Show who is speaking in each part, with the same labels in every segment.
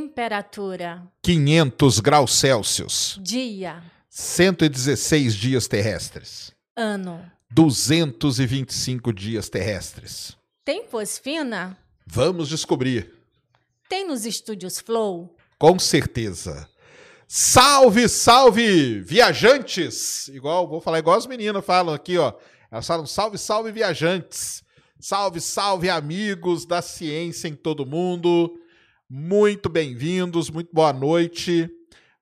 Speaker 1: Temperatura.
Speaker 2: 500 graus Celsius.
Speaker 1: Dia.
Speaker 2: 116 dias terrestres.
Speaker 1: Ano.
Speaker 2: 225 dias terrestres.
Speaker 1: Tem fosfina?
Speaker 2: Vamos descobrir.
Speaker 1: Tem nos estúdios Flow?
Speaker 2: Com certeza. Salve, salve, viajantes! Igual, vou falar igual as meninas falam aqui, ó. Elas falam salve, salve, viajantes. Salve, salve, amigos da ciência em todo mundo. Muito bem-vindos, muito boa noite.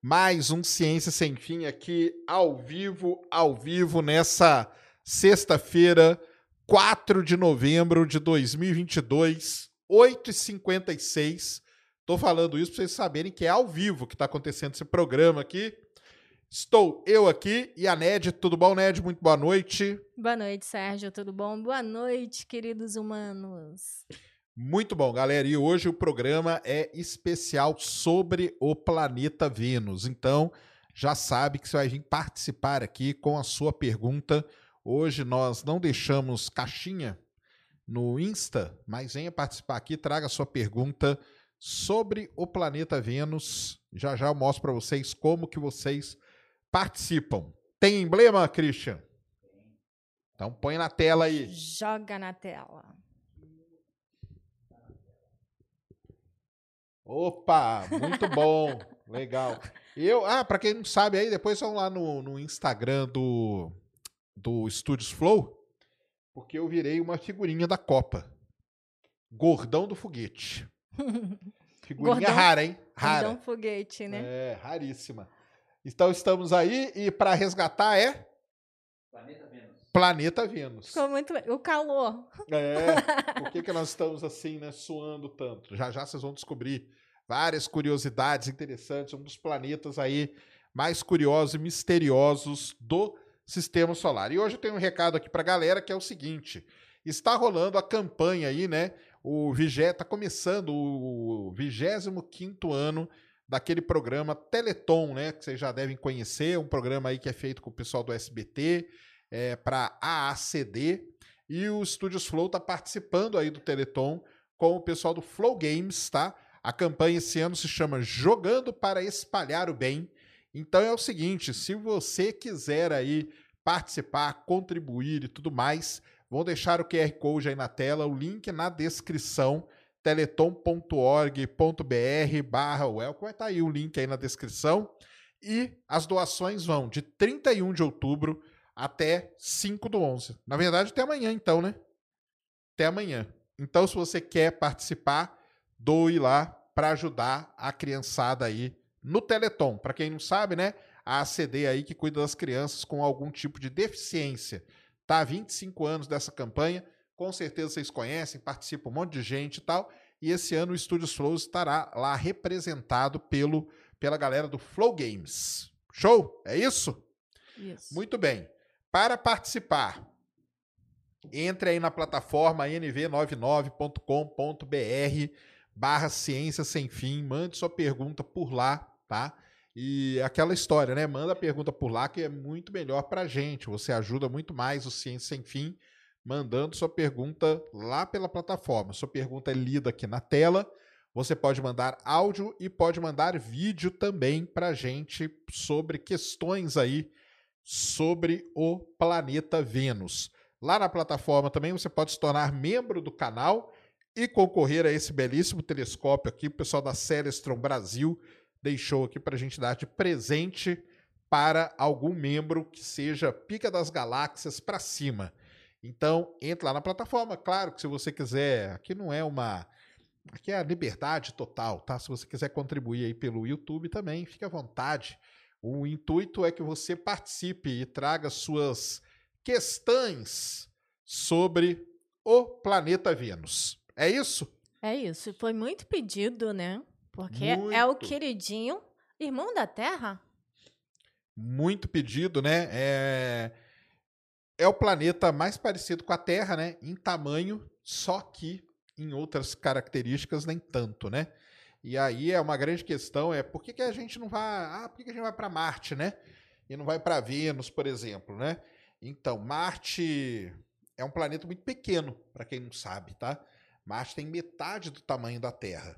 Speaker 2: Mais um Ciência Sem Fim aqui, ao vivo, ao vivo, nessa sexta-feira, 4 de novembro de 2022, 8h56. Tô falando isso para vocês saberem que é ao vivo que está acontecendo esse programa aqui. Estou eu aqui e a Ned. Tudo bom, Ned? Muito boa noite.
Speaker 1: Boa noite, Sérgio. Tudo bom? Boa noite, queridos humanos.
Speaker 2: Muito bom, galera. E hoje o programa é especial sobre o planeta Vênus. Então, já sabe que você vai vir participar aqui com a sua pergunta. Hoje nós não deixamos caixinha no Insta, mas venha participar aqui, traga a sua pergunta sobre o planeta Vênus. Já já eu mostro para vocês como que vocês participam. Tem emblema, Christian? Então põe na tela aí.
Speaker 1: Joga na tela.
Speaker 2: Opa, muito bom, legal. Eu, ah, para quem não sabe aí, depois vão lá no, no Instagram do do Studios Flow, porque eu virei uma figurinha da Copa. Gordão do foguete. Figurinha
Speaker 1: Gordão-
Speaker 2: rara, hein? Rara.
Speaker 1: Gordão foguete, né?
Speaker 2: É, raríssima. Então estamos aí e para resgatar é Planeta Vênus.
Speaker 1: Ficou muito. O calor.
Speaker 2: É, por que, que nós estamos assim, né, suando tanto? Já já vocês vão descobrir várias curiosidades interessantes, um dos planetas aí mais curiosos e misteriosos do sistema solar. E hoje eu tenho um recado aqui pra galera que é o seguinte: está rolando a campanha aí, né? O vigé tá começando o 25 ano daquele programa Teleton, né? Que vocês já devem conhecer, um programa aí que é feito com o pessoal do SBT, é, para AACD. E o Studios Flow está participando aí do Teleton com o pessoal do Flow Games, tá? A campanha esse ano se chama Jogando para Espalhar o Bem. Então é o seguinte, se você quiser aí participar, contribuir e tudo mais, vou deixar o QR Code aí na tela, o link na descrição, teleton.org.br barra welcome, vai estar aí o link aí na descrição. E as doações vão de 31 de outubro até 5 do 11. Na verdade, até amanhã, então, né? Até amanhã. Então, se você quer participar, doe lá para ajudar a criançada aí no Teleton. Para quem não sabe, né? A ACD aí que cuida das crianças com algum tipo de deficiência. Tá há 25 anos dessa campanha. Com certeza vocês conhecem, participa um monte de gente e tal. E esse ano o Studios Flow estará lá representado pelo, pela galera do Flow Games. Show? É isso?
Speaker 1: Isso.
Speaker 2: Muito bem. Para participar, entre aí na plataforma nv99.com.br barra ciência sem fim, mande sua pergunta por lá, tá? E aquela história, né? Manda a pergunta por lá que é muito melhor pra gente. Você ajuda muito mais o Ciência Sem Fim mandando sua pergunta lá pela plataforma. Sua pergunta é lida aqui na tela. Você pode mandar áudio e pode mandar vídeo também pra gente sobre questões aí sobre o planeta Vênus. Lá na plataforma também você pode se tornar membro do canal e concorrer a esse belíssimo telescópio aqui. O pessoal da Celestron Brasil deixou aqui para a gente dar de presente para algum membro que seja pica das galáxias para cima. Então, entra lá na plataforma. Claro que se você quiser, aqui não é uma. Aqui é a liberdade total, tá? Se você quiser contribuir aí pelo YouTube também, fique à vontade. O intuito é que você participe e traga suas questões sobre o planeta Vênus. É isso?
Speaker 1: É isso. Foi muito pedido, né? Porque é o
Speaker 2: Muito.
Speaker 1: queridinho irmão da Terra.
Speaker 2: Muito pedido, né? É... é o planeta mais parecido com a Terra, né? Em tamanho, só que em outras características nem tanto, né? E aí é uma grande questão é por que, que a gente não vai, ah, por que, que a gente vai para Marte, né? E não vai para Vênus, por exemplo, né? Então, Marte é um planeta muito pequeno, para quem não sabe, tá? Marte tem metade do tamanho da Terra.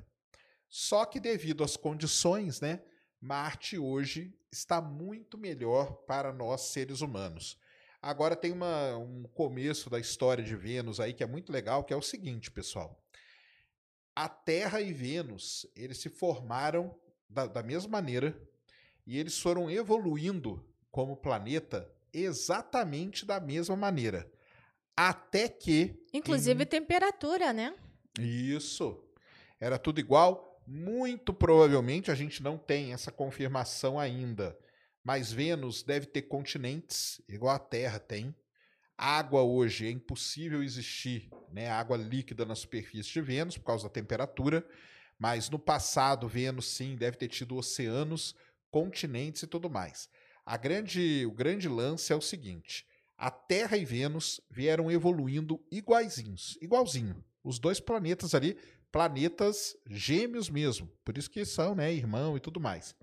Speaker 2: Só que devido às condições, né, Marte hoje está muito melhor para nós seres humanos. Agora tem uma, um começo da história de Vênus aí que é muito legal, que é o seguinte, pessoal. A Terra e Vênus, eles se formaram da, da mesma maneira e eles foram evoluindo como planeta exatamente da mesma maneira. Até que.
Speaker 1: Inclusive em... temperatura, né?
Speaker 2: Isso. Era tudo igual. Muito provavelmente a gente não tem essa confirmação ainda. Mas Vênus deve ter continentes, igual a Terra tem. Água hoje é impossível existir, né? Água líquida na superfície de Vênus por causa da temperatura. Mas no passado, Vênus sim deve ter tido oceanos, continentes e tudo mais. A grande, o grande lance é o seguinte: a Terra e Vênus vieram evoluindo iguaizinhos, igualzinho. Os dois planetas ali, planetas gêmeos mesmo, por isso que são, né, irmão e tudo mais.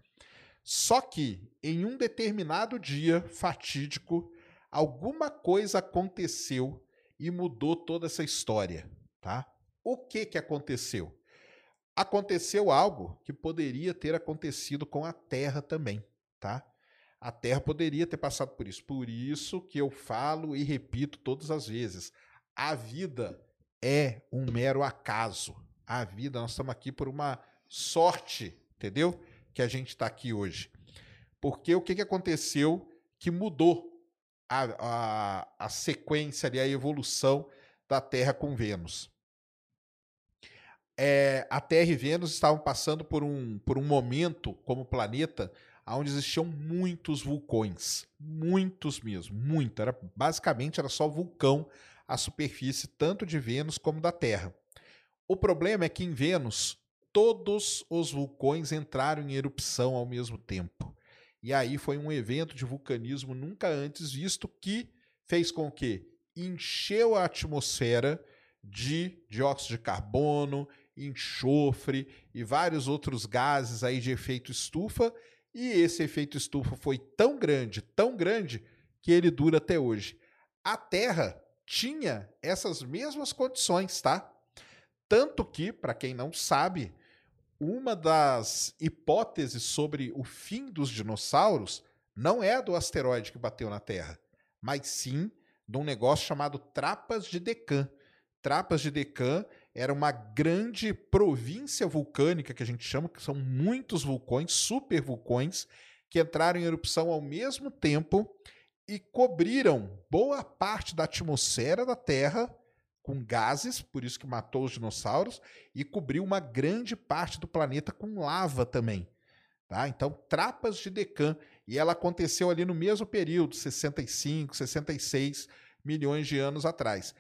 Speaker 2: Só que em um determinado dia fatídico, alguma coisa aconteceu e mudou toda essa história, tá? O que que aconteceu? Aconteceu algo que poderia ter acontecido com a Terra também, tá? A Terra poderia ter passado por isso. Por isso que eu falo e repito todas as vezes: a vida é um mero acaso. A vida, nós estamos aqui por uma sorte, entendeu? Que a gente está aqui hoje. Porque o que, que aconteceu que mudou a, a, a sequência ali, a evolução da Terra com Vênus? É, a Terra e Vênus estavam passando por um, por um momento como planeta onde existiam muitos vulcões, muitos mesmo, muito. Era basicamente era só vulcão a superfície tanto de Vênus como da Terra. O problema é que em Vênus todos os vulcões entraram em erupção ao mesmo tempo. E aí foi um evento de vulcanismo nunca antes visto que fez com que encheu a atmosfera de dióxido de carbono, enxofre e vários outros gases aí de efeito estufa e esse efeito estufa foi tão grande, tão grande, que ele dura até hoje. A Terra tinha essas mesmas condições, tá? Tanto que, para quem não sabe, uma das hipóteses sobre o fim dos dinossauros não é do asteroide que bateu na Terra, mas sim de um negócio chamado Trapas de Decã. Trapas de Decã era uma grande província vulcânica que a gente chama, que são muitos vulcões, super vulcões, que entraram em erupção ao mesmo tempo e cobriram boa parte da atmosfera da Terra com gases, por isso que matou os dinossauros, e cobriu uma grande parte do planeta com lava também. Tá? Então, trapas de Decã. E ela aconteceu ali no mesmo período, 65, 66 milhões de anos atrás.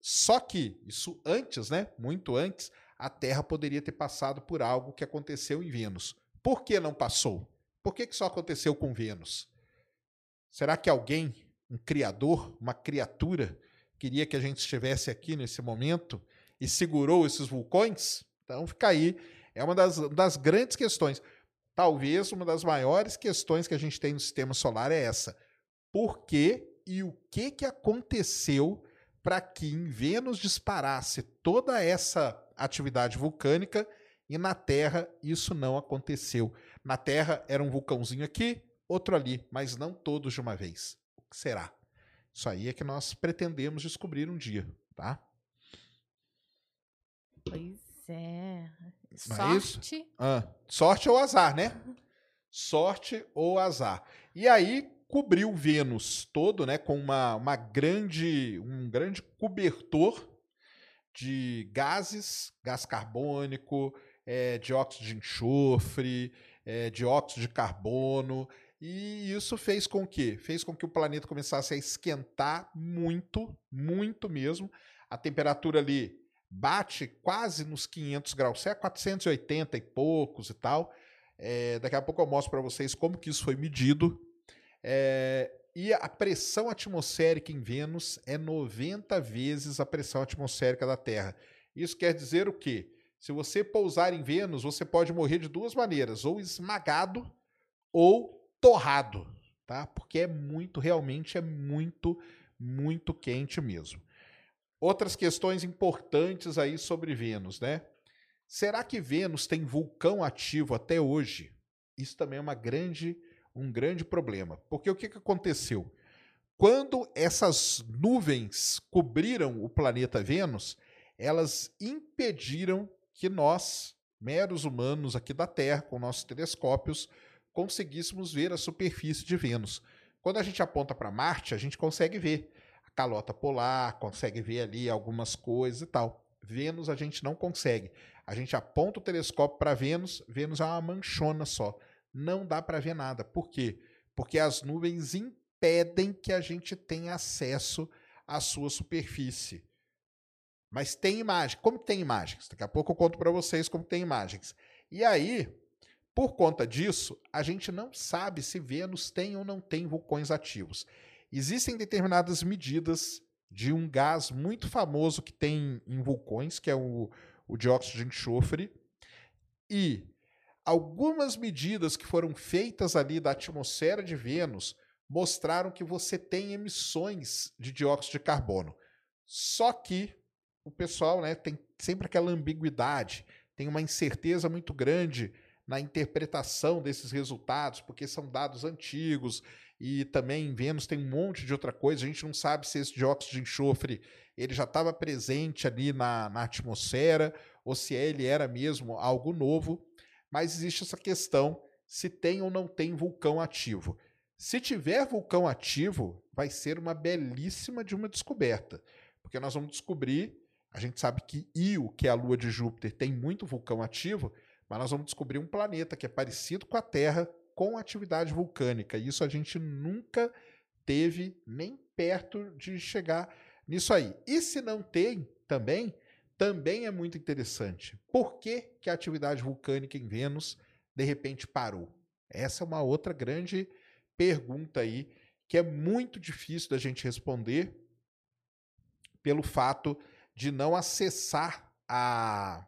Speaker 2: Só que, isso antes, né? Muito antes, a Terra poderia ter passado por algo que aconteceu em Vênus. Por que não passou? Por que, que só aconteceu com Vênus? Será que alguém, um criador, uma criatura, queria que a gente estivesse aqui nesse momento e segurou esses vulcões? Então fica aí. É uma das, das grandes questões. Talvez uma das maiores questões que a gente tem no sistema solar é essa. Por que e o que, que aconteceu para que em Vênus disparasse toda essa atividade vulcânica e na Terra isso não aconteceu. Na Terra era um vulcãozinho aqui, outro ali, mas não todos de uma vez. O que será? Isso aí é que nós pretendemos descobrir um dia, tá?
Speaker 1: Pois é. é sorte.
Speaker 2: É ah, sorte ou azar, né? Sorte ou azar. E aí, cobriu Vênus todo, né, com uma, uma grande, um grande cobertor de gases, gás carbônico, é, dióxido de enxofre, é, dióxido de carbono, e isso fez com que fez com que o planeta começasse a esquentar muito, muito mesmo. A temperatura ali bate quase nos 500 graus, é 480 e poucos e tal. É, daqui a pouco eu mostro para vocês como que isso foi medido é, e a pressão atmosférica em Vênus é 90 vezes a pressão atmosférica da Terra. Isso quer dizer o quê? Se você pousar em Vênus, você pode morrer de duas maneiras, ou esmagado ou torrado, tá? Porque é muito, realmente é muito, muito quente mesmo. Outras questões importantes aí sobre Vênus, né? Será que Vênus tem vulcão ativo até hoje? Isso também é uma grande, um grande problema. Porque o que, que aconteceu? Quando essas nuvens cobriram o planeta Vênus, elas impediram que nós, meros humanos aqui da Terra, com nossos telescópios, conseguíssemos ver a superfície de Vênus. Quando a gente aponta para Marte, a gente consegue ver a calota polar, consegue ver ali algumas coisas e tal. Vênus a gente não consegue. A gente aponta o telescópio para Vênus, Vênus é uma manchona só. Não dá para ver nada. Por quê? Porque as nuvens impedem que a gente tenha acesso à sua superfície. Mas tem imagem. Como tem imagens? Daqui a pouco eu conto para vocês como tem imagens. E aí, por conta disso, a gente não sabe se Vênus tem ou não tem vulcões ativos. Existem determinadas medidas de um gás muito famoso que tem em vulcões, que é o, o dióxido de enxofre, e algumas medidas que foram feitas ali da atmosfera de Vênus mostraram que você tem emissões de dióxido de carbono. Só que o pessoal né, tem sempre aquela ambiguidade, tem uma incerteza muito grande na interpretação desses resultados, porque são dados antigos e também em Vênus tem um monte de outra coisa. A gente não sabe se esse dióxido de enxofre ele já estava presente ali na, na atmosfera ou se ele era mesmo algo novo. Mas existe essa questão se tem ou não tem vulcão ativo. Se tiver vulcão ativo, vai ser uma belíssima de uma descoberta, porque nós vamos descobrir, a gente sabe que Io, que é a lua de Júpiter, tem muito vulcão ativo, mas nós vamos descobrir um planeta que é parecido com a Terra com atividade vulcânica. E isso a gente nunca teve nem perto de chegar nisso aí. E se não tem também, também é muito interessante. Por que, que a atividade vulcânica em Vênus de repente parou? Essa é uma outra grande pergunta aí que é muito difícil da gente responder pelo fato de não acessar a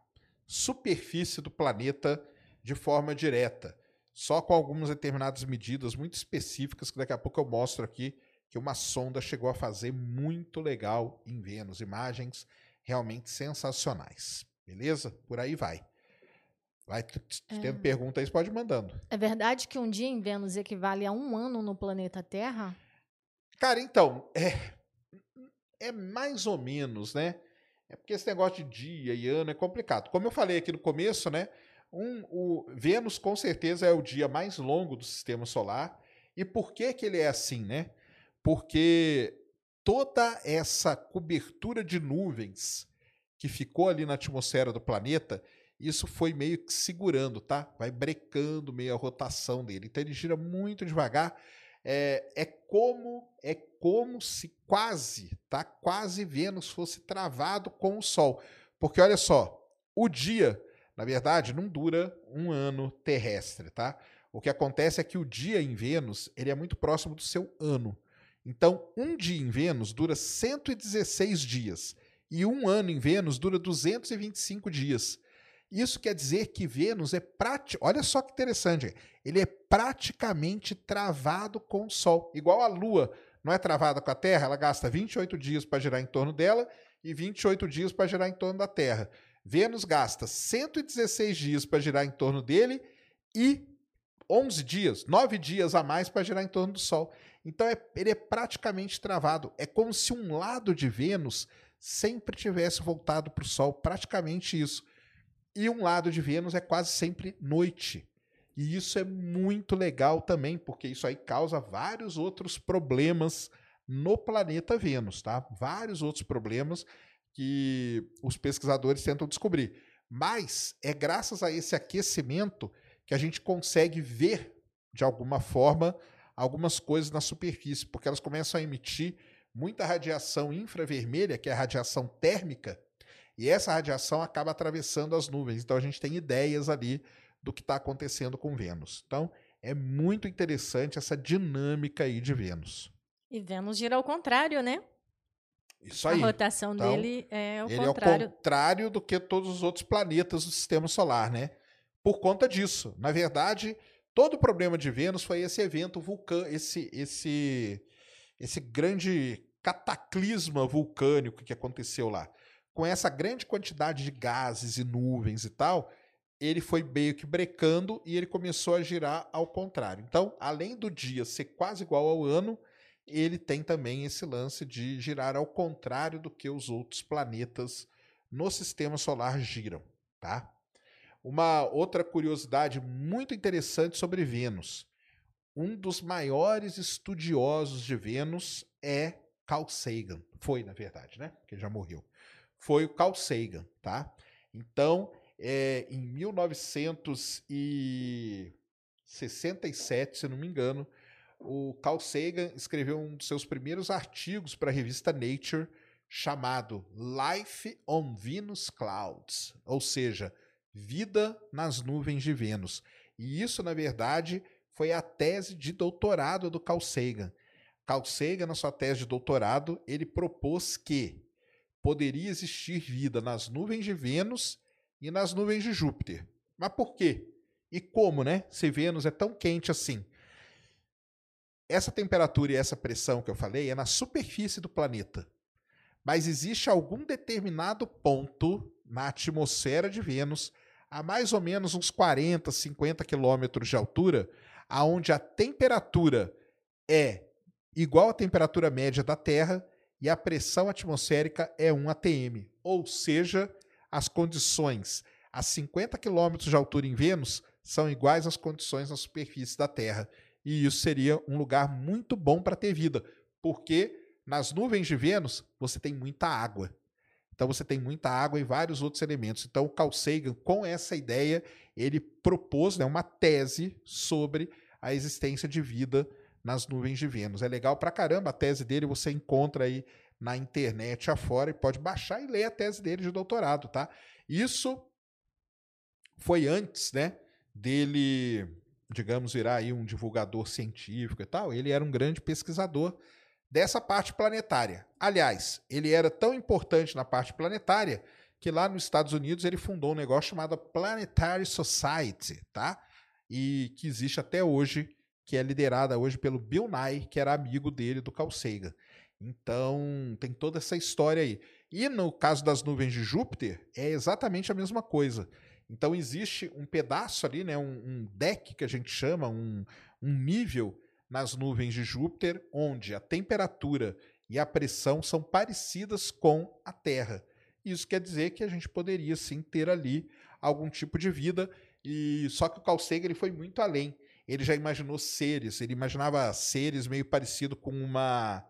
Speaker 2: superfície do planeta de forma direta, só com algumas determinadas medidas muito específicas que daqui a pouco eu mostro aqui que uma sonda chegou a fazer muito legal em Vênus, imagens realmente sensacionais. Beleza? Por aí vai. Vai tendo é. pergunta aí, pode ir mandando.
Speaker 1: É verdade que um dia em Vênus equivale a um ano no planeta Terra?
Speaker 2: Cara, então, é, é mais ou menos, né? É porque esse negócio de dia e ano é complicado. Como eu falei aqui no começo, né? Um, o Vênus com certeza é o dia mais longo do sistema solar. E por que que ele é assim, né? Porque toda essa cobertura de nuvens que ficou ali na atmosfera do planeta, isso foi meio que segurando, tá? Vai brecando meio a rotação dele. Então ele gira muito devagar. É, é como é como se quase, tá? Quase Vênus fosse travado com o Sol. Porque olha só, o dia, na verdade, não dura um ano terrestre, tá? O que acontece é que o dia em Vênus ele é muito próximo do seu ano. Então, um dia em Vênus dura 116 dias e um ano em Vênus dura 225 dias. Isso quer dizer que Vênus é prático. Olha só que interessante. Ele é praticamente travado com o Sol, igual a Lua não é travada com a Terra, ela gasta 28 dias para girar em torno dela e 28 dias para girar em torno da Terra. Vênus gasta 116 dias para girar em torno dele e 11 dias, 9 dias a mais para girar em torno do Sol. Então é, ele é praticamente travado. É como se um lado de Vênus sempre tivesse voltado para o Sol, praticamente isso. E um lado de Vênus é quase sempre noite. E isso é muito legal também, porque isso aí causa vários outros problemas no planeta Vênus, tá? Vários outros problemas que os pesquisadores tentam descobrir. Mas é graças a esse aquecimento que a gente consegue ver, de alguma forma, algumas coisas na superfície, porque elas começam a emitir muita radiação infravermelha, que é a radiação térmica, e essa radiação acaba atravessando as nuvens. Então a gente tem ideias ali do que está acontecendo com Vênus. Então, é muito interessante essa dinâmica aí de Vênus.
Speaker 1: E Vênus gira ao contrário, né?
Speaker 2: Isso aí.
Speaker 1: A rotação então, dele é
Speaker 2: ao
Speaker 1: ele
Speaker 2: contrário. é o contrário do que todos os outros planetas do sistema solar, né? Por conta disso. Na verdade, todo o problema de Vênus foi esse evento vulcão, esse esse esse grande cataclisma vulcânico que aconteceu lá. Com essa grande quantidade de gases e nuvens e tal, ele foi meio que brecando e ele começou a girar ao contrário. Então, além do dia ser quase igual ao ano, ele tem também esse lance de girar ao contrário do que os outros planetas no sistema solar giram, tá? Uma outra curiosidade muito interessante sobre Vênus. Um dos maiores estudiosos de Vênus é Carl Sagan. Foi, na verdade, né? Porque já morreu. Foi o Carl Sagan, tá? Então, é, em 1967, se não me engano, o Carl Sagan escreveu um dos seus primeiros artigos para a revista Nature, chamado Life on Venus Clouds, ou seja, vida nas nuvens de Vênus. E isso, na verdade, foi a tese de doutorado do Carl Sagan. Carl Sagan, na sua tese de doutorado, ele propôs que poderia existir vida nas nuvens de Vênus e nas nuvens de Júpiter. Mas por quê? E como, né? Se Vênus é tão quente assim. Essa temperatura e essa pressão que eu falei é na superfície do planeta. Mas existe algum determinado ponto na atmosfera de Vênus, a mais ou menos uns 40, 50 quilômetros de altura, aonde a temperatura é igual à temperatura média da Terra e a pressão atmosférica é 1 atm, ou seja, as condições a 50 km de altura em Vênus são iguais às condições na superfície da Terra. E isso seria um lugar muito bom para ter vida, porque nas nuvens de Vênus você tem muita água. Então você tem muita água e vários outros elementos. Então o Carl Sagan, com essa ideia, ele propôs né, uma tese sobre a existência de vida nas nuvens de Vênus. É legal pra caramba a tese dele, você encontra aí na internet afora e pode baixar e ler a tese dele de doutorado, tá? Isso foi antes, né, dele, digamos, virar aí um divulgador científico e tal. Ele era um grande pesquisador dessa parte planetária. Aliás, ele era tão importante na parte planetária que lá nos Estados Unidos ele fundou um negócio chamado Planetary Society, tá? E que existe até hoje, que é liderada hoje pelo Bill Nye, que era amigo dele do Carl Sagan. Então, tem toda essa história aí. E no caso das nuvens de Júpiter, é exatamente a mesma coisa. Então, existe um pedaço ali, né, um, um deck que a gente chama, um, um nível nas nuvens de Júpiter, onde a temperatura e a pressão são parecidas com a Terra. Isso quer dizer que a gente poderia sim ter ali algum tipo de vida, e só que o Carl Sagan ele foi muito além. Ele já imaginou seres, ele imaginava seres meio parecido com uma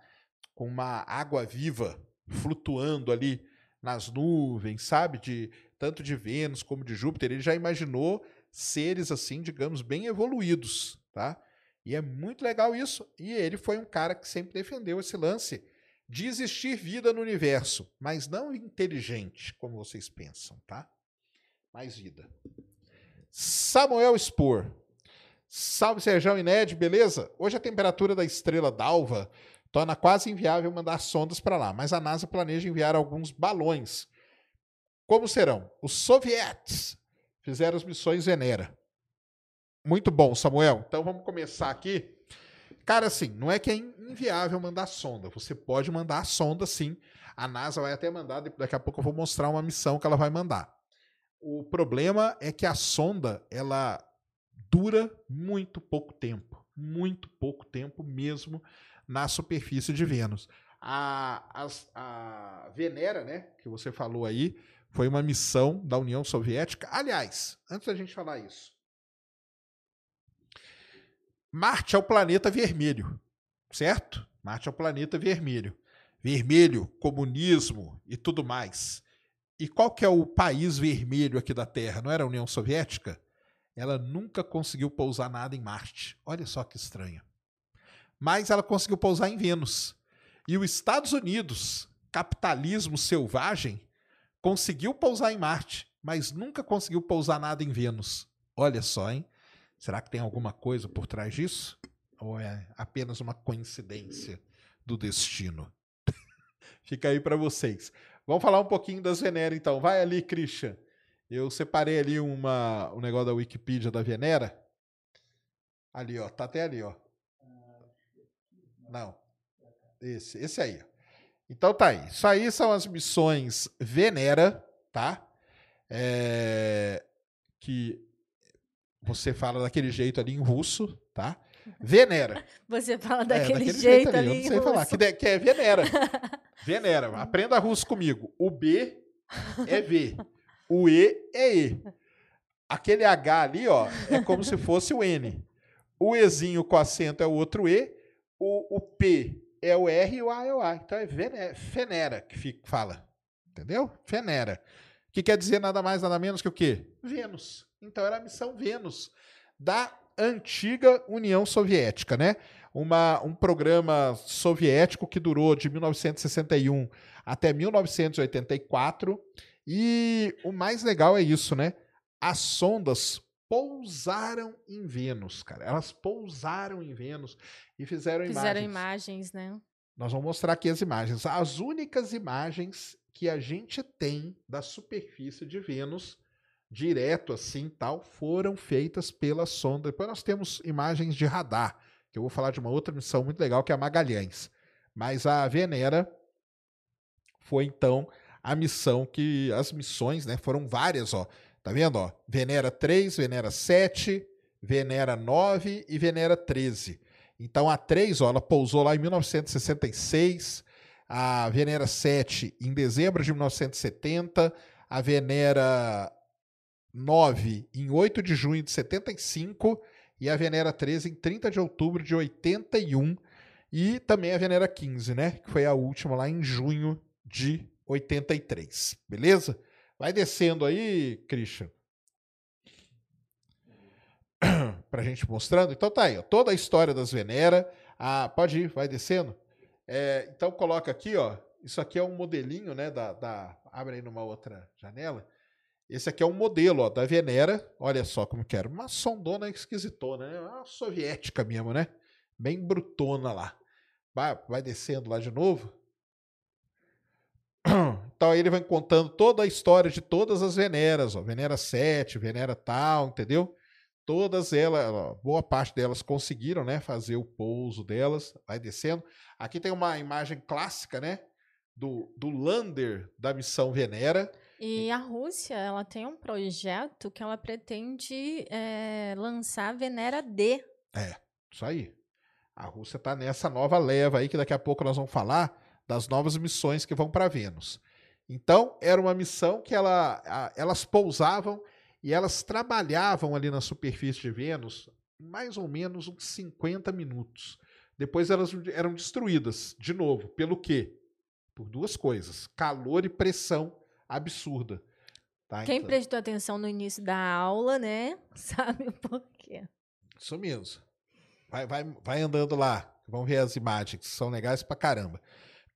Speaker 2: com uma água viva flutuando ali nas nuvens, sabe? De tanto de Vênus como de Júpiter. Ele já imaginou seres assim, digamos, bem evoluídos, tá? E é muito legal isso. E ele foi um cara que sempre defendeu esse lance de existir vida no universo, mas não inteligente, como vocês pensam, tá? Mais vida. Samuel Spor. Salve Sérgio e Ned, beleza? Hoje a temperatura da estrela d'alva torna quase inviável mandar sondas para lá, mas a NASA planeja enviar alguns balões. Como serão? Os sovietes fizeram as missões Venera. Muito bom, Samuel. Então vamos começar aqui. Cara, assim, não é que é inviável mandar sonda. Você pode mandar a sonda, sim. A NASA vai até mandar, daqui a pouco eu vou mostrar uma missão que ela vai mandar. O problema é que a sonda, ela dura muito pouco tempo. Muito pouco tempo mesmo na superfície de Vênus. A, a, a Venera, né, que você falou aí, foi uma missão da União Soviética. Aliás, antes da gente falar isso, Marte é o planeta vermelho, certo? Marte é o planeta vermelho. Vermelho, comunismo e tudo mais. E qual que é o país vermelho aqui da Terra? Não era a União Soviética? Ela nunca conseguiu pousar nada em Marte. Olha só que estranho mas ela conseguiu pousar em Vênus. E os Estados Unidos, capitalismo selvagem, conseguiu pousar em Marte, mas nunca conseguiu pousar nada em Vênus. Olha só, hein? Será que tem alguma coisa por trás disso? Ou é apenas uma coincidência do destino? Fica aí para vocês. Vamos falar um pouquinho das Venera, então. Vai ali, Christian. Eu separei ali uma, um negócio da Wikipedia da Venera. Ali, ó. Tá até ali, ó. Não. Esse, esse aí. Então tá aí. Isso aí são as missões Venera, tá? É... Que você fala daquele jeito ali em russo, tá? Venera.
Speaker 1: Você fala daquele, é, daquele jeito, jeito, ali. Eu não sei falar.
Speaker 2: Que, que é Venera. Venera. Aprenda russo comigo. O B é V. O E é E. Aquele H ali, ó, é como se fosse o N. O Ezinho com acento é o outro E. O, o P é o R e o A é o A. Então é Venera, Fenera que fica, fala. Entendeu? Fenera. Que quer dizer nada mais, nada menos que o quê? Vênus. Então era a missão Vênus da antiga União Soviética, né? Uma, um programa soviético que durou de 1961 até 1984. E o mais legal é isso, né? As sondas pousaram em Vênus, cara. Elas pousaram em Vênus e fizeram,
Speaker 1: fizeram
Speaker 2: imagens.
Speaker 1: imagens, né?
Speaker 2: Nós vamos mostrar aqui as imagens. As únicas imagens que a gente tem da superfície de Vênus direto assim tal, foram feitas pela sonda. Depois nós temos imagens de radar, que eu vou falar de uma outra missão muito legal que é a Magalhães. Mas a Venera foi então a missão que as missões, né, foram várias, ó. Tá vendo, ó? Venera 3, Venera 7, Venera 9 e Venera 13. Então a 3, ó, ela pousou lá em 1966, a Venera 7 em dezembro de 1970, a Venera 9 em 8 de junho de 75 e a Venera 13 em 30 de outubro de 81 e também a Venera 15, né, que foi a última lá em junho de 83, beleza? Vai descendo aí, Christian. pra gente mostrando. Então tá aí, ó, toda a história das Venera. Ah, pode ir, vai descendo. É, então coloca aqui, ó. Isso aqui é um modelinho, né? Da, da, abre aí numa outra janela. Esse aqui é um modelo ó, da Venera. Olha só como que era. Uma sondona esquisitona, né? Uma soviética mesmo, né? Bem brutona lá. Vai, vai descendo lá de novo. Então aí ele vai contando toda a história de todas as Veneras. Ó. Venera 7, Venera tal, entendeu? Todas elas, ó, boa parte delas conseguiram né, fazer o pouso delas. Vai descendo. Aqui tem uma imagem clássica, né? Do, do lander da missão Venera.
Speaker 1: E a Rússia, ela tem um projeto que ela pretende é, lançar a Venera D.
Speaker 2: É, isso aí. A Rússia está nessa nova leva aí, que daqui a pouco nós vamos falar das novas missões que vão para Vênus. Então, era uma missão que ela, a, elas pousavam e elas trabalhavam ali na superfície de Vênus mais ou menos uns 50 minutos. Depois elas eram destruídas, de novo. Pelo quê? Por duas coisas: calor e pressão absurda. Tá?
Speaker 1: Quem então... prestou atenção no início da aula, né, sabe o porquê.
Speaker 2: Isso mesmo. Vai, vai, vai andando lá. Vamos ver as imagens, são legais pra caramba.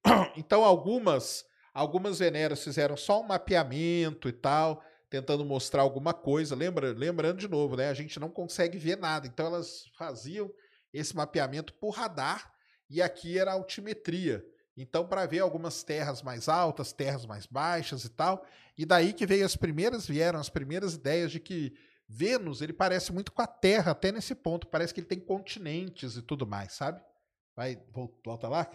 Speaker 2: Então, algumas, algumas veneras fizeram só um mapeamento e tal, tentando mostrar alguma coisa. Lembra, lembrando de novo, né? A gente não consegue ver nada. Então, elas faziam esse mapeamento por radar e aqui era altimetria. Então, para ver algumas terras mais altas, terras mais baixas e tal. E daí que veio as primeiras, vieram as primeiras ideias de que Vênus, ele parece muito com a Terra, até nesse ponto. Parece que ele tem continentes e tudo mais, sabe? Vai, volta lá.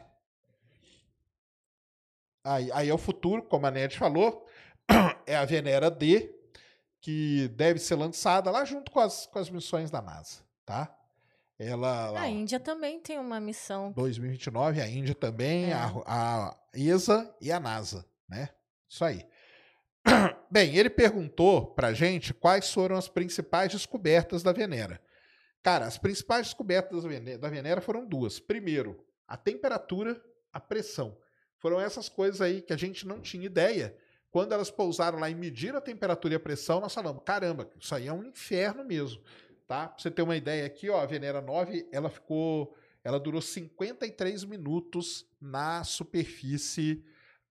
Speaker 2: Aí, aí é o futuro, como a Ned falou. É a Venera D, que deve ser lançada lá junto com as, com as missões da NASA, tá? Ela,
Speaker 1: lá, a Índia também tem uma missão.
Speaker 2: 2029, a Índia também, é. a, a ESA e a NASA, né? Isso aí. Bem, ele perguntou pra gente quais foram as principais descobertas da Venera. Cara, as principais descobertas da Venera foram duas. Primeiro, a temperatura, a pressão. Foram essas coisas aí que a gente não tinha ideia. Quando elas pousaram lá e mediram a temperatura e a pressão, nós falamos: caramba, isso aí é um inferno mesmo. Tá? Pra você ter uma ideia aqui, ó, a Venera 9, ela ficou, ela durou 53 minutos na superfície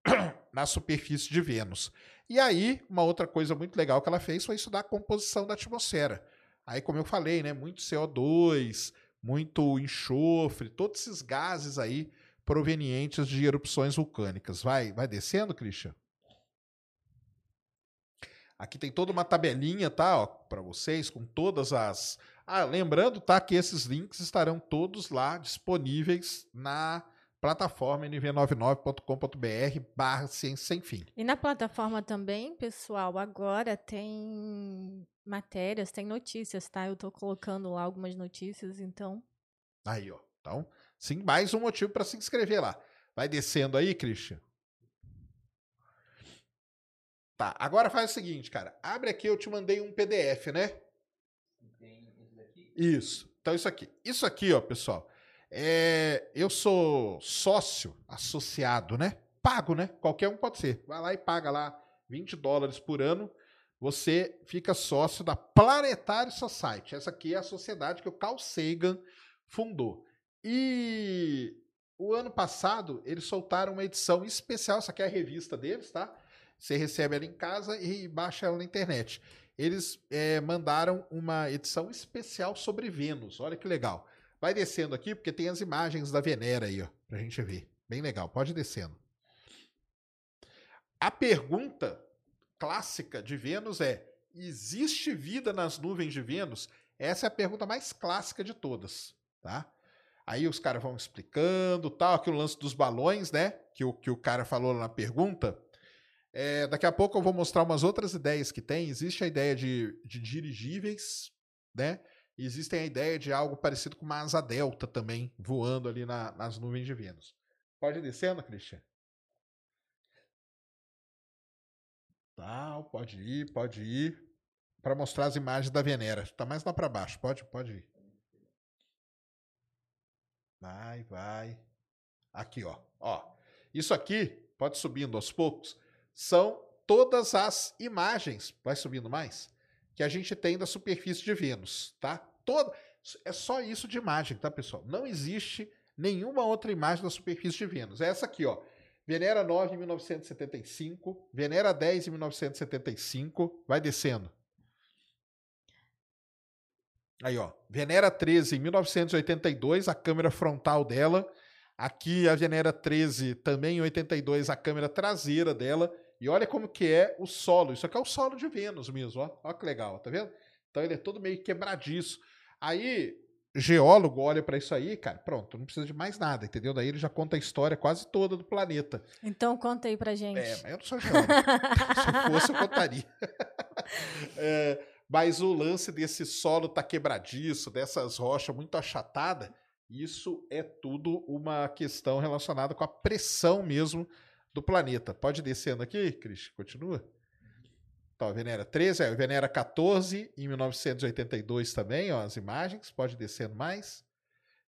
Speaker 2: na superfície de Vênus. E aí, uma outra coisa muito legal que ela fez foi estudar a composição da atmosfera. Aí, como eu falei, né, muito CO2, muito enxofre, todos esses gases aí provenientes de erupções vulcânicas. Vai, vai descendo, Christian? Aqui tem toda uma tabelinha, tá, para vocês com todas as Ah, lembrando, tá, que esses links estarão todos lá disponíveis na plataforma nv99.com.br barra ciência sem fim.
Speaker 1: E na plataforma também, pessoal, agora tem matérias, tem notícias, tá? Eu tô colocando lá algumas notícias, então.
Speaker 2: Aí, ó. Então, sim, mais um motivo para se inscrever lá. Vai descendo aí, Christian. Tá, agora faz o seguinte, cara. Abre aqui, eu te mandei um PDF, né? Isso. Então, isso aqui. Isso aqui, ó, pessoal. É, eu sou sócio associado, né? Pago, né? Qualquer um pode ser. Vai lá e paga lá 20 dólares por ano. Você fica sócio da Planetary Society. Essa aqui é a sociedade que o Carl Sagan fundou. E o ano passado eles soltaram uma edição especial. Essa aqui é a revista deles, tá? Você recebe ela em casa e baixa ela na internet. Eles é, mandaram uma edição especial sobre Vênus. Olha que legal. Vai descendo aqui, porque tem as imagens da Venera aí, ó, pra gente ver. Bem legal, pode descendo. A pergunta clássica de Vênus é: existe vida nas nuvens de Vênus? Essa é a pergunta mais clássica de todas, tá? Aí os caras vão explicando, tal, aqui o lance dos balões, né? Que o, que o cara falou na pergunta. É, daqui a pouco eu vou mostrar umas outras ideias que tem. Existe a ideia de, de dirigíveis, né? existem a ideia de algo parecido com uma asa delta também, voando ali na, nas nuvens de Vênus. Pode ir descendo, Christian? Tá, pode ir, pode ir. Para mostrar as imagens da Venera. Está mais lá para baixo. Pode, pode ir. Vai, vai. Aqui, ó. ó. Isso aqui, pode subindo aos poucos, são todas as imagens. Vai subindo mais? que a gente tem da superfície de Vênus, tá? Toda, é só isso de imagem, tá, pessoal? Não existe nenhuma outra imagem da superfície de Vênus. É essa aqui, ó. Venera 9 em 1975, Venera 10 em 1975, vai descendo. Aí, ó, Venera 13 em 1982, a câmera frontal dela. Aqui a Venera 13 também em 82, a câmera traseira dela. E olha como que é o solo. Isso aqui é o solo de Vênus mesmo, ó. Olha que legal, tá vendo? Então ele é todo meio quebradiço. Aí, geólogo olha para isso aí, cara, pronto, não precisa de mais nada, entendeu? Daí ele já conta a história quase toda do planeta.
Speaker 1: Então conta aí pra gente.
Speaker 2: É, mas eu não sou geólogo. Se fosse, eu contaria. é, mas o lance desse solo tá quebradiço, dessas rochas muito achatadas, isso é tudo uma questão relacionada com a pressão mesmo do planeta. Pode descendo aqui, Cris? Continua. Então, Venera 13, é, Venera 14, em 1982 também, ó, as imagens. Pode descendo mais.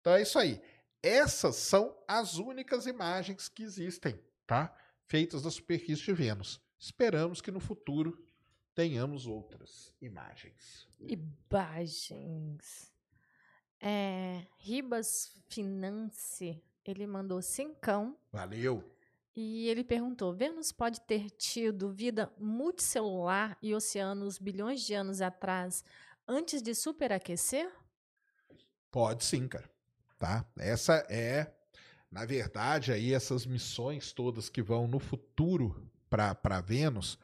Speaker 2: Então é isso aí. Essas são as únicas imagens que existem, tá? Feitas da superfície de Vênus. Esperamos que no futuro tenhamos outras imagens.
Speaker 1: Imagens. É, Ribas Finance, ele mandou cincão.
Speaker 2: Valeu.
Speaker 1: E ele perguntou: Vênus pode ter tido vida multicelular e oceanos bilhões de anos atrás antes de superaquecer?
Speaker 2: Pode sim, cara. Tá? Essa é, na verdade, aí essas missões todas que vão no futuro para Vênus,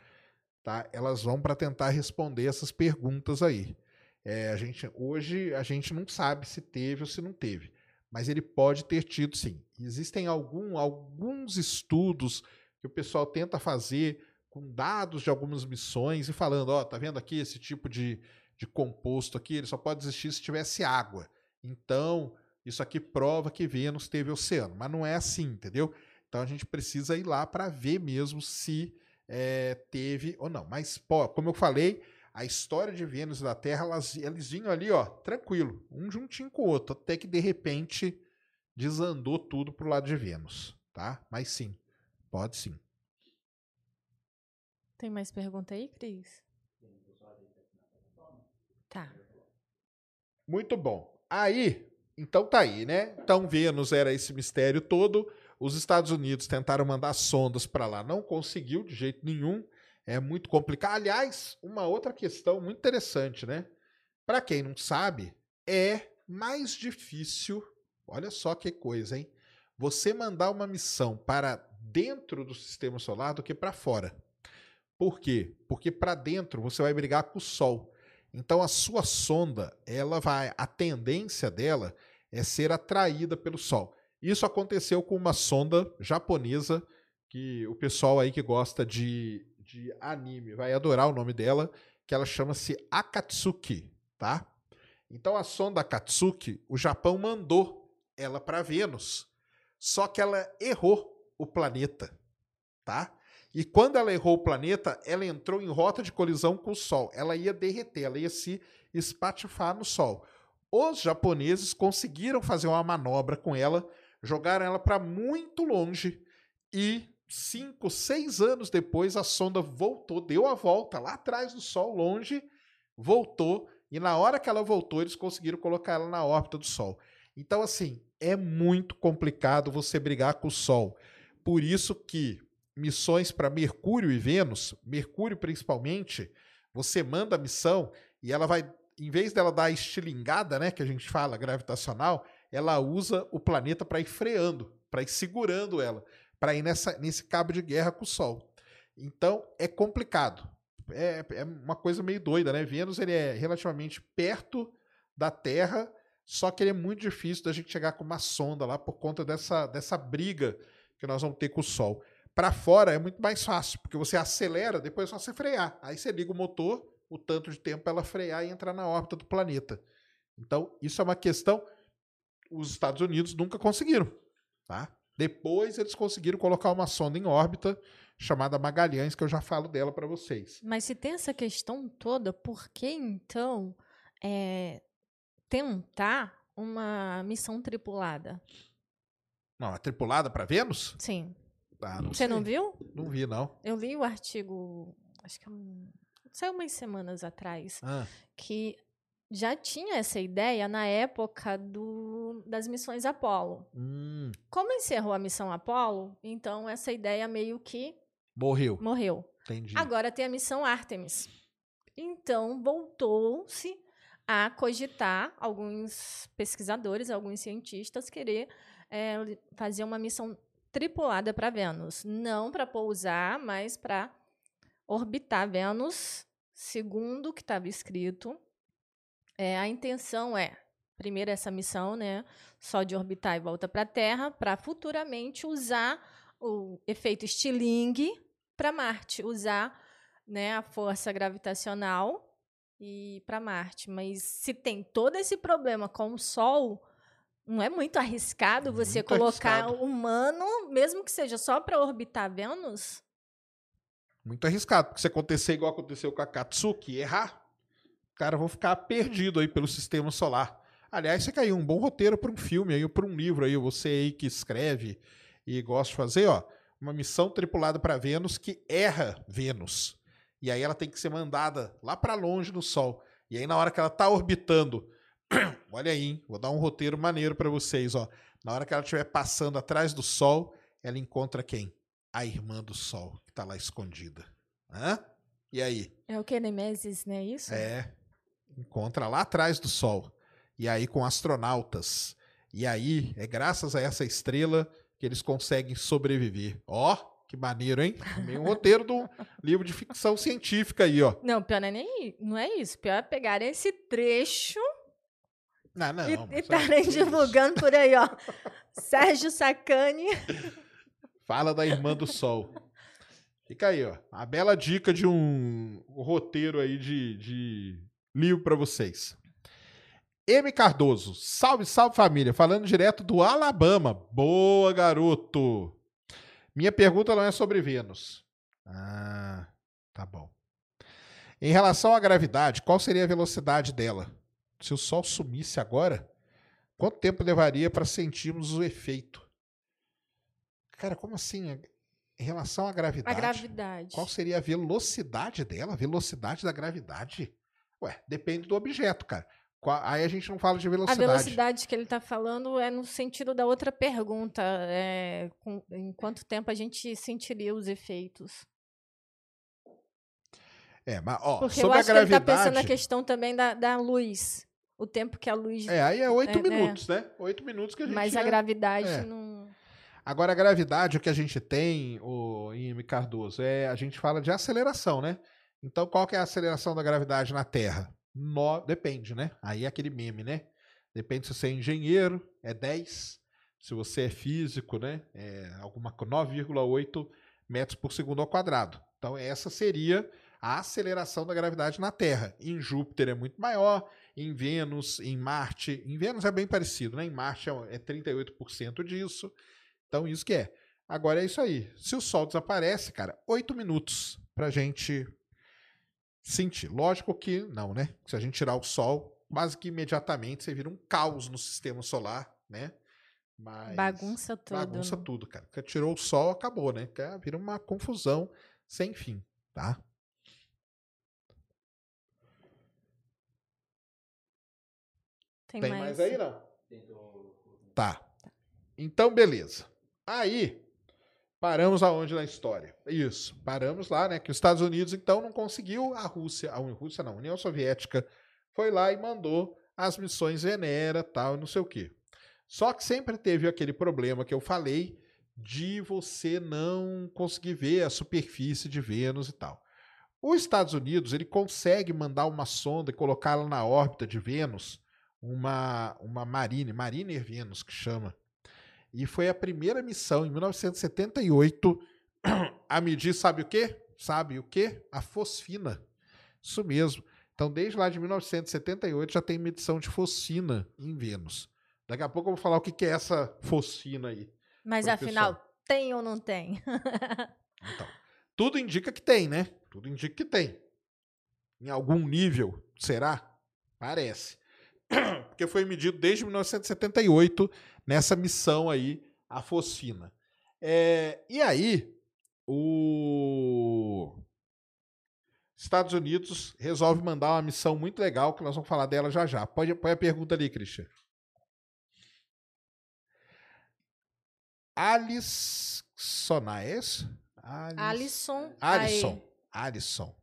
Speaker 2: tá? Elas vão para tentar responder essas perguntas aí. É, a gente, hoje a gente não sabe se teve ou se não teve mas ele pode ter tido sim. Existem algum, alguns estudos que o pessoal tenta fazer com dados de algumas missões e falando, ó, oh, tá vendo aqui esse tipo de, de composto aqui, ele só pode existir se tivesse água. Então, isso aqui prova que Vênus teve oceano, mas não é assim, entendeu? Então a gente precisa ir lá para ver mesmo se é, teve ou não. Mas, pô, como eu falei, a história de Vênus e da Terra, elas, eles vinham ali, ó, tranquilo, um juntinho com o outro, até que de repente desandou tudo pro lado de Vênus, tá? Mas sim, pode sim.
Speaker 1: Tem mais pergunta aí, Cris? Tá.
Speaker 2: Muito bom. Aí, então tá aí, né? Então Vênus era esse mistério todo. Os Estados Unidos tentaram mandar sondas para lá, não conseguiu de jeito nenhum é muito complicado. Aliás, uma outra questão muito interessante, né? Para quem não sabe, é mais difícil, olha só que coisa, hein? Você mandar uma missão para dentro do sistema solar do que para fora. Por quê? Porque para dentro você vai brigar com o Sol. Então a sua sonda, ela vai, a tendência dela é ser atraída pelo Sol. Isso aconteceu com uma sonda japonesa que o pessoal aí que gosta de, de anime vai adorar o nome dela, que ela chama-se Akatsuki, tá? Então a sonda Akatsuki, o Japão mandou ela para Vênus, só que ela errou o planeta, tá? E quando ela errou o planeta, ela entrou em rota de colisão com o Sol. Ela ia derreter, ela ia se espatifar no Sol. Os japoneses conseguiram fazer uma manobra com ela, jogaram ela para muito longe e cinco, seis anos depois a sonda voltou, deu a volta lá atrás do Sol, longe, voltou e na hora que ela voltou eles conseguiram colocar ela na órbita do Sol. Então assim é muito complicado você brigar com o Sol. Por isso que missões para Mercúrio e Vênus, Mercúrio principalmente, você manda a missão e ela vai, em vez dela dar a estilingada, né, que a gente fala gravitacional, ela usa o planeta para ir freando, para ir segurando ela, para ir nessa, nesse cabo de guerra com o Sol. Então é complicado. É, é uma coisa meio doida, né? Vênus ele é relativamente perto da Terra, só que ele é muito difícil da gente chegar com uma sonda lá por conta dessa, dessa briga que nós vamos ter com o Sol. Para fora é muito mais fácil, porque você acelera, depois é só você frear. Aí você liga o motor, o tanto de tempo para ela frear e entrar na órbita do planeta. Então, isso é uma questão. Os Estados Unidos nunca conseguiram. Tá? Depois eles conseguiram colocar uma sonda em órbita chamada Magalhães, que eu já falo dela para vocês.
Speaker 1: Mas se tem essa questão toda, por que então é, tentar uma missão tripulada?
Speaker 2: Não, a tripulada para Vênus?
Speaker 1: Sim.
Speaker 2: Ah, não
Speaker 1: Você
Speaker 2: sei.
Speaker 1: não viu?
Speaker 2: Não vi, não.
Speaker 1: Eu li o artigo, acho que é saiu umas semanas atrás,
Speaker 2: Ah,
Speaker 1: que já tinha essa ideia na época do, das missões Apollo.
Speaker 2: hum,
Speaker 1: Como encerrou a missão Apollo, então essa ideia meio que
Speaker 2: morreu.
Speaker 1: morreu.
Speaker 2: Entendi.
Speaker 1: Agora tem a missão Artemis. Então voltou-se a cogitar alguns pesquisadores, alguns cientistas querer eh, fazer uma missão tripulada para Vênus, não para pousar, mas para orbitar Vênus, segundo o que estava escrito. Eh, a intenção é, primeiro essa missão, né, só de orbitar e volta para a Terra, para futuramente usar o efeito estilingue para Marte, usar né, a força gravitacional e para Marte. Mas se tem todo esse problema com o Sol, não é muito arriscado você
Speaker 2: Muito
Speaker 1: colocar
Speaker 2: arriscado.
Speaker 1: humano, mesmo que seja só para orbitar Vênus?
Speaker 2: Muito arriscado, porque se acontecer igual aconteceu com a Katsuki, errar, cara, vão ficar perdido aí pelo sistema solar. Aliás, você caiu um bom roteiro para um filme aí, para um livro aí, você aí que escreve e gosta de fazer, ó, uma missão tripulada para Vênus que erra Vênus. E aí ela tem que ser mandada lá para longe no Sol. E aí na hora que ela tá orbitando, olha aí, hein, vou dar um roteiro maneiro para vocês, ó. Na hora que ela estiver passando atrás do Sol, ela encontra quem? A irmã do Sol, que tá lá escondida. Hã? E aí?
Speaker 1: É o que, Nemesis, né? Isso?
Speaker 2: É. Encontra lá atrás do Sol. E aí com astronautas. E aí é graças a essa estrela que eles conseguem sobreviver. Ó, que maneiro, hein? Meio um roteiro do livro de ficção científica aí, ó.
Speaker 1: Não, pior não é nem não é isso. Pior é pegar esse trecho
Speaker 2: Não, não.
Speaker 1: e estarem
Speaker 2: é isso.
Speaker 1: divulgando por aí, ó. Sérgio Sacani.
Speaker 2: Fala da irmã do Sol. Fica aí, ó. A bela dica de um roteiro aí de, de livro para vocês. M. Cardoso, salve, salve família, falando direto do Alabama. Boa, garoto. Minha pergunta não é sobre Vênus. Ah, tá bom. Em relação à gravidade, qual seria a velocidade dela? Se o Sol sumisse agora, quanto tempo levaria para sentirmos o efeito? Cara, como assim? Em relação à
Speaker 1: A
Speaker 2: gravidade,
Speaker 1: gravidade.
Speaker 2: qual seria a velocidade dela? A velocidade da gravidade? Ué, depende do objeto, cara. Aí a gente não fala de
Speaker 1: A
Speaker 2: velocidade.
Speaker 1: velocidade que ele está falando é no sentido da outra pergunta. é, com- em quanto tempo a gente sentiria os efeitos?
Speaker 2: É, mas ó,
Speaker 1: Porque eu
Speaker 2: sobre a
Speaker 1: acho que ele está
Speaker 2: gravidade.
Speaker 1: pensando na questão também da, da luz. O tempo que a luz.
Speaker 2: É, aí é oito
Speaker 1: É, né?
Speaker 2: minutos, né? Oito minutos que a gente.
Speaker 1: mas a
Speaker 2: é-
Speaker 1: gravidade
Speaker 2: é.
Speaker 1: não.
Speaker 2: Agora, a gravidade, o que a gente tem, o M. Cardoso, é a gente fala de aceleração, né? Então, qual que é a aceleração da gravidade na Terra? No- Depende, né? Aí é aquele meme, né? Depende se você é engenheiro, é 10. se você é físico, né? É alguma 9,8 metros por segundo ao quadrado. Então, essa seria a aceleração da gravidade na Terra. Em Júpiter é muito maior, em Vênus, em Marte. Em Vênus é bem parecido, né? Em Marte é 38% disso. Então, isso que é. Agora é isso aí. Se o Sol desaparece, cara, oito minutos pra gente sentir. Lógico que não, né? Se a gente tirar o Sol, quase que imediatamente você vira um caos no sistema solar, né?
Speaker 1: Mas bagunça tudo.
Speaker 2: Bagunça tudo, cara. Porque tirou o Sol, acabou, né? Vira uma confusão sem fim, tá?
Speaker 1: Tem, Tem mais... mais
Speaker 2: aí, não? Tá. Então, beleza. Aí, paramos aonde na história? Isso, paramos lá, né? Que os Estados Unidos, então, não conseguiu, a Rússia, a Rússia não, a União Soviética foi lá e mandou as missões Venera, tal, não sei o quê. Só que sempre teve aquele problema que eu falei de você não conseguir ver a superfície de Vênus e tal. Os Estados Unidos, ele consegue mandar uma sonda e colocá-la na órbita de Vênus, uma, uma Marine, Mariner Venus que chama. E foi a primeira missão em 1978 a medir, sabe o quê? Sabe o quê? A fosfina. Isso mesmo. Então, desde lá de 1978 já tem medição de fosfina em Vênus. Daqui a pouco eu vou falar o que é essa fosfina aí.
Speaker 1: Mas afinal, tem ou não tem?
Speaker 2: então, tudo indica que tem, né? Tudo indica que tem. Em algum nível, será? Parece. Porque foi medido desde 1978 nessa missão aí, a fosfina. É, e aí, o Estados Unidos resolve mandar uma missão muito legal, que nós vamos falar dela já já. Pode, pode a pergunta ali, Christian. Alisson, é isso?
Speaker 1: Alisson.
Speaker 2: Alisson. Alisson.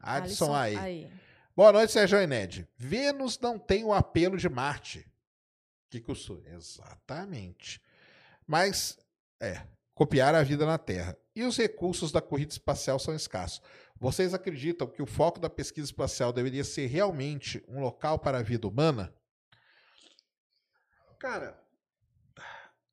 Speaker 2: Alisson aí. Boa noite, Sérgio Ened. Vênus não tem o apelo de Marte. Que custou? Exatamente. Mas, é, copiar a vida na Terra. E os recursos da corrida espacial são escassos. Vocês acreditam que o foco da pesquisa espacial deveria ser realmente um local para a vida humana? Cara,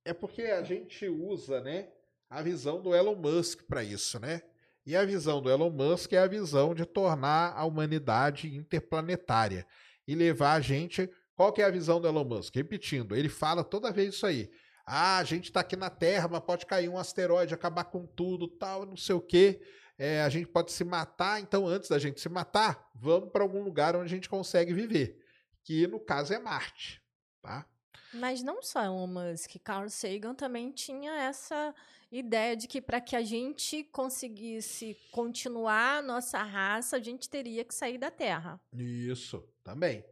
Speaker 2: é porque a gente usa, né, a visão do Elon Musk para isso, né? E a visão do Elon Musk é a visão de tornar a humanidade interplanetária e levar a gente. Qual que é a visão do Elon Musk? Repetindo, ele fala toda vez isso aí. Ah, a gente está aqui na Terra, mas pode cair um asteroide, acabar com tudo, tal, não sei o quê. É, a gente pode se matar, então antes da gente se matar, vamos para algum lugar onde a gente consegue viver, que no caso é Marte, tá?
Speaker 1: Mas não só Elon Musk, Carl Sagan também tinha essa ideia de que para que a gente conseguisse continuar a nossa raça, a gente teria que sair da Terra.
Speaker 2: Isso, também.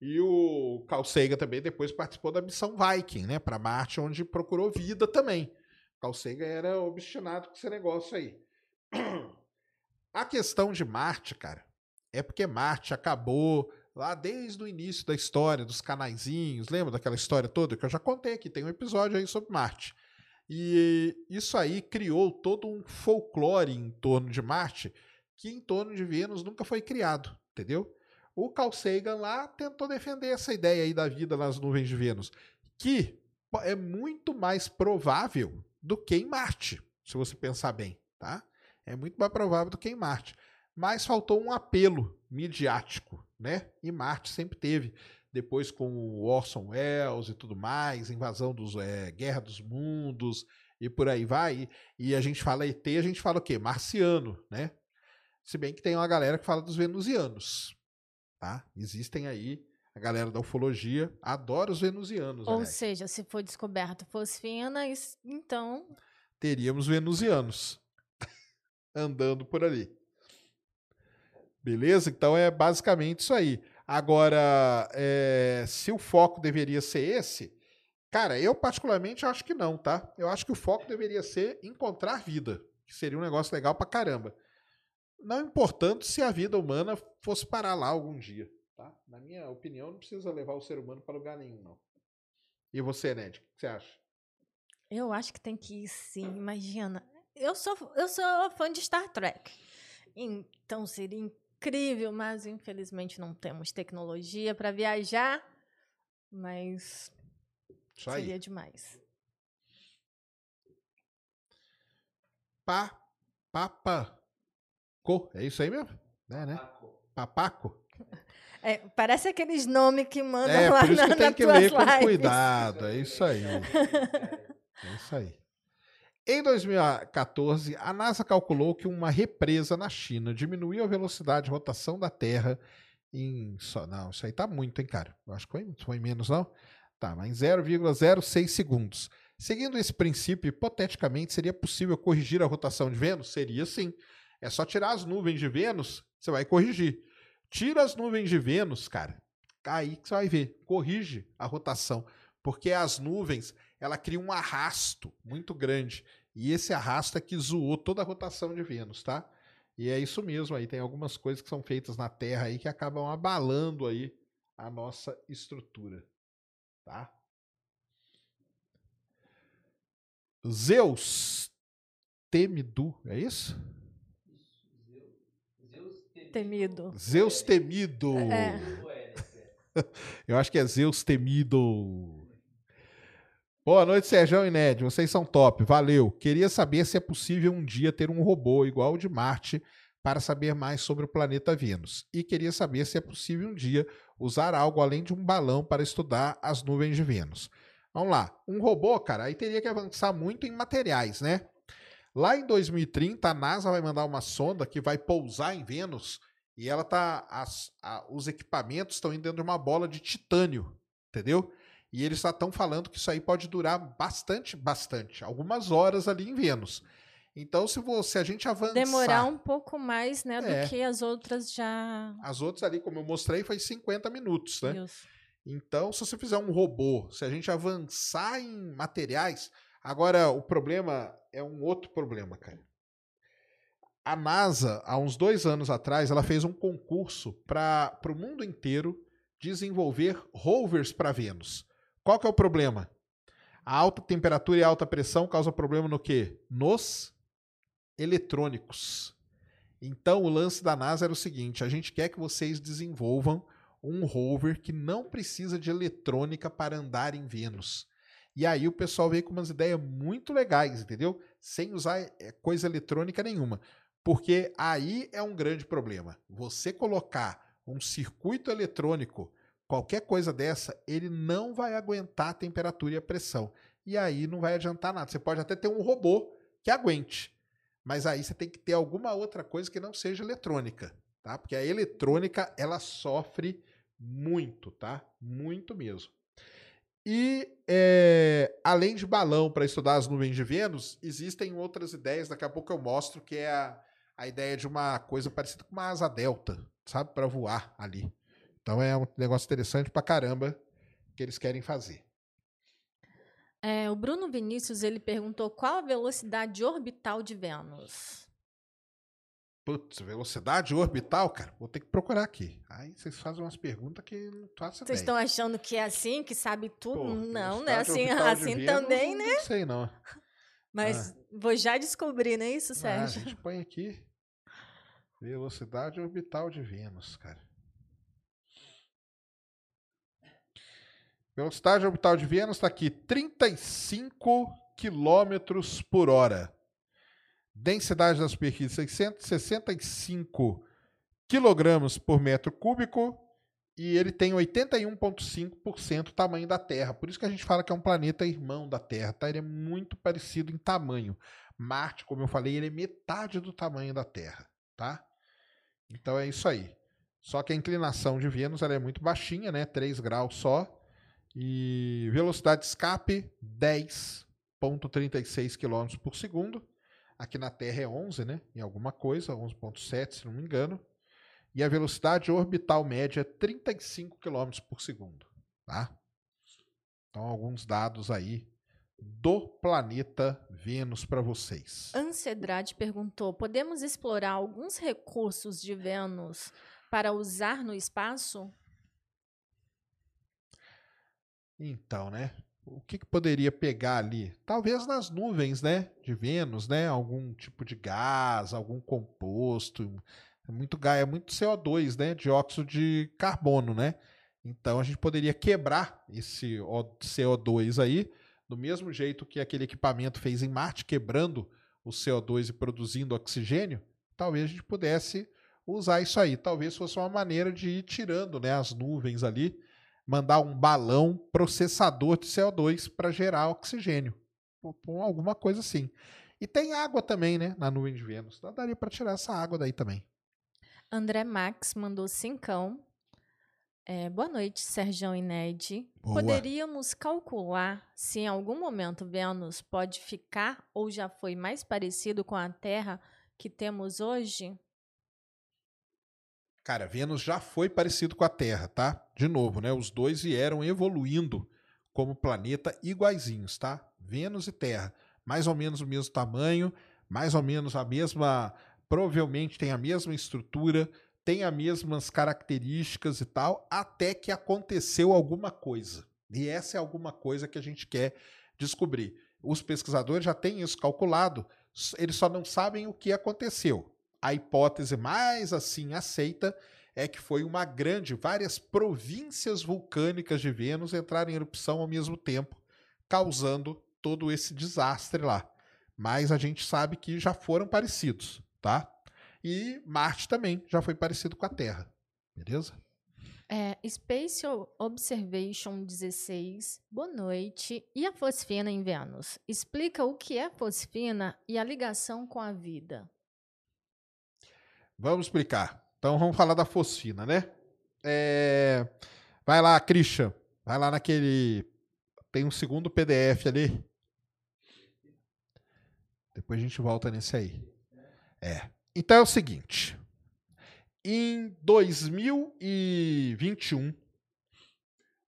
Speaker 2: E o Carl Sagan também depois participou da missão Viking, né, para Marte, onde procurou vida também. Carl Sagan era obstinado com esse negócio aí. A questão de Marte, cara, é porque Marte acabou lá desde o início da história dos canaizinhos, lembra daquela história toda que eu já contei aqui, tem um episódio aí sobre Marte. E isso aí criou todo um folclore em torno de Marte que em torno de Vênus nunca foi criado, entendeu? O Carl Sagan lá tentou defender essa ideia aí da vida nas nuvens de Vênus, que é muito mais provável do que em Marte, se você pensar bem, tá? É muito mais provável do que em Marte. Mas faltou um apelo midiático, né? E Marte sempre teve. Depois com o Orson Welles e tudo mais, invasão dos é, Guerra dos Mundos e por aí vai. E, a gente fala ET, a gente fala o quê? Marciano, né? Se bem que tem uma galera que fala dos venusianos, tá? Existem aí a galera da ufologia adora os venusianos.
Speaker 1: Ou aliás. seja, se for descoberto fosfina, então
Speaker 2: teríamos venusianos andando por ali. Beleza? Então é basicamente isso aí. Agora, é, se o foco deveria ser esse, cara, eu particularmente acho que não, tá? Eu acho que o foco deveria ser encontrar vida, que seria um negócio legal pra caramba não importando se a vida humana fosse parar lá algum dia. Tá? Na minha opinião, não precisa levar o ser humano para lugar nenhum, não. E você, Ned, o que você acha?
Speaker 1: Eu acho que tem que ir sim, imagina. Eu sou, eu sou fã de Star Trek. Então seria incrível, mas infelizmente não temos tecnologia para viajar. Mas Só seria aí. demais.
Speaker 2: Pa, papa. Papaco. É isso aí mesmo? É, né? Papaco.
Speaker 1: É, parece aqueles nomes que mandam
Speaker 2: É,
Speaker 1: lá
Speaker 2: por isso
Speaker 1: na,
Speaker 2: que tem que ler com
Speaker 1: lives.
Speaker 2: cuidado. É isso aí. É isso aí. Em 2014, a NASA calculou que uma represa na China diminuiu a velocidade de rotação da Terra em. Só, não, isso aí tá muito, hein, cara? Eu acho que foi, foi menos, não? Tá, mas em 0,06 segundos. Seguindo esse princípio, hipoteticamente, seria possível corrigir a rotação de Vênus? Seria sim. É só tirar as nuvens de Vênus, você vai corrigir. Tira as nuvens de Vênus, cara. Aí que você vai ver. Corrige a rotação. Porque as nuvens, ela cria um arrasto muito grande. E esse arrasto é que zoou toda a rotação de Vênus, tá? E é isso mesmo aí. Tem algumas coisas que são feitas na Terra aí que acabam abalando aí a nossa estrutura. Tá? Zeus Temidu, é isso?
Speaker 1: Temido.
Speaker 2: Zeus Temido.
Speaker 1: É.
Speaker 2: Eu acho que é Zeus Temido. Boa noite, Sérgio e Ned. Vocês são top. Valeu. Queria saber se é possível um dia ter um robô igual o de Marte para saber mais sobre o planeta Vênus. E queria saber se é possível um dia usar algo além de um balão para estudar as nuvens de Vênus. Vamos lá. Um robô, cara, aí teria que avançar muito em materiais, né? Lá em 2030, a NASA vai mandar uma sonda que vai pousar em Vênus e ela tá. as- a- os equipamentos estão indo dentro de uma bola de titânio, entendeu? E eles estão falando que isso aí pode durar bastante, bastante, algumas horas ali em Vênus. Então, se você a gente avançar,
Speaker 1: Demorar um pouco mais, né, do
Speaker 2: É.
Speaker 1: que as outras já.
Speaker 2: as outras ali, como eu mostrei, foi 50 minutos, né?
Speaker 1: Isso.
Speaker 2: Então, se você fizer um robô, se a gente avançar em materiais. Agora, o problema é um outro problema, cara. A NASA, há uns dois anos atrás, ela fez um concurso para o mundo inteiro desenvolver rovers para Vênus. Qual que é o problema? A alta temperatura e alta pressão causam problema no quê? Nos eletrônicos. Então, o lance da NASA era o seguinte: a gente quer que vocês desenvolvam um rover que não precisa de eletrônica para andar em Vênus. E aí o pessoal veio com umas ideias muito legais, entendeu? Sem usar eh, coisa eletrônica nenhuma. Porque aí é um grande problema. Você colocar um circuito eletrônico, qualquer coisa dessa, ele não vai aguentar a temperatura e a pressão. E aí não vai adiantar nada. Você pode até ter um robô que aguente. Mas aí você tem que ter alguma outra coisa que não seja eletrônica, tá? Porque a eletrônica, ela sofre muito, tá? Muito mesmo. E é, além de balão para estudar as nuvens de Vênus, existem outras ideias. Daqui a pouco eu mostro que é a, a ideia de uma coisa parecida com uma asa delta, sabe, para voar ali. Então é um negócio interessante pra caramba que eles querem fazer.
Speaker 1: É, o Bruno Vinícius ele perguntou qual a velocidade orbital de Vênus.
Speaker 2: Putz, velocidade orbital, cara, vou ter que procurar aqui. Aí vocês fazem umas perguntas que não faço
Speaker 1: Vocês estão achando que é assim, que sabe tudo?
Speaker 2: Pô,
Speaker 1: não, né? Assim, assim
Speaker 2: Vênus,
Speaker 1: também, né?
Speaker 2: Não sei não.
Speaker 1: Mas vou já descobrir, não é isso,
Speaker 2: Ah, a
Speaker 1: Sérgio?
Speaker 2: gente põe aqui velocidade orbital de Vênus, cara. Velocidade orbital de Vênus está aqui, 35 quilômetros por hora. Densidade da superfície, 665 quilogramas por metro cúbico. E ele tem 81,5% do tamanho da Terra. Por isso que a gente fala que é um planeta irmão da Terra, tá? Ele é muito parecido em tamanho. Marte, como eu falei, ele é metade do tamanho da Terra, tá? Então é isso aí. Só que a inclinação de Vênus ela é muito baixinha, né? 3 graus só. E velocidade de escape 10.36 km por segundo. Aqui na Terra é 11, né? Em alguma coisa, 11.7, se não me engano. E a velocidade orbital média é 35 km por segundo, tá? Então alguns dados aí do planeta Vênus para vocês.
Speaker 1: Ancedrade perguntou: podemos explorar alguns recursos de Vênus para usar no espaço?
Speaker 2: Então, né? O que, que poderia pegar ali? Talvez nas nuvens, né? De Vênus, né? Algum tipo de gás, algum composto. É muito gás, é muito CO2, né? Dióxido de carbono, né? Então a gente poderia quebrar esse O- CO2 aí, do mesmo jeito que aquele equipamento fez em Marte, quebrando o CO2 e produzindo oxigênio, talvez a gente pudesse usar isso aí. Talvez fosse uma maneira de ir tirando né, as nuvens ali, mandar um balão processador de CO2 para gerar oxigênio. Ou alguma coisa assim. E tem água também, né, na nuvem de Vênus. Então daria para tirar essa água daí também.
Speaker 1: André Max mandou cincão. É, boa noite, Sérgio e Ned. Boa. Poderíamos calcular se em algum momento Vênus pode ficar ou já foi mais parecido com a Terra que temos hoje?
Speaker 2: Cara, Vênus já foi parecido com a Terra, tá? De novo, né? Os dois vieram evoluindo como planeta iguaizinhos, tá? Vênus e Terra, mais ou menos o mesmo tamanho, mais ou menos a mesma, provavelmente tem a mesma estrutura, tem as mesmas características e tal, até que aconteceu alguma coisa. E essa é alguma coisa que a gente quer descobrir. Os pesquisadores já têm isso calculado, eles só não sabem o que aconteceu. A hipótese mais assim aceita é que foi uma grande, várias províncias vulcânicas de Vênus entraram em erupção ao mesmo tempo, causando todo esse desastre lá. Mas a gente sabe que já foram parecidos, tá? E Marte também já foi parecido com a Terra, beleza?
Speaker 1: É, Space Observation 16, boa noite. E a fosfina em Vênus? Explica o que é fosfina e a ligação com a vida.
Speaker 2: Vamos explicar. Então vamos falar da fosfina, né? É... Vai lá, Christian. Vai lá naquele. Tem um segundo PDF ali. Depois a gente volta nesse aí. É. Então é o seguinte. Em 2021,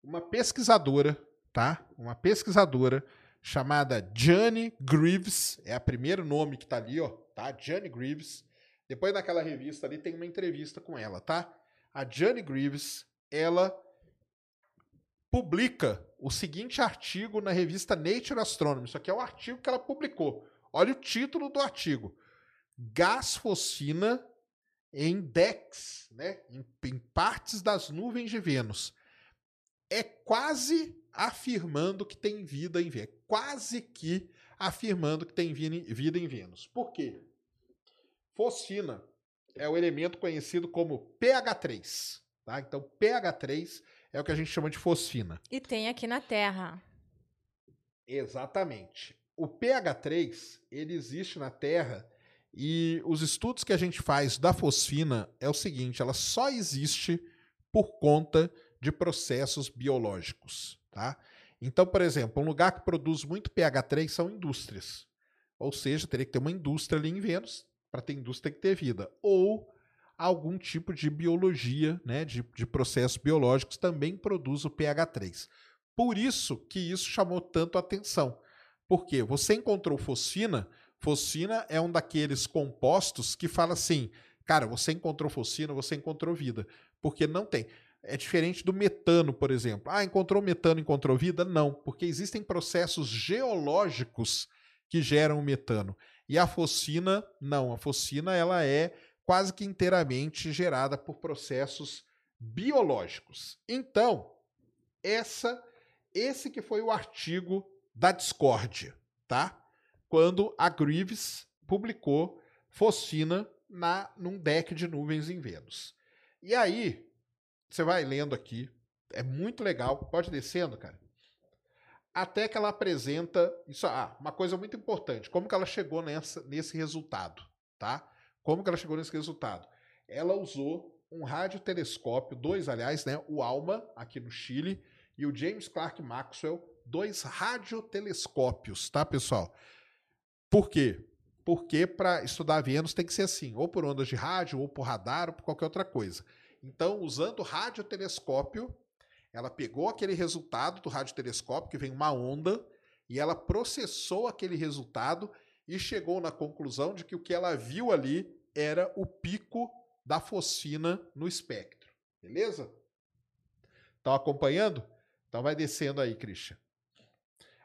Speaker 2: uma pesquisadora, tá? Uma pesquisadora chamada Jane Greaves, é o primeiro nome que tá ali, ó, tá? Jane Greaves depois naquela revista ali tem uma entrevista com ela, tá? A Jane Greaves, ela publica o seguinte artigo na revista Nature Astronomy. Isso aqui é o artigo que ela publicou. Olha o título do artigo. Gás fosfina em decks, né? Em, em partes das nuvens de Vênus. É quase afirmando que tem vida em Vênus. Quase que afirmando que tem vida em Vênus. Por quê? Fosfina é o elemento conhecido como pH3. Tá? Então, pH3 é o que a gente chama de fosfina.
Speaker 1: E tem aqui na Terra.
Speaker 2: Exatamente. O pH3 ele existe na Terra e os estudos que a gente faz da fosfina é o seguinte: ela só existe por conta de processos biológicos. Tá? Então, por exemplo, um lugar que produz muito pH3 são indústrias. Ou seja, teria que ter uma indústria ali em Vênus para ter indústria tem que ter vida. Ou algum tipo de biologia, né, de, de processos biológicos também produz o pH3. Por isso que isso chamou tanto atenção. Porque você encontrou fosfina, fosfina é um daqueles compostos que fala assim, cara, você encontrou fosfina, você encontrou vida. Porque não tem. É diferente do metano, por exemplo. Ah, encontrou metano, encontrou vida? Não, porque existem processos geológicos que geram o metano. E a fosfina, não. A fosfina ela é quase que inteiramente gerada por processos biológicos. Então, essa, esse que foi o artigo da discórdia, tá? Quando a Greaves publicou fosfina na num deck de nuvens em Vênus. E aí, você vai lendo aqui, é muito legal, pode descendo, cara até que ela apresenta isso, ah, uma coisa muito importante, como que ela chegou nessa, nesse resultado, tá? Como que ela chegou nesse resultado? Ela usou um radiotelescópio, dois aliás, né, o ALMA aqui no Chile e o James Clark Maxwell, dois radiotelescópios, tá, pessoal? Por quê? Porque para estudar Vênus tem que ser assim, ou por ondas de rádio, ou por radar, ou por qualquer outra coisa. Então, usando radiotelescópio, ela pegou aquele resultado do radiotelescópio, que vem uma onda, e ela processou aquele resultado e chegou na conclusão de que o que ela viu ali era o pico da fosfina no espectro. Beleza? Estão acompanhando? Então vai descendo aí, Christian.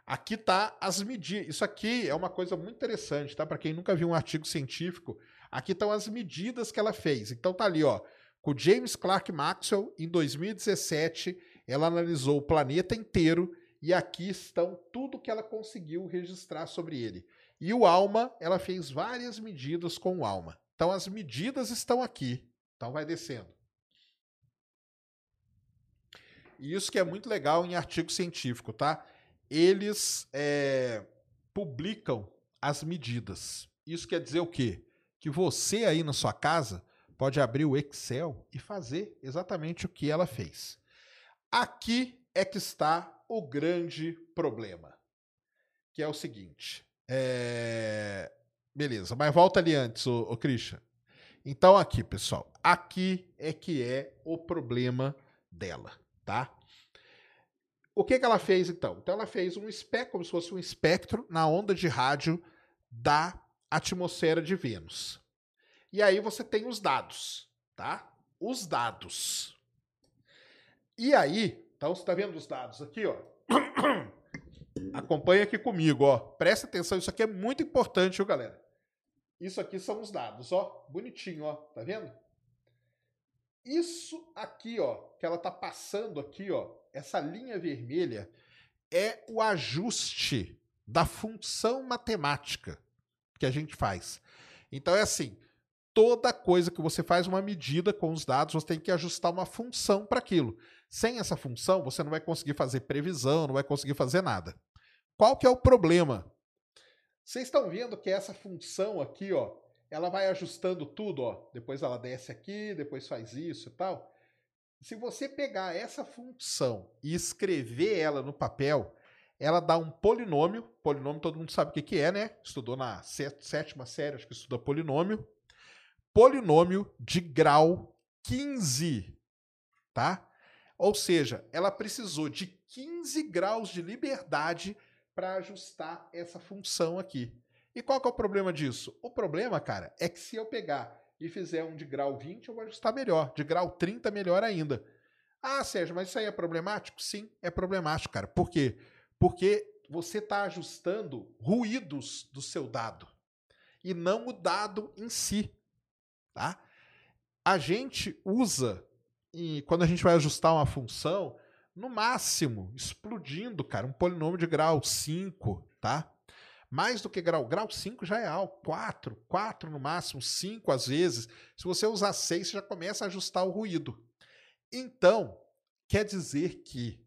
Speaker 2: Aqui tá as medidas. Isso aqui é uma coisa muito interessante, tá? Para quem nunca viu um artigo científico, aqui estão as medidas que ela fez. Então tá ali, ó, com James Clark Maxwell em 2017, ela analisou o planeta inteiro e aqui estão tudo que ela conseguiu registrar sobre ele. E o Alma, ela fez várias medidas com o Alma. Então as medidas estão aqui. Então vai descendo. E isso que é muito legal em artigo científico, tá? Eles é, publicam as medidas. Isso quer dizer o quê? Que você aí na sua casa pode abrir o Excel e fazer exatamente o que ela fez. Aqui é que está o grande problema, que é o seguinte. É... Beleza, mas volta ali antes, o, o Christian. Então aqui, pessoal, aqui é que é o problema dela, tá? O que, que ela fez então? Então ela fez um espectro, como se fosse um espectro na onda de rádio da atmosfera de Vênus. E aí você tem os dados, tá? Os dados. E aí, então você está vendo os dados aqui, ó. Acompanha aqui comigo, ó. Presta atenção, isso aqui é muito importante, viu, galera? Isso aqui são os dados, ó. Bonitinho, ó. Tá vendo? Isso aqui, ó, que ela tá passando aqui, ó, essa linha vermelha é o ajuste da função matemática que a gente faz. Então é assim, toda coisa que você faz uma medida com os dados, você tem que ajustar uma função para aquilo. Sem essa função, você não vai conseguir fazer previsão, não vai conseguir fazer nada. Qual que é o problema? Vocês estão vendo que essa função aqui, ó, ela vai ajustando tudo, ó. Depois ela desce aqui, depois faz isso e tal. Se você pegar essa função e escrever ela no papel, ela dá um polinômio. Polinômio todo mundo sabe o que, que é, né? Estudou na sétima série, acho que estuda polinômio polinômio de grau 15, tá? Ou seja, ela precisou de 15 graus de liberdade para ajustar essa função aqui. E qual que é o problema disso? O problema, cara, é que se eu pegar e fizer um de grau 20, eu vou ajustar melhor. De grau 30, melhor ainda. Ah, Sérgio, mas isso aí é problemático? Sim, é problemático, cara. Por quê? Porque você está ajustando ruídos do seu dado e não o dado em si tá? A gente usa e quando a gente vai ajustar uma função, no máximo, explodindo, cara, um polinômio de grau 5, tá? Mais do que grau, grau 5 já é alto, 4, 4 no máximo, 5 às vezes. Se você usar 6, você já começa a ajustar o ruído. Então, quer dizer que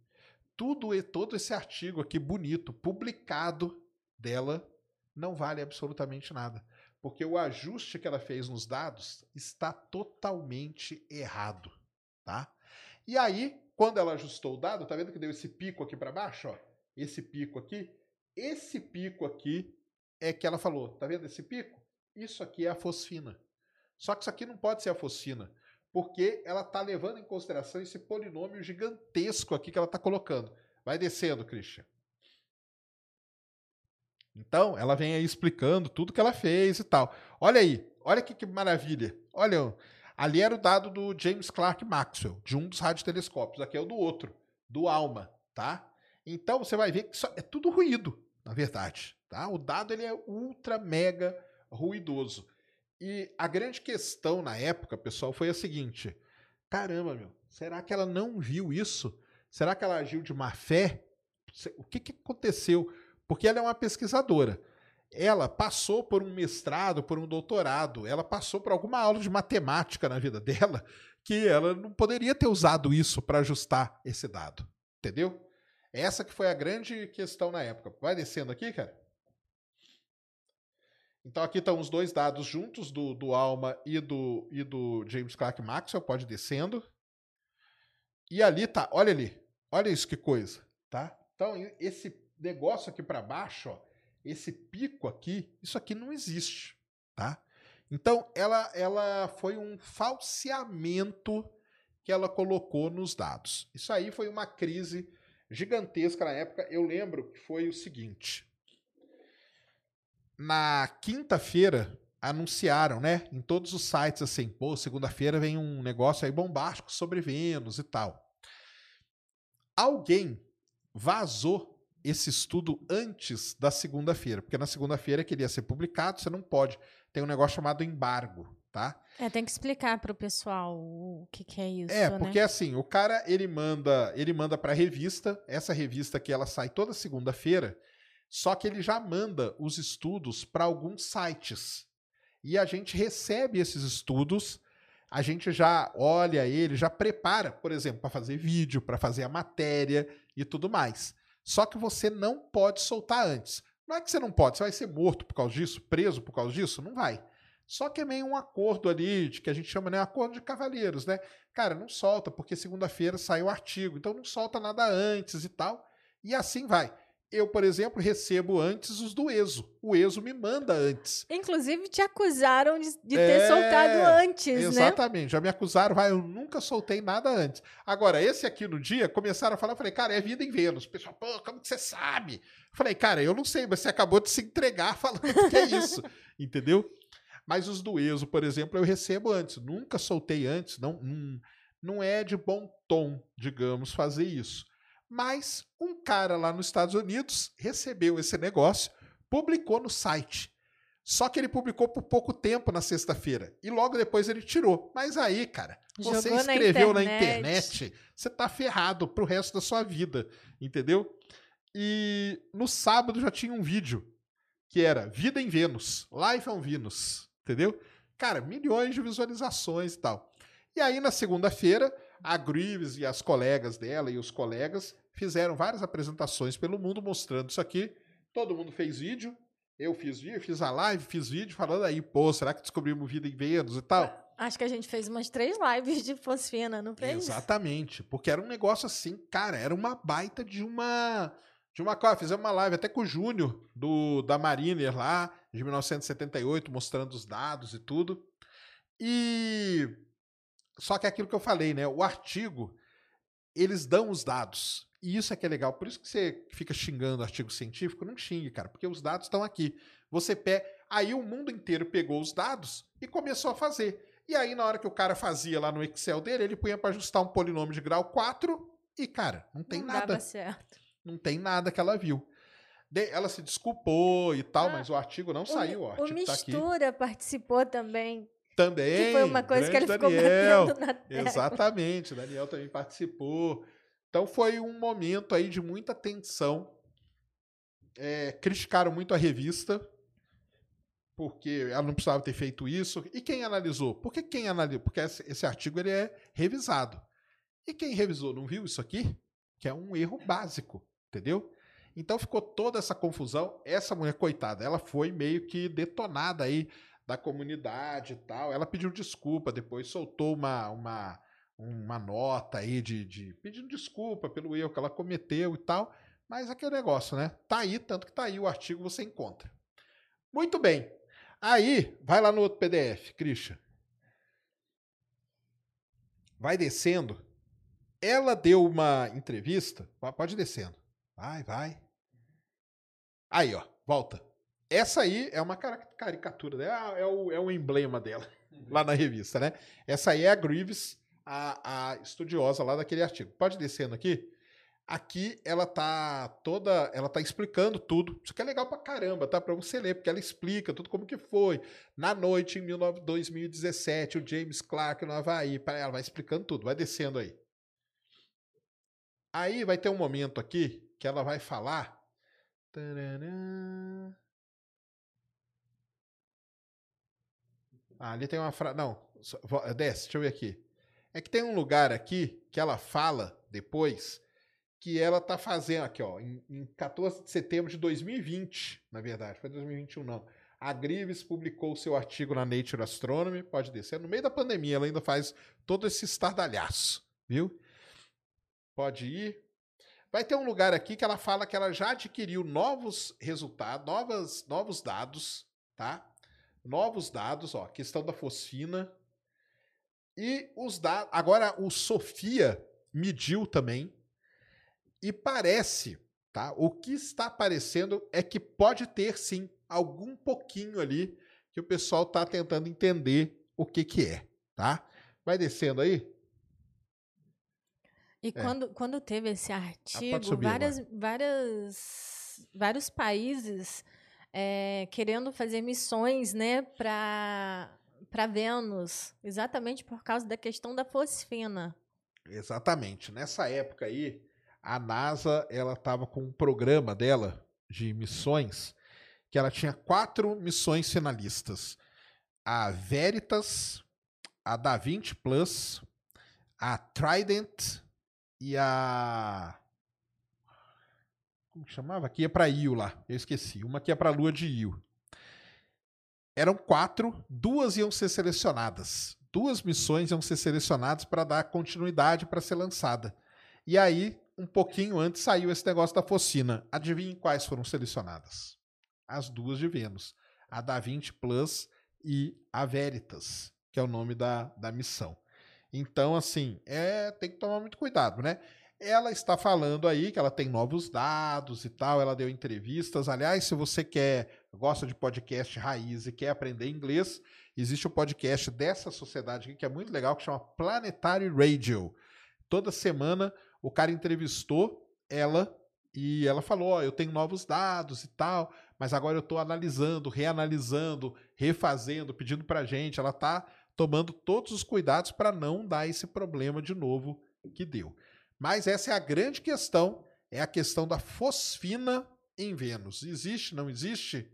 Speaker 2: tudo e todo esse artigo aqui bonito, publicado dela, não vale absolutamente nada porque o ajuste que ela fez nos dados está totalmente errado, tá? E aí, quando ela ajustou o dado, tá vendo que deu esse pico aqui para baixo, ó? Esse pico aqui, esse pico aqui é que ela falou, tá vendo esse pico? Isso aqui é a fosfina. Só que isso aqui não pode ser a fosfina, porque ela tá levando em consideração esse polinômio gigantesco aqui que ela tá colocando. Vai descendo, Christian. Então, ela vem aí explicando tudo que ela fez e tal. Olha aí, olha que, que maravilha. Olha, ali era o dado do James Clark Maxwell, de um dos radiotelescópios. Aqui é o do outro, do ALMA, tá? Então, você vai ver que é tudo ruído, na verdade. Tá? O dado ele é ultra mega ruidoso. E a grande questão na época, pessoal, foi a seguinte: caramba, meu, será que ela não viu isso? Será que ela agiu de má fé? O que, que aconteceu? Porque ela é uma pesquisadora. Ela passou por um mestrado, por um doutorado, ela passou por alguma aula de matemática na vida dela, que ela não poderia ter usado isso para ajustar esse dado. Entendeu? Essa que foi a grande questão na época. Vai descendo aqui, cara. Então aqui estão os dois dados juntos, do, do Alma e do, e do James Clark Maxwell, pode descendo. E ali tá, olha ali, olha isso que coisa, tá? Então esse negócio aqui para baixo, ó, esse pico aqui, isso aqui não existe, tá? Então, ela, ela foi um falseamento que ela colocou nos dados. Isso aí foi uma crise gigantesca na época. Eu lembro que foi o seguinte: na quinta-feira anunciaram, né, em todos os sites assim, pô, segunda-feira vem um negócio aí bombástico sobre Vênus e tal. Alguém vazou esse estudo antes da segunda-feira, porque na segunda-feira que ele ia ser publicado, você não pode. Tem um negócio chamado embargo, tá?
Speaker 1: É, tem que explicar para o pessoal o que, que, é isso.
Speaker 2: É,
Speaker 1: né?
Speaker 2: porque assim, o cara ele manda, ele manda para a revista, essa revista que ela sai toda segunda-feira, Só que ele já manda os estudos para alguns sites. E a gente recebe esses estudos, a gente já olha ele, já prepara, por exemplo, para fazer vídeo, para fazer a matéria e tudo mais. Só que você não pode soltar antes. Não é que você não pode, você vai ser morto por causa disso, preso por causa disso? Não vai. Só que é meio um acordo ali, de que a gente chama né, acordo de cavalheiros, né? Cara, não solta, porque segunda-feira sai o artigo, então não solta nada antes e tal. E assim vai. Eu, por exemplo, recebo antes os do ESO. O ESO me manda antes.
Speaker 1: Inclusive, te acusaram de, de ter é, soltado antes,
Speaker 2: exatamente. né? Exatamente. Já me acusaram, vai, eu nunca soltei nada antes. Agora, esse aqui no dia, começaram a falar, eu falei, cara, é vida em Vênus. O pessoal, pô, como que você sabe? Eu falei, cara, eu não sei, mas você acabou de se entregar falando que é isso. Entendeu? Mas os do ESO, por exemplo, eu recebo antes. Nunca soltei antes. Não, não, não é de bom tom, digamos, fazer isso. Mas um cara lá nos Estados Unidos recebeu esse negócio, publicou no site. Só que ele publicou por pouco tempo na sexta-feira. E logo depois ele tirou. Mas aí, cara, você Jogou escreveu na internet. na internet, você tá ferrado pro resto da sua vida. Entendeu? E no sábado já tinha um vídeo que era Vida em Vênus, Life on Venus entendeu? Cara, milhões de visualizações e tal. E aí, na segunda-feira, a Greaves e as colegas dela e os colegas fizeram várias apresentações pelo mundo mostrando isso aqui. Todo mundo fez vídeo. Eu fiz vídeo, fiz a live, fiz vídeo falando aí, pô, será que descobrimos vida em Vênus e tal?
Speaker 1: Acho que a gente fez umas três lives de fosfina, não fez?
Speaker 2: Exatamente, porque era um negócio assim, cara, era uma baita de uma de uma coisa, fizemos uma live até com o Júnior, do, da Mariner lá, de 1978, mostrando os dados e tudo. E. Só que é aquilo que eu falei, né? O artigo, eles dão os dados. E isso é que é legal. Por isso que você fica xingando artigo científico, não xingue, cara, porque os dados estão aqui. Você pega. Aí o mundo inteiro pegou os dados e começou a fazer. E aí, na hora que o cara fazia lá no Excel dele, ele punha para ajustar um polinômio de grau 4 e, cara, não tem
Speaker 1: não
Speaker 2: nada.
Speaker 1: Dava certo
Speaker 2: não tem nada que ela viu. De, ela se desculpou e tal, ah, mas o artigo não saiu. O,
Speaker 1: o Mistura tá participou também.
Speaker 2: Também.
Speaker 1: Que foi uma coisa que ele
Speaker 2: Daniel.
Speaker 1: ficou batendo na tela.
Speaker 2: Exatamente, o Daniel também participou. Então foi um momento aí de muita tensão. É, criticaram muito a revista, porque ela não precisava ter feito isso. E quem analisou? Por que quem analisou? Porque esse, esse artigo ele é revisado. E quem revisou não viu isso aqui? Que é um erro básico entendeu? Então ficou toda essa confusão. Essa mulher, coitada, ela foi meio que detonada aí da comunidade e tal. Ela pediu desculpa, depois soltou uma, uma, uma nota aí de, de pedindo desculpa pelo erro que ela cometeu e tal. Mas aquele negócio, né? Tá aí, tanto que tá aí o artigo você encontra. Muito bem. Aí, vai lá no outro PDF, Christian. Vai descendo. Ela deu uma entrevista. Pode ir descendo. Vai, vai. Aí, ó, volta. Essa aí é uma caricatura, né? Ah, é o, é o emblema dela, uhum. lá na revista, né? Essa aí é a Greaves, a, a estudiosa lá daquele artigo. Pode descendo aqui? Aqui ela tá toda, ela tá explicando tudo. Isso que é legal pra caramba, tá? Pra você ler, porque ela explica tudo como que foi. Na noite, em 2017, o James Clark no Havaí, ela vai explicando tudo. Vai descendo aí. Aí vai ter um momento aqui que ela vai falar. Ah, ali tem uma frase. Não, desce, deixa eu ver aqui. É que tem um lugar aqui que ela fala depois que ela tá fazendo aqui, ó, em, em 14 de setembro de 2020, na verdade, foi 2021 não. A Grives publicou seu artigo na Nature Astronomy, pode descer, no meio da pandemia ela ainda faz todo esse estardalhaço, viu? Pode ir. Vai ter um lugar aqui que ela fala que ela já adquiriu novos resultados, novas, novos dados, tá? Novos dados, ó, questão da fosfina. E os dados. Agora, o Sofia mediu também. E parece, tá? O que está aparecendo é que pode ter sim algum pouquinho ali que o pessoal está tentando entender o que, que é, tá? Vai descendo aí.
Speaker 1: E é. quando, quando teve esse ah, artigo, subir, várias, várias, vários países é, querendo fazer missões né, para Vênus, exatamente por causa da questão da fosfina.
Speaker 2: Exatamente. Nessa época aí, a NASA ela estava com um programa dela de missões que ela tinha quatro missões finalistas: a Veritas, a Da Vinci Plus, a Trident e a. Como que chamava? Aqui é para Io lá, eu esqueci. Uma que é para a Lua de Io. Eram quatro, duas iam ser selecionadas. Duas missões iam ser selecionadas para dar continuidade para ser lançada. E aí, um pouquinho antes, saiu esse negócio da Focina. Adivinhem quais foram selecionadas? As duas de Vênus. A Da Vinci Plus e a Veritas, que é o nome da, da missão. Então, assim, é, tem que tomar muito cuidado, né? Ela está falando aí que ela tem novos dados e tal, ela deu entrevistas. Aliás, se você quer, gosta de podcast raiz e quer aprender inglês, existe o um podcast dessa sociedade aqui que é muito legal, que chama Planetary Radio. Toda semana o cara entrevistou ela e ela falou: oh, eu tenho novos dados e tal, mas agora eu estou analisando, reanalisando, refazendo, pedindo para gente. Ela está tomando todos os cuidados para não dar esse problema de novo que deu. Mas essa é a grande questão, é a questão da fosfina em Vênus. Existe, não existe?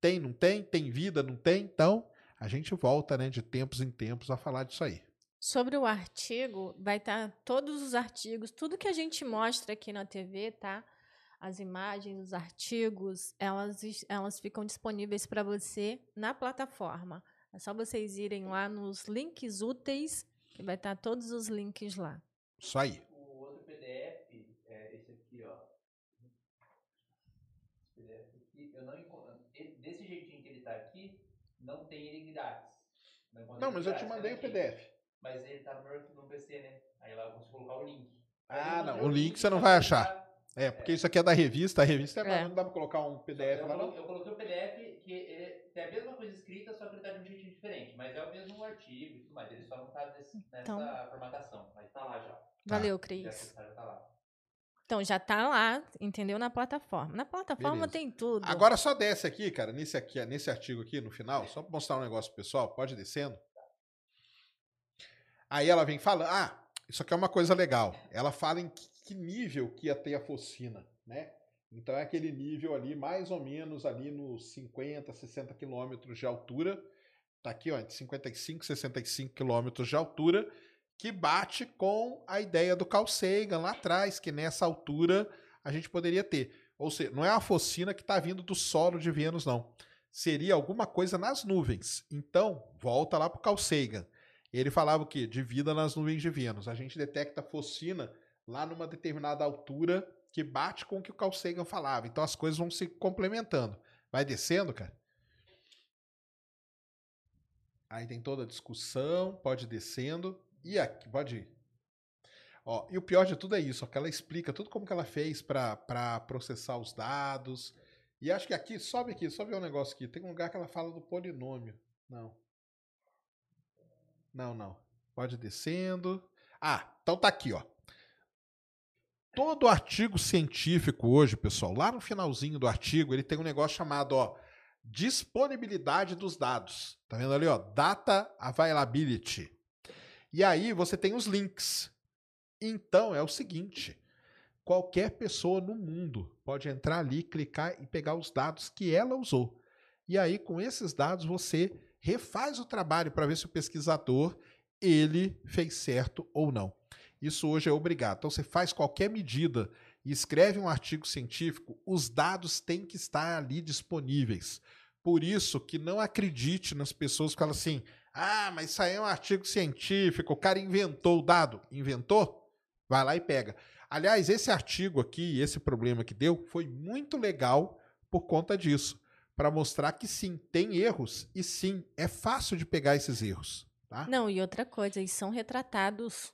Speaker 2: Tem, não tem? Tem vida, não tem? Então, a gente volta, né, de tempos em tempos a falar disso aí.
Speaker 1: Sobre o artigo, vai estar tá todos os artigos, tudo que a gente mostra aqui na TV, tá? As imagens, os artigos, elas, elas ficam disponíveis para você na plataforma. É só vocês irem lá nos links úteis, que vai estar tá todos os links lá.
Speaker 2: Isso aí.
Speaker 3: O outro PDF é esse aqui, ó. Esse PDF aqui, eu não encontro. Desse jeitinho que ele está aqui, não tem ele grátis.
Speaker 2: Não, não mas eu te mandei o PDF.
Speaker 3: Mas ele tá no meu no PC, né? Aí lá eu consigo colocar o link.
Speaker 2: ah, não. O link você não vai achar. É, porque é. isso aqui é da revista, a revista é, é. não dá pra colocar um PDF
Speaker 3: eu
Speaker 2: lá,
Speaker 3: não? Eu coloquei o PDF, que ele tem a mesma coisa escrita, só que ele tá de um jeitinho diferente. Mas é o mesmo artigo e tudo mais. Ele só não tá nesse, nessa então... formatação. Mas tá lá já.
Speaker 1: Valeu, Cris. Já, tá lá. Então já tá lá, entendeu? Na plataforma. Na plataforma Beleza. tem tudo.
Speaker 2: Agora só desce aqui, cara, nesse aqui, nesse artigo aqui no final, só para mostrar um negócio pro pessoal, pode ir descendo. Aí ela vem falando, ah, isso aqui é uma coisa legal. Ela fala em que nível que ia ter a focina, né? Então é aquele nível ali, mais ou menos ali nos 50, 60 quilômetros de altura. Tá aqui, ó, entre 55 e 65 quilômetros de altura, que bate com a ideia do Carl Sagan lá atrás, que nessa altura a gente poderia ter. Ou seja, não é a focina que está vindo do solo de Vênus, não. Seria alguma coisa nas nuvens. Então, volta lá para o Carl Sagan. Ele falava o quê? De vida nas nuvens de Vênus. A gente detecta focina lá numa determinada altura que bate com o que o Carl Sagan falava. Então as coisas vão se complementando. Vai descendo, cara. Aí tem toda a discussão, pode ir descendo. E aqui, pode ir. Ó, e o pior de tudo é isso, ó, que ela explica tudo como que ela fez para processar os dados. E acho que aqui, sobe aqui, ver um negócio aqui. Tem um lugar que ela fala do polinômio. Não. Não, não. Pode descendo. Ah, então tá aqui, ó. Todo artigo científico hoje, pessoal, lá no finalzinho do artigo, ele tem um negócio chamado, ó, disponibilidade dos dados. Tá vendo ali, ó? Data availability. E aí você tem os links. Então é o seguinte: qualquer pessoa no mundo pode entrar ali, clicar e pegar os dados que ela usou. E aí, com esses dados, você refaz o trabalho para ver se o pesquisador ele fez certo ou não. Isso hoje é obrigado. Então você faz qualquer medida e escreve um artigo científico, os dados têm que estar ali disponíveis. Por isso que não acredite nas pessoas que falam assim: "Ah, mas isso aí é um artigo científico, o cara inventou o dado". Inventou? Vai lá e pega. Aliás, esse artigo aqui, esse problema que deu, foi muito legal por conta disso para mostrar que sim, tem erros e sim, é fácil de pegar esses erros. Tá?
Speaker 1: Não, e outra coisa, eles são retratados.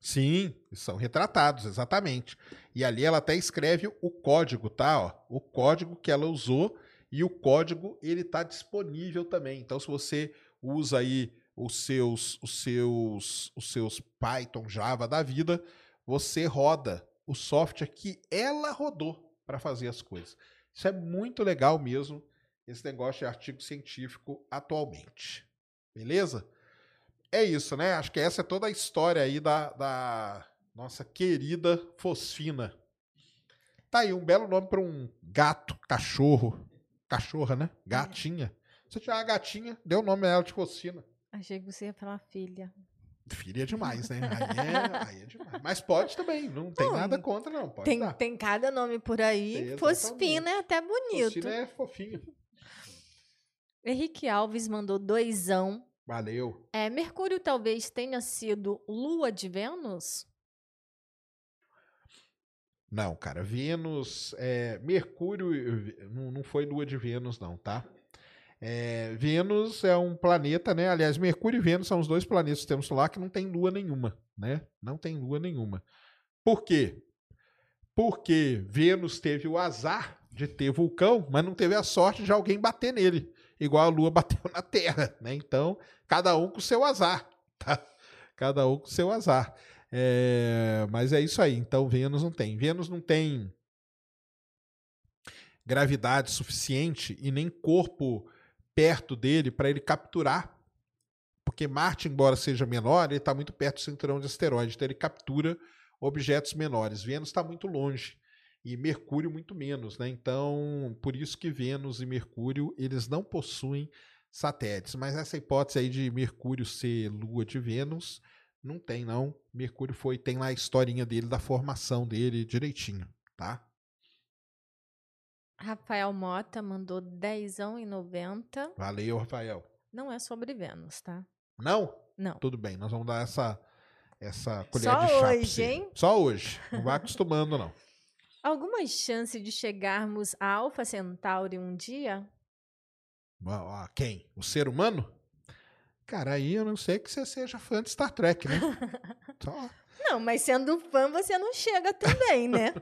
Speaker 2: Sim, são retratados, exatamente. E ali ela até escreve o código, tá? Ó, o código que ela usou e o código ele está disponível também. Então, se você usa aí os seus, os seus, os seus Python, Java da vida, você roda o software que ela rodou para fazer as coisas. Isso é muito legal mesmo, esse negócio de artigo científico atualmente. Beleza? É isso, né? Acho que essa é toda a história aí da, da nossa querida Fosfina. Tá aí, um belo nome para um gato, cachorro. Cachorra, né? Gatinha. Se eu tiver uma gatinha, deu o nome dela de Focina.
Speaker 1: Achei que você ia falar filha.
Speaker 2: Filha é demais, né? Aí é, aí é demais. Mas pode também, não tem
Speaker 1: Não,
Speaker 2: nada contra, não. Pode
Speaker 1: Tem,
Speaker 2: dar.
Speaker 1: tem cada nome por aí. Fosfina é até bonito.
Speaker 2: Focina é fofinho.
Speaker 1: Henrique Alves mandou doisão.
Speaker 2: Valeu.
Speaker 1: É, Mercúrio talvez tenha sido lua de Vênus?
Speaker 2: Não, cara, Vênus, é, Mercúrio não, foi lua de Vênus, não, tá? É, Vênus é um planeta, né? Aliás, Mercúrio e Vênus são os dois planetas do sistema solar que não tem lua nenhuma, né? Não tem lua nenhuma. Por quê? Porque Vênus teve o azar de ter vulcão, mas não teve a sorte de alguém bater nele, igual a lua bateu na Terra, né? Então, cada um com seu azar, tá? Cada um com seu azar. É, mas é isso aí. Então, Vênus não tem. Vênus não tem gravidade suficiente e nem corpo perto dele para ele capturar. Porque Marte, embora seja menor, ele está muito perto do cinturão de asteroides, então ele captura objetos menores. Vênus está muito longe e Mercúrio muito menos, né? Então, por isso que Vênus e Mercúrio eles não possuem satélites. Mas essa hipótese aí de Mercúrio ser lua de Vênus não tem não. Mercúrio foi tem lá a historinha dele da formação dele direitinho, tá?
Speaker 1: Rafael Mota mandou dezão e 90.
Speaker 2: Valeu, Rafael.
Speaker 1: Não é sobre Vênus, tá?
Speaker 2: Não?
Speaker 1: Não.
Speaker 2: Tudo bem, nós vamos dar essa essa colher
Speaker 1: Só
Speaker 2: de chá pra
Speaker 1: hoje, hein?
Speaker 2: Só hoje. Não vai acostumando não.
Speaker 1: Alguma chance de chegarmos a Alpha Centauri um dia?
Speaker 2: Ó, Quem? O ser humano? Cara, aí eu não sei que você seja fã de Star Trek, né? Só.
Speaker 1: Não, mas sendo fã, você não chega também, né?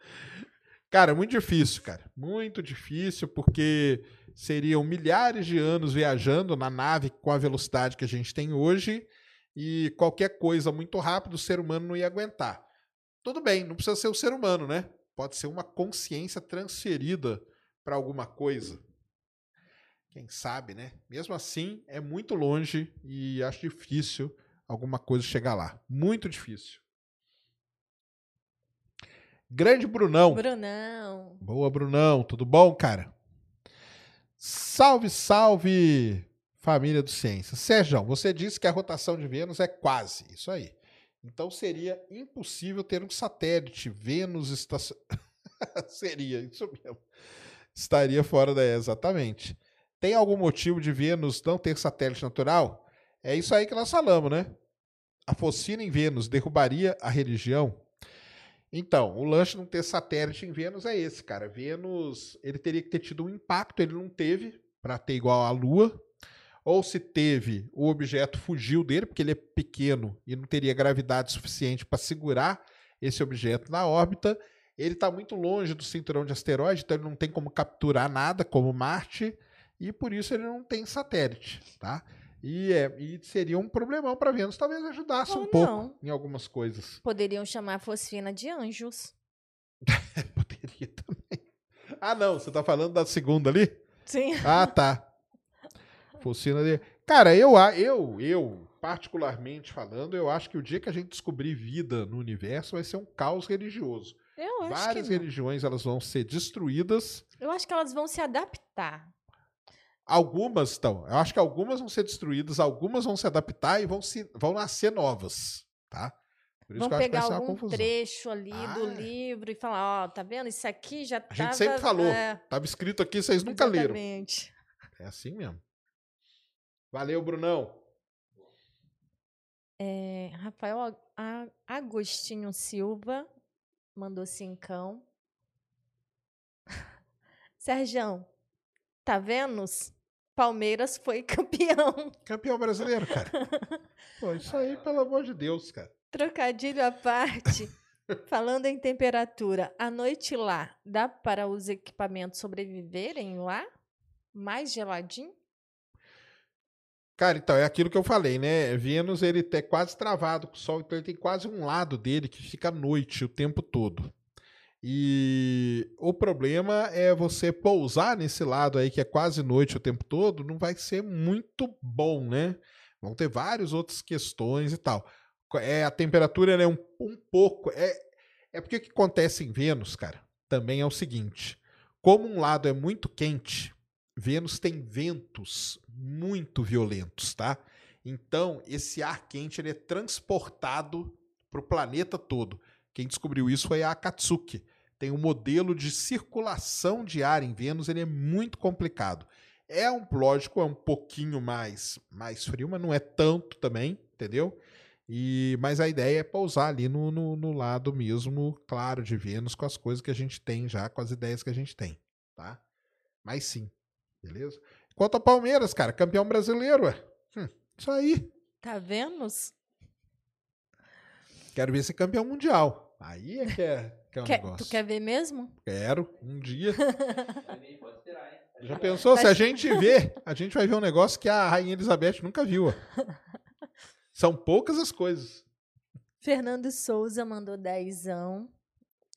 Speaker 2: Cara, muito difícil, cara. Muito difícil, porque seriam milhares de anos viajando na nave com a velocidade que a gente tem hoje e qualquer coisa muito rápido o ser humano não ia aguentar. Tudo bem, não precisa ser o ser humano, né? Pode ser uma consciência transferida para alguma coisa. Quem sabe, né? Mesmo assim, é muito longe e acho difícil alguma coisa chegar lá. Muito difícil. Grande Brunão.
Speaker 1: Brunão.
Speaker 2: Boa, Brunão. Tudo bom, cara? Salve, salve, família do Ciência. Sérgio, você disse que a rotação de Vênus é quase. Isso aí. Então seria impossível ter um satélite. Vênus está. seria, isso mesmo. Estaria fora da. Exatamente. Tem algum motivo de Vênus não ter satélite natural? É isso aí que nós falamos, né? A focina em Vênus derrubaria a religião? Então, o lance não ter satélite em Vênus é esse, cara. Vênus, ele teria que ter tido um impacto, ele não teve, para ter igual à Lua. Ou se teve, o objeto fugiu dele, porque ele é pequeno e não teria gravidade suficiente para segurar esse objeto na órbita. Ele está muito longe do cinturão de asteroides, então ele não tem como capturar nada, como Marte, e por isso ele não tem satélite, tá? E, é, e seria um problemão para Vênus, talvez ajudasse
Speaker 1: Ou
Speaker 2: um pouco
Speaker 1: não.
Speaker 2: em algumas coisas.
Speaker 1: Poderiam chamar a fosfina de anjos.
Speaker 2: Poderia também. Ah, não, você tá falando da segunda ali?
Speaker 1: Sim.
Speaker 2: Ah, tá. Focina de. Cara, eu, eu, eu, particularmente falando, eu acho que o dia que a gente descobrir vida no universo vai ser um caos religioso.
Speaker 1: Eu acho
Speaker 2: Várias
Speaker 1: que não.
Speaker 2: religiões elas vão ser destruídas.
Speaker 1: Eu acho que elas vão se adaptar.
Speaker 2: Algumas estão. Eu acho que algumas vão ser destruídas, algumas vão se adaptar e vão, se, vão nascer novas, tá? Por isso
Speaker 1: Vão
Speaker 2: que eu acho que
Speaker 1: pegar
Speaker 2: ser uma
Speaker 1: algum
Speaker 2: confusão.
Speaker 1: trecho ali do
Speaker 2: Ah.
Speaker 1: livro e falar, ó, tá vendo? Isso aqui já
Speaker 2: A gente sempre falou. Tava escrito aqui, vocês nunca leram.
Speaker 1: Exatamente.
Speaker 2: É assim mesmo. Valeu, Brunão.
Speaker 1: É, Rafael Agostinho Silva mandou cincão. Serjão, tá vendo? Palmeiras foi campeão.
Speaker 2: Campeão brasileiro, cara. Pô, isso aí, pelo amor de Deus, cara.
Speaker 1: Trocadilho à parte. Falando em temperatura, a noite lá, dá para os equipamentos sobreviverem lá? Mais geladinho?
Speaker 2: Cara, então, é aquilo que eu falei, né? Vênus, ele é quase travado com o Sol, então ele tem quase um lado dele que fica à noite o tempo todo. E o problema é você pousar nesse lado aí que é quase noite o tempo todo, não vai ser muito bom, né? Vão ter várias outras questões e tal. É, a temperatura é um, um pouco. É, É porque o que acontece em Vênus, cara, também é o seguinte: como um lado é muito quente, Vênus tem ventos muito violentos, tá? Então, esse ar quente ele é transportado para o planeta todo. Quem descobriu isso foi a Akatsuki. Tem um modelo de circulação de ar em Vênus, ele é muito complicado. É um, lógico, é um pouquinho mais, mais frio, mas não é tanto também, entendeu? E, mas a ideia é pousar ali no, no, no, lado mesmo, claro, de Vênus, com as coisas que a gente tem já, com as ideias que a gente tem, tá? Mas sim, beleza? Quanto ao Palmeiras, cara, campeão brasileiro, ué. Hum, isso aí.
Speaker 1: Tá Vênus?
Speaker 2: Quero ver ser campeão mundial. Aí é que é, que é um
Speaker 1: quer,
Speaker 2: negócio.
Speaker 1: Tu quer ver mesmo?
Speaker 2: Quero, um dia. Já pensou? Se a gente vê, a gente vai ver um negócio que a Rainha Elizabeth nunca viu. Ó. São poucas as coisas.
Speaker 1: Fernando Souza mandou dezão.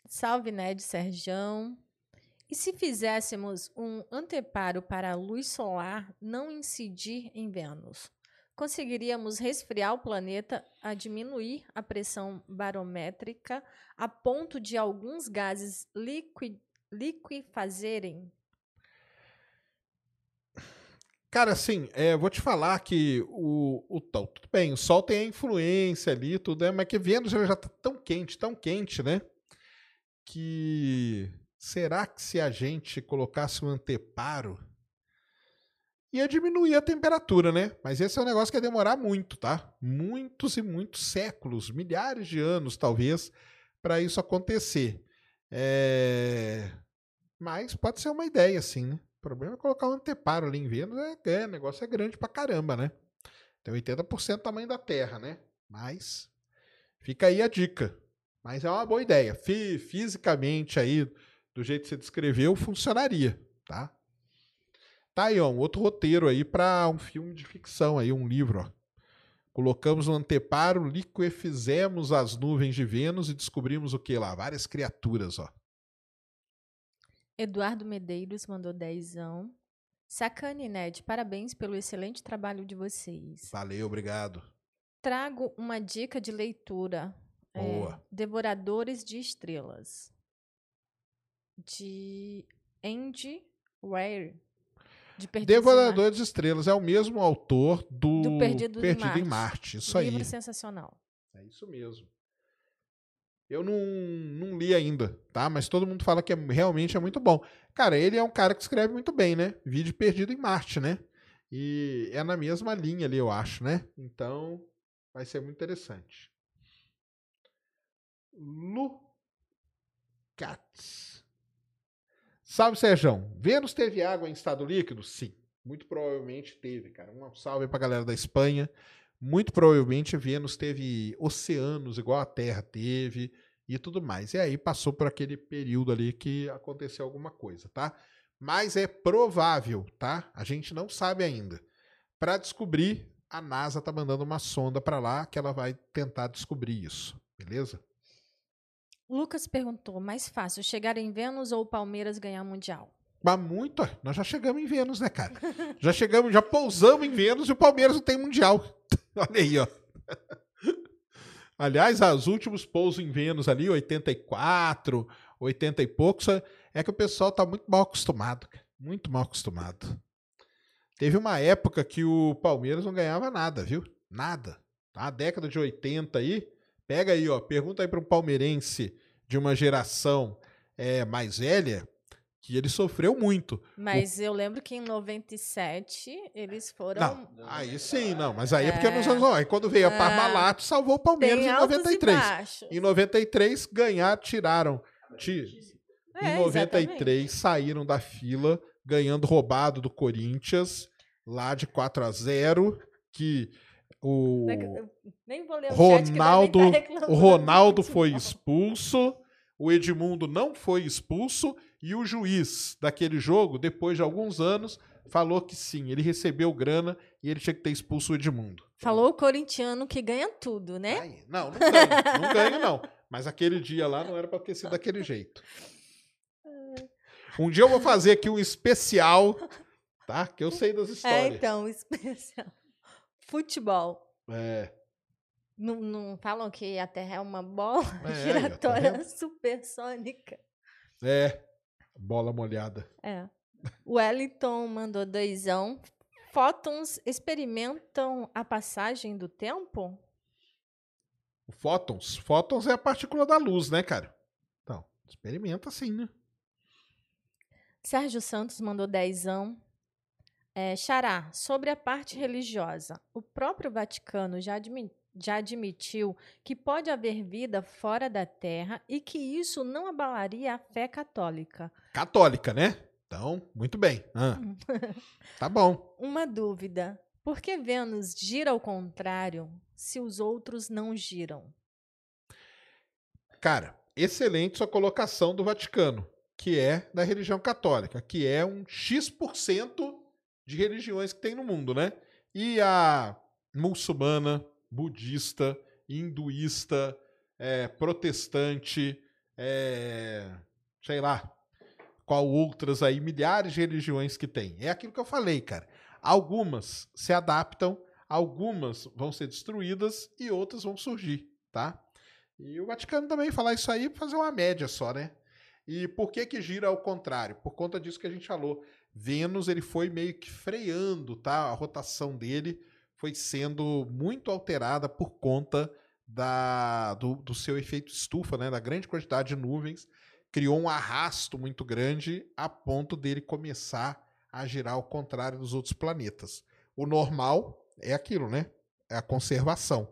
Speaker 1: Salve, Ned Serjão. E se fizéssemos um anteparo para a luz solar não incidir em Vênus? Conseguiríamos resfriar o planeta a diminuir a pressão barométrica a ponto de alguns gases liqui liquefazerem
Speaker 2: Cara, assim, é, vou te falar que o, o tudo bem, o Sol tem a influência ali, tudo, é, mas que Vênus já tá tão quente, tão quente, né? Que será que se a gente colocasse um anteparo ia diminuir a temperatura, né? Mas esse é um negócio que ia demorar muito, tá? Muitos e muitos séculos, milhares de anos, talvez, para isso acontecer. É... Mas pode ser uma ideia, sim, né? O problema é colocar um anteparo ali em Vênus, é, é, negócio é grande pra caramba, né? Tem 80% do tamanho da Terra, né? Mas fica aí a dica. Mas é uma boa ideia. Fisicamente aí, do jeito que você descreveu, funcionaria, tá? Tá aí, ó, um outro roteiro aí para um filme de ficção aí, um livro, ó. Colocamos no anteparo, liquefizemos as nuvens de Vênus e descobrimos o que lá? Várias criaturas, ó.
Speaker 1: Eduardo Medeiros mandou dezão. Sacane Ned, parabéns pelo excelente trabalho de vocês.
Speaker 2: Valeu, obrigado.
Speaker 1: Trago uma dica de leitura.
Speaker 2: Boa.
Speaker 1: É, Devoradores de Estrelas. De Andy Weir. De Perdidos
Speaker 2: Devorador de Estrelas é o mesmo autor do,
Speaker 1: Do Perdido em
Speaker 2: Perdido em
Speaker 1: Marte.
Speaker 2: Marte. Isso.
Speaker 1: Livro
Speaker 2: aí.
Speaker 1: sensacional.
Speaker 2: É isso mesmo. Eu não, não li ainda, tá? Mas todo mundo fala que é, realmente é muito bom. Cara, ele é um cara que escreve muito bem, né? Vídeo Perdido em Marte, né? E é na mesma linha ali, eu acho, né? Então, vai ser muito interessante. Lucas. Salve, Sérgio. Vênus teve água em estado líquido? Sim. Muito provavelmente teve, cara. Um salve pra galera da Espanha. Muito provavelmente Vênus teve oceanos igual a Terra teve e tudo mais. E aí passou por aquele período ali que aconteceu alguma coisa, tá? Mas é provável, tá? A gente não sabe ainda. Para descobrir, a NASA tá mandando uma sonda para lá que ela vai tentar descobrir isso, beleza?
Speaker 1: Lucas perguntou: mais fácil, chegar em Vênus ou o Palmeiras ganhar Mundial?
Speaker 2: Mas muito, nós já chegamos em Vênus, né, cara? Já chegamos, já pousamos em Vênus e o Palmeiras não tem mundial. Olha aí, ó. Aliás, os últimos pousos em Vênus ali, 84, 80 e poucos, é que o pessoal tá muito mal acostumado, muito mal acostumado. Teve uma época que o Palmeiras não ganhava nada, viu? Nada. A década de 80 aí, pega aí, ó, pergunta aí para um palmeirense de uma geração é, mais velha, que ele sofreu muito.
Speaker 1: Mas eu lembro que em 97 eles foram.
Speaker 2: Não, aí sim, não. Mas aí é porque nos anos. Aí quando veio a
Speaker 1: É.
Speaker 2: Parmalat, salvou o Palmeiras
Speaker 1: Tem
Speaker 2: em
Speaker 1: altos e
Speaker 2: 93.
Speaker 1: baixos.
Speaker 2: Em 93, ganharam, tiraram. Ti-
Speaker 1: É,
Speaker 2: em 93, saíram da fila, ganhando roubado do Corinthians, lá de 4 a 0 que o,
Speaker 1: exatamente. Nem vou ler o chat, que
Speaker 2: Ronaldo,
Speaker 1: tá
Speaker 2: o Ronaldo foi expulso, o Edmundo não foi expulso e o juiz daquele jogo, depois de alguns anos, falou que sim, ele recebeu grana e ele tinha que ter expulso o Edmundo.
Speaker 1: Falou o corintiano que ganha tudo, né?
Speaker 2: Aí, não, não ganho, não ganho não. Mas aquele dia lá não era pra ter sido daquele jeito. Um dia eu vou fazer aqui um especial, tá? Que eu sei das
Speaker 1: É,
Speaker 2: histórias.
Speaker 1: então, especial. Futebol.
Speaker 2: É.
Speaker 1: Não, não falam que a Terra é uma bola
Speaker 2: É,
Speaker 1: giratória
Speaker 2: tá
Speaker 1: supersônica?
Speaker 2: É, bola molhada.
Speaker 1: É. Wellington mandou doisão. Fótons experimentam a passagem do tempo?
Speaker 2: Fótons. Fótons é a partícula da luz, né, cara? Então, experimenta assim, né?
Speaker 1: Sérgio Santos mandou dezão. É, Xará, sobre a parte religiosa, o próprio Vaticano já, admi já admitiu que pode haver vida fora da Terra e que isso não abalaria a fé católica.
Speaker 2: Católica, né? Então, muito bem. Ah, tá bom.
Speaker 1: Uma dúvida: por que Vênus gira ao contrário se os outros não giram?
Speaker 2: Cara, excelente sua colocação do Vaticano, que é da religião católica, que é um X% de religiões que tem no mundo, né? E a muçulmana, budista, hinduísta, é, protestante, é, sei lá, qual outras aí, milhares de religiões que tem. É aquilo que eu falei, cara. Algumas se adaptam, algumas vão ser destruídas e outras vão surgir, tá? E o Vaticano também falar isso aí, fazer uma média só, né? E por que que gira ao contrário? Por conta disso que a gente falou. Vênus ele foi meio que freando, tá? A rotação dele foi sendo muito alterada por conta da, do, do seu efeito estufa, né? Da grande quantidade de nuvens, criou um arrasto muito grande a ponto dele começar a girar ao contrário dos outros planetas. O normal é aquilo, né? É a conservação.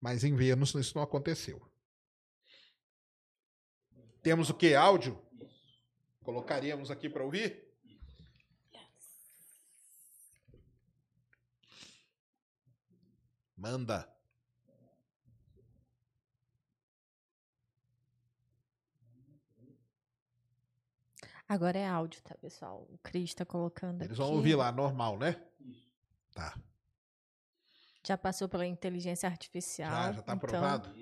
Speaker 2: Mas em Vênus isso não aconteceu. Temos o que? Áudio? Colocaríamos aqui para ouvir? Manda.
Speaker 1: Agora é áudio, tá, pessoal? O Cris tá colocando
Speaker 2: Eles
Speaker 1: aqui.
Speaker 2: vão ouvir lá, normal, né? Tá.
Speaker 1: Já passou pela inteligência artificial.
Speaker 2: Já, já tá
Speaker 1: então,
Speaker 2: aprovado?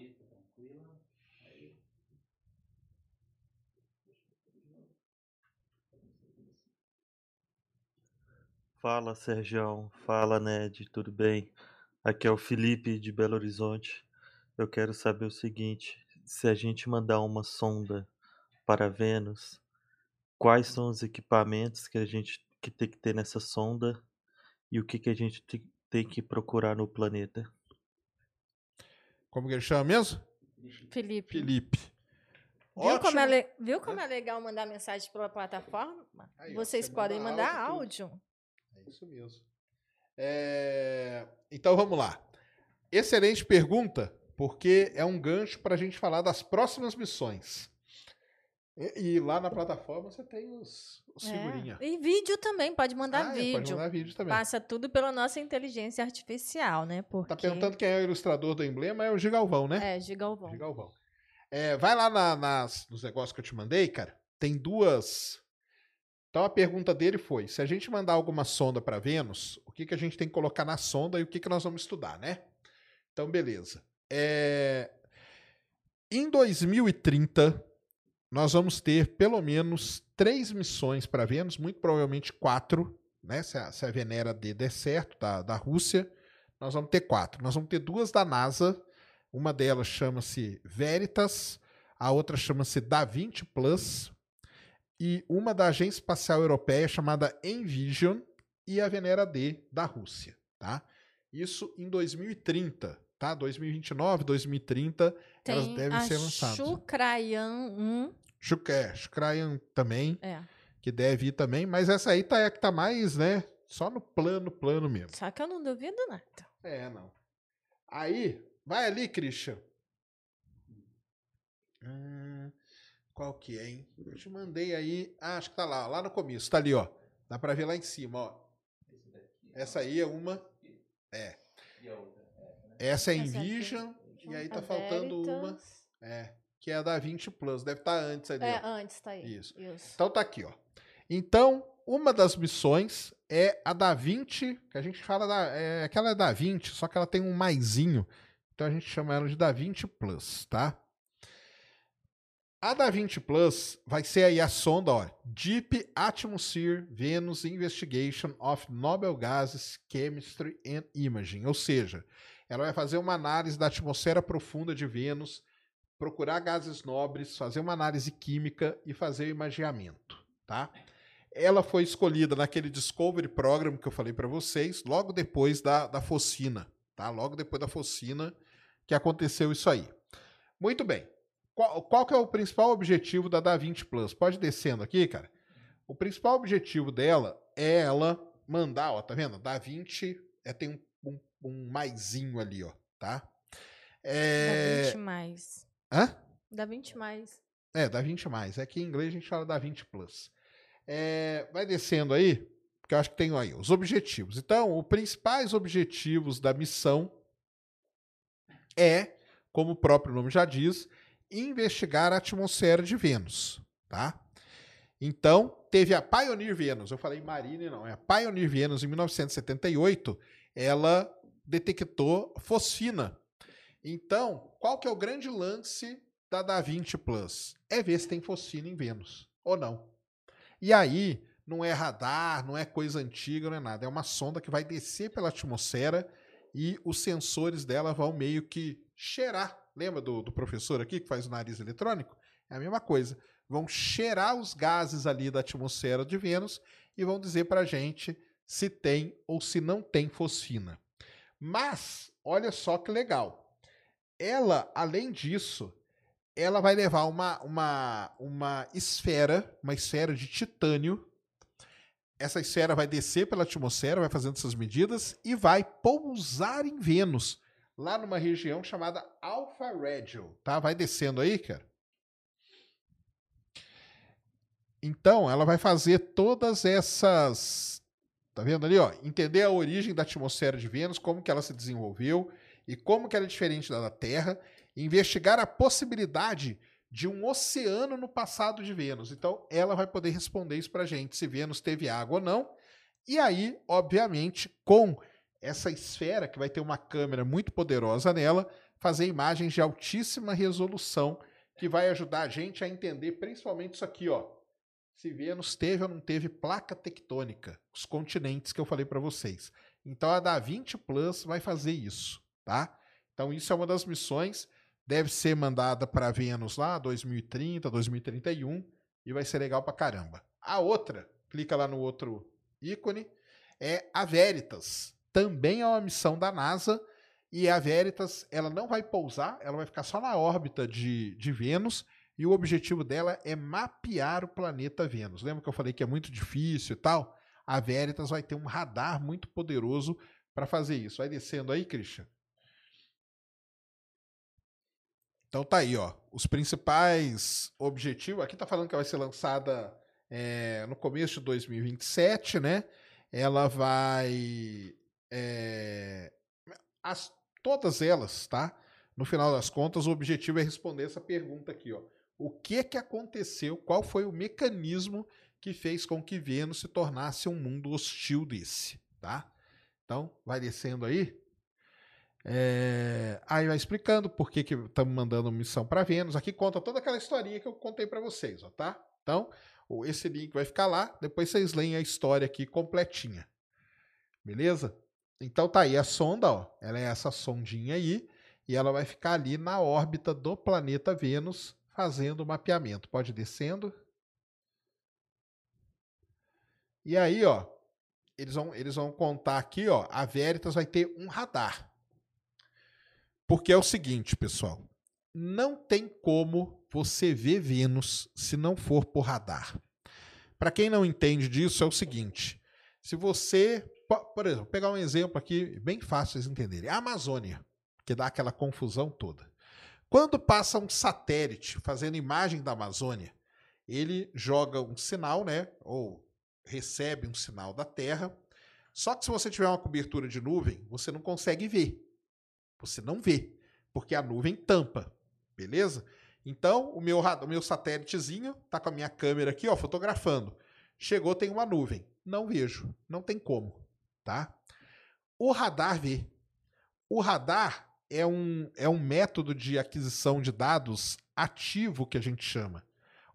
Speaker 4: Fala, Sergião. Fala, Ned. Tudo bem? Aqui é o Felipe de Belo Horizonte. Eu quero saber o seguinte: se a gente mandar uma sonda para Vênus, quais são os equipamentos que a gente que tem que ter nessa sonda e o que, que a gente te- tem que procurar no planeta?
Speaker 2: Como que ele chama mesmo?
Speaker 1: Felipe.
Speaker 2: Felipe.
Speaker 1: Viu como, é le- Viu como é legal mandar mensagem pela plataforma?
Speaker 2: Aí, ó,
Speaker 1: Vocês
Speaker 2: você
Speaker 1: podem
Speaker 2: manda
Speaker 1: mandar
Speaker 2: áudio,
Speaker 1: áudio.
Speaker 2: É isso mesmo. É, Então vamos lá. Excelente pergunta, porque é um gancho para a gente falar das próximas missões. E, e lá na plataforma você tem os, os
Speaker 1: É.
Speaker 2: figurinha.
Speaker 1: E vídeo também, pode mandar
Speaker 2: Ah, é,
Speaker 1: vídeo.
Speaker 2: Pode mandar vídeo também.
Speaker 1: Passa tudo pela nossa inteligência artificial, né? Porque...
Speaker 2: Tá perguntando quem é o ilustrador do emblema, é o Gigalvão, né?
Speaker 1: É, Gigalvão.
Speaker 2: Gigalvão. É, vai lá na- nas, nos negócios que eu te mandei, cara. Tem duas. Então a pergunta dele foi: se a gente mandar alguma sonda para Vênus, o que, que a gente tem que colocar na sonda e o que, que nós vamos estudar, né? Então, beleza. É, Em 2030, nós vamos ter pelo menos três missões para Vênus, muito provavelmente quatro, né? Se a, se a Venera D der certo, da, da Rússia, nós vamos ter quatro. Nós vamos ter duas da NASA, uma delas chama-se Veritas, a outra chama-se Da Vinci Plus, e uma da Agência Espacial Europeia chamada Envision e a Venera D da Rússia, tá? Isso em 2030, tá? 2029, 2030, elas
Speaker 1: Tem
Speaker 2: devem
Speaker 1: a
Speaker 2: ser lançadas.
Speaker 1: Chukrayan 1.
Speaker 2: Shuk- é, Shukrayan também,
Speaker 1: É.
Speaker 2: que deve ir também, mas essa aí tá, é que tá mais, né? Só no plano, plano mesmo.
Speaker 1: Só que eu não duvido nada.
Speaker 2: É, não. Aí, vai ali, Christian. Hum, qual que é, hein? Eu te mandei aí. Ah, acho que tá lá, lá no começo. Tá ali, ó. Dá pra ver lá em cima, ó. Essa aí é uma. É.
Speaker 3: E a outra? Essa, né?
Speaker 2: Essa é
Speaker 1: Essa aqui.
Speaker 2: Envision. E aí tá faltando uma. É. Que é a da 20 Plus. Deve estar antes ali.
Speaker 1: É,
Speaker 2: ó.
Speaker 1: antes, tá aí.
Speaker 2: Isso.
Speaker 1: Isso.
Speaker 2: Então tá aqui, ó. Então, uma das missões é a da 20, que a gente fala da. É, aquela é da 20, só que ela tem um maisinho. Então a gente chama ela de da 20 Plus, tá? A da 20 Plus vai ser aí a sonda, ó. Deep Atmosphere Venus Investigation of Noble Gases, Chemistry and Imaging. Ou seja, Ela vai fazer uma análise da atmosfera profunda de Vênus, procurar gases nobres, fazer uma análise química e fazer o imaginamento, tá? Ela foi escolhida naquele Discovery Program que eu falei para vocês, logo depois da, da Focina, tá? Logo depois da Focina que aconteceu isso aí. Muito bem. Qual, qual que é o principal objetivo da DaVinci Plus? Pode descendo aqui, cara. O principal objetivo dela é ela mandar, ó, tá vendo? DaVinci é, tem um, um, um maisinho ali, ó, tá?
Speaker 1: É... Da 20 mais.
Speaker 2: Hã?
Speaker 1: Da 20 mais.
Speaker 2: É, da 20 mais. É que em inglês a gente fala da 20 plus. É, vai descendo aí, porque eu acho que tem aí os objetivos. Então, os principais objetivos da missão é, como o próprio nome já diz, investigar a atmosfera de Vênus, tá? Então, teve a Pioneer Venus, eu falei Marine, não, é a Pioneer Venus em 1978, ela detectou fosfina. Então, qual que é o grande lance da Da Vinci Plus? É ver se tem fosfina em Vênus ou não. E aí, não é radar, não é coisa antiga, não é nada. É uma sonda que vai descer pela atmosfera e os sensores dela vão meio que cheirar. Lembra do, do professor aqui que faz o nariz eletrônico? É a mesma coisa vão cheirar os gases ali da atmosfera de Vênus e vão dizer para a gente se tem ou se não tem fosfina. Mas, olha só que legal. Ela, além disso, ela vai levar uma, uma, uma esfera, uma esfera de titânio. Essa esfera vai descer pela atmosfera, vai fazendo essas medidas e vai pousar em Vênus, lá numa região chamada Alpha Regio, tá? Vai descendo aí, cara. Então, ela vai fazer todas essas. Tá vendo ali, ó? Entender a origem da atmosfera de Vênus, como que ela se desenvolveu e como que ela é diferente da da Terra, investigar a possibilidade de um oceano no passado de Vênus. Então, ela vai poder responder isso pra gente, se Vênus teve água ou não. E aí, obviamente, com essa esfera que vai ter uma câmera muito poderosa nela, fazer imagens de altíssima resolução que vai ajudar a gente a entender principalmente isso aqui, ó se Vênus teve ou não teve placa tectônica, os continentes que eu falei para vocês. Então a da 20 Plus vai fazer isso, tá? Então isso é uma das missões, deve ser mandada para Vênus lá 2030, 2031 e vai ser legal para caramba. A outra, clica lá no outro ícone, é a Veritas. Também é uma missão da NASA e a Veritas, ela não vai pousar, ela vai ficar só na órbita de, de Vênus e o objetivo dela é mapear o planeta Vênus. Lembra que eu falei que é muito difícil e tal? A Veritas vai ter um radar muito poderoso para fazer isso. Vai descendo aí, Christian. Então tá aí, ó. Os principais objetivos. Aqui tá falando que vai ser lançada é, no começo de 2027, né? Ela vai. É, as, todas elas, tá? No final das contas, o objetivo é responder essa pergunta aqui, ó o que que aconteceu, qual foi o mecanismo que fez com que Vênus se tornasse um mundo hostil desse, tá? Então, vai descendo aí. É... Aí vai explicando por que estamos mandando missão para Vênus. Aqui conta toda aquela historinha que eu contei para vocês, ó, tá? Então, esse link vai ficar lá. Depois vocês leem a história aqui completinha. Beleza? Então tá aí a sonda, ó. Ela é essa sondinha aí. E ela vai ficar ali na órbita do planeta Vênus fazendo o mapeamento. Pode ir descendo. E aí, ó, eles vão, eles vão contar aqui, ó, a Veritas vai ter um radar. Porque é o seguinte, pessoal, não tem como você ver Vênus se não for por radar. Para quem não entende disso, é o seguinte: se você, por exemplo, pegar um exemplo aqui bem fácil de entenderem, a Amazônia, que dá aquela confusão toda. Quando passa um satélite fazendo imagem da Amazônia, ele joga um sinal, né? Ou recebe um sinal da Terra. Só que se você tiver uma cobertura de nuvem, você não consegue ver. Você não vê, porque a nuvem tampa, beleza? Então, o meu, o meu satélitezinho tá com a minha câmera aqui, ó, fotografando. Chegou, tem uma nuvem. Não vejo, não tem como, tá? O radar vê. O radar é um, é um método de aquisição de dados ativo que a gente chama.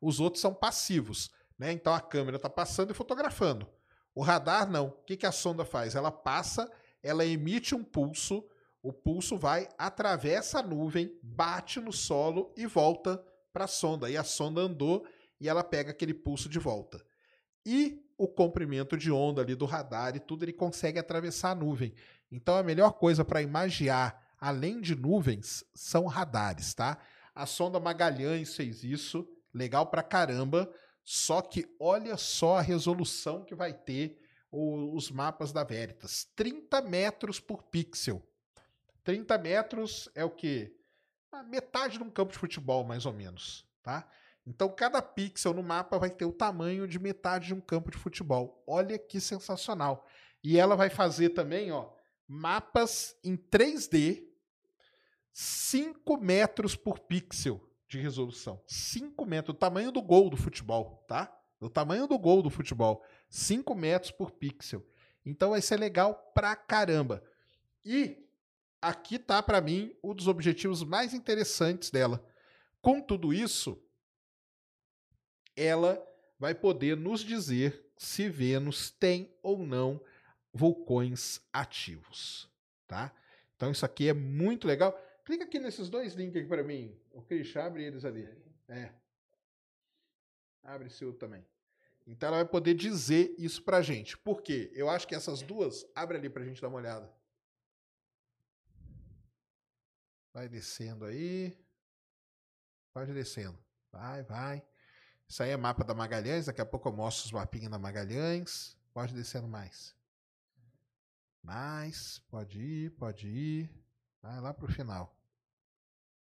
Speaker 2: Os outros são passivos. Né? Então a câmera está passando e fotografando. O radar não. O que, que a sonda faz? Ela passa, ela emite um pulso, o pulso vai, atravessa a nuvem, bate no solo e volta para a sonda. E a sonda andou e ela pega aquele pulso de volta. E o comprimento de onda ali do radar e tudo, ele consegue atravessar a nuvem. Então a melhor coisa para imaginar, além de nuvens, são radares, tá? A sonda Magalhães fez isso, legal pra caramba. Só que olha só a resolução que vai ter os mapas da Veritas: 30 metros por pixel. 30 metros é o quê? A metade de um campo de futebol, mais ou menos, tá? Então cada pixel no mapa vai ter o tamanho de metade de um campo de futebol. Olha que sensacional. E ela vai fazer também, ó, mapas em 3D, 5 metros por pixel de resolução. 5 metros, o tamanho do gol do futebol, tá? O tamanho do gol do futebol. 5 metros por pixel. Então vai ser legal pra caramba. E aqui tá para mim um dos objetivos mais interessantes dela. Com tudo isso, ela vai poder nos dizer se Vênus tem ou não vulcões ativos, tá? Então isso aqui é muito legal. Clica aqui nesses dois links aqui para mim. O Cris, abre eles ali. É. Abre seu também. Então ela vai poder dizer isso pra gente. Por quê? Eu acho que essas duas, abre ali pra gente dar uma olhada. Vai descendo aí. Pode descendo. Vai, vai. Isso aí é mapa da Magalhães. Daqui a pouco eu mostro os mapinhas da Magalhães. Pode descendo mais. Mais. Pode ir, pode ir. Vai lá pro final.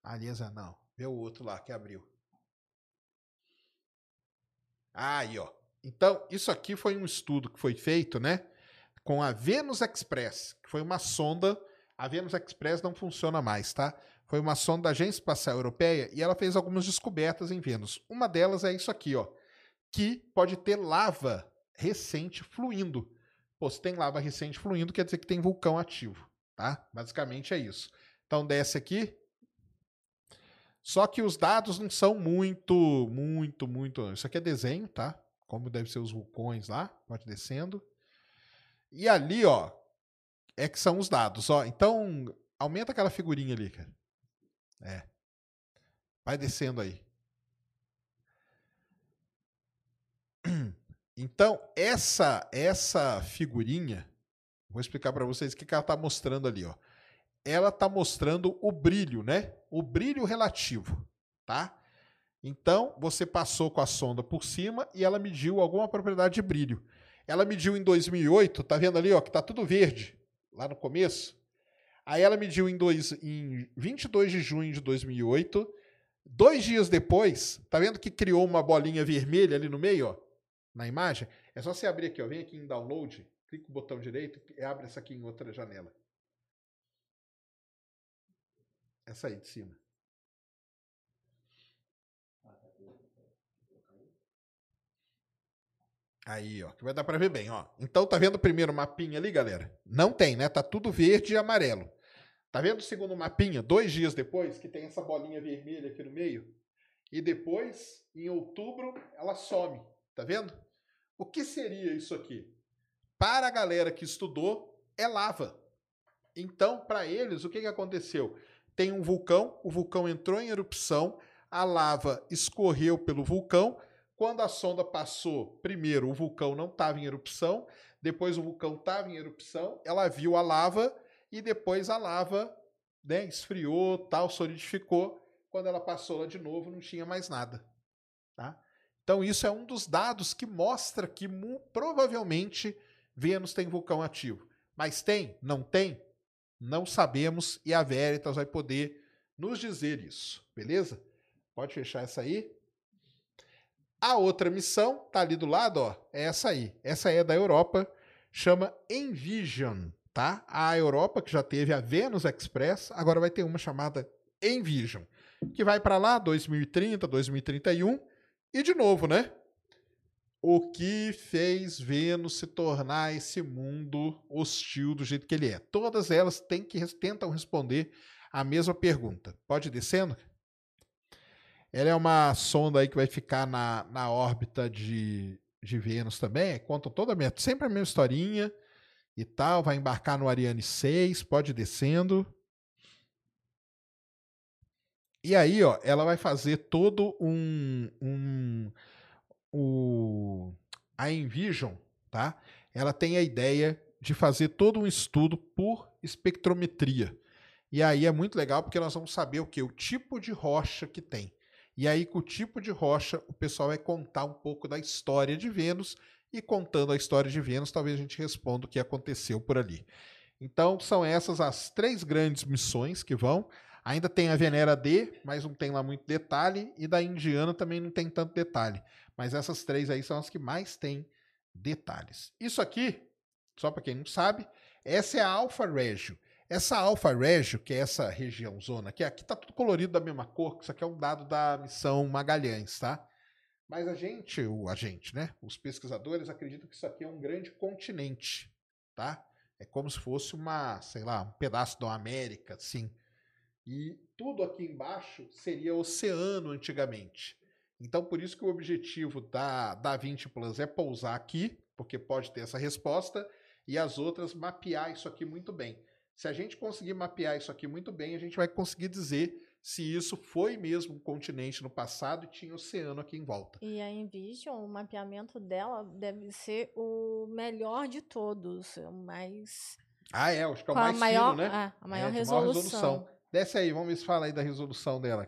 Speaker 2: Aliás, não. Vê o outro lá que abriu. Aí, ó. Então, isso aqui foi um estudo que foi feito, né? Com a Venus Express, que foi uma sonda. A Venus Express não funciona mais, tá? Foi uma sonda da Agência Espacial Europeia e ela fez algumas descobertas em Vênus. Uma delas é isso aqui, ó. Que pode ter lava recente fluindo. Pô, se tem lava recente fluindo, quer dizer que tem vulcão ativo, tá? Basicamente é isso. Então desce aqui, só que os dados não são muito, muito, muito. Isso aqui é desenho, tá? Como deve ser os vulcões lá. Pode descendo. E ali, ó, é que são os dados, ó. Então, aumenta aquela figurinha ali, cara. É. Vai descendo aí. Então, essa essa figurinha, vou explicar para vocês o que, que ela está mostrando ali, ó ela está mostrando o brilho, né? O brilho relativo, tá? Então, você passou com a sonda por cima e ela mediu alguma propriedade de brilho. Ela mediu em 2008, tá vendo ali, ó, que tá tudo verde, lá no começo? Aí ela mediu em, dois, em 22 de junho de 2008. Dois dias depois, tá vendo que criou uma bolinha vermelha ali no meio, ó, na imagem? É só você abrir aqui, ó, vem aqui em download, clica o botão direito e abre essa aqui em outra janela. Essa aí de cima. Aí, ó, que vai dar para ver bem, ó. Então tá vendo o primeiro mapinha ali, galera? Não tem, né? Tá tudo verde e amarelo. Tá vendo o segundo mapinha, dois dias depois, que tem essa bolinha vermelha aqui no meio? E depois, em outubro, ela some. Tá vendo? O que seria isso aqui? Para a galera que estudou, é lava. Então, para eles, o que, que aconteceu? tem um vulcão, o vulcão entrou em erupção, a lava escorreu pelo vulcão. Quando a sonda passou, primeiro o vulcão não estava em erupção, depois o vulcão estava em erupção, ela viu a lava e depois a lava né, esfriou, tal, solidificou. Quando ela passou lá de novo, não tinha mais nada. Tá? Então, isso é um dos dados que mostra que provavelmente Vênus tem vulcão ativo. Mas tem? Não tem? Não sabemos e a Veritas vai poder nos dizer isso, beleza? Pode fechar essa aí. A outra missão tá ali do lado, ó, é essa aí. Essa é da Europa, chama Envision, tá? A Europa que já teve a Venus Express, agora vai ter uma chamada Envision, que vai para lá 2030, 2031 e de novo, né? o que fez Vênus se tornar esse mundo hostil do jeito que ele é? Todas elas têm que, tentam responder a mesma pergunta. Pode ir descendo? Ela é uma sonda aí que vai ficar na, na órbita de, de Vênus também. Conta toda a sempre a mesma historinha e tal. Vai embarcar no Ariane 6, pode ir descendo. E aí, ó, ela vai fazer todo um. um o, a Envision, tá? Ela tem a ideia de fazer todo um estudo por espectrometria. E aí é muito legal porque nós vamos saber o que? O tipo de rocha que tem. E aí, com o tipo de rocha, o pessoal vai contar um pouco da história de Vênus. E contando a história de Vênus, talvez a gente responda o que aconteceu por ali. Então, são essas as três grandes missões que vão. Ainda tem a Venera D, mas não tem lá muito detalhe. E da Indiana também não tem tanto detalhe. Mas essas três aí são as que mais têm detalhes. Isso aqui, só para quem não sabe, essa é a Alfa Regio. Essa Alfa Regio, que é essa região zona aqui, aqui tá tudo colorido da mesma cor, que isso aqui é um dado da missão Magalhães, tá? Mas a gente, o a gente, né? Os pesquisadores acreditam que isso aqui é um grande continente, tá? É como se fosse uma, sei lá, um pedaço da América, assim. E tudo aqui embaixo seria oceano antigamente. Então, por isso que o objetivo da, da 20 Plus é pousar aqui, porque pode ter essa resposta, e as outras mapear isso aqui muito bem. Se a gente conseguir mapear isso aqui muito bem, a gente vai conseguir dizer se isso foi mesmo um continente no passado e tinha oceano aqui em volta.
Speaker 1: E a Envision, o mapeamento dela deve ser o melhor de todos, o mais...
Speaker 2: Ah, é, acho que é o mais
Speaker 1: maior,
Speaker 2: fino, né?
Speaker 1: Ah, a maior,
Speaker 2: É,
Speaker 1: resolução.
Speaker 2: resolução. Desce aí, vamos ver se fala aí da resolução dela.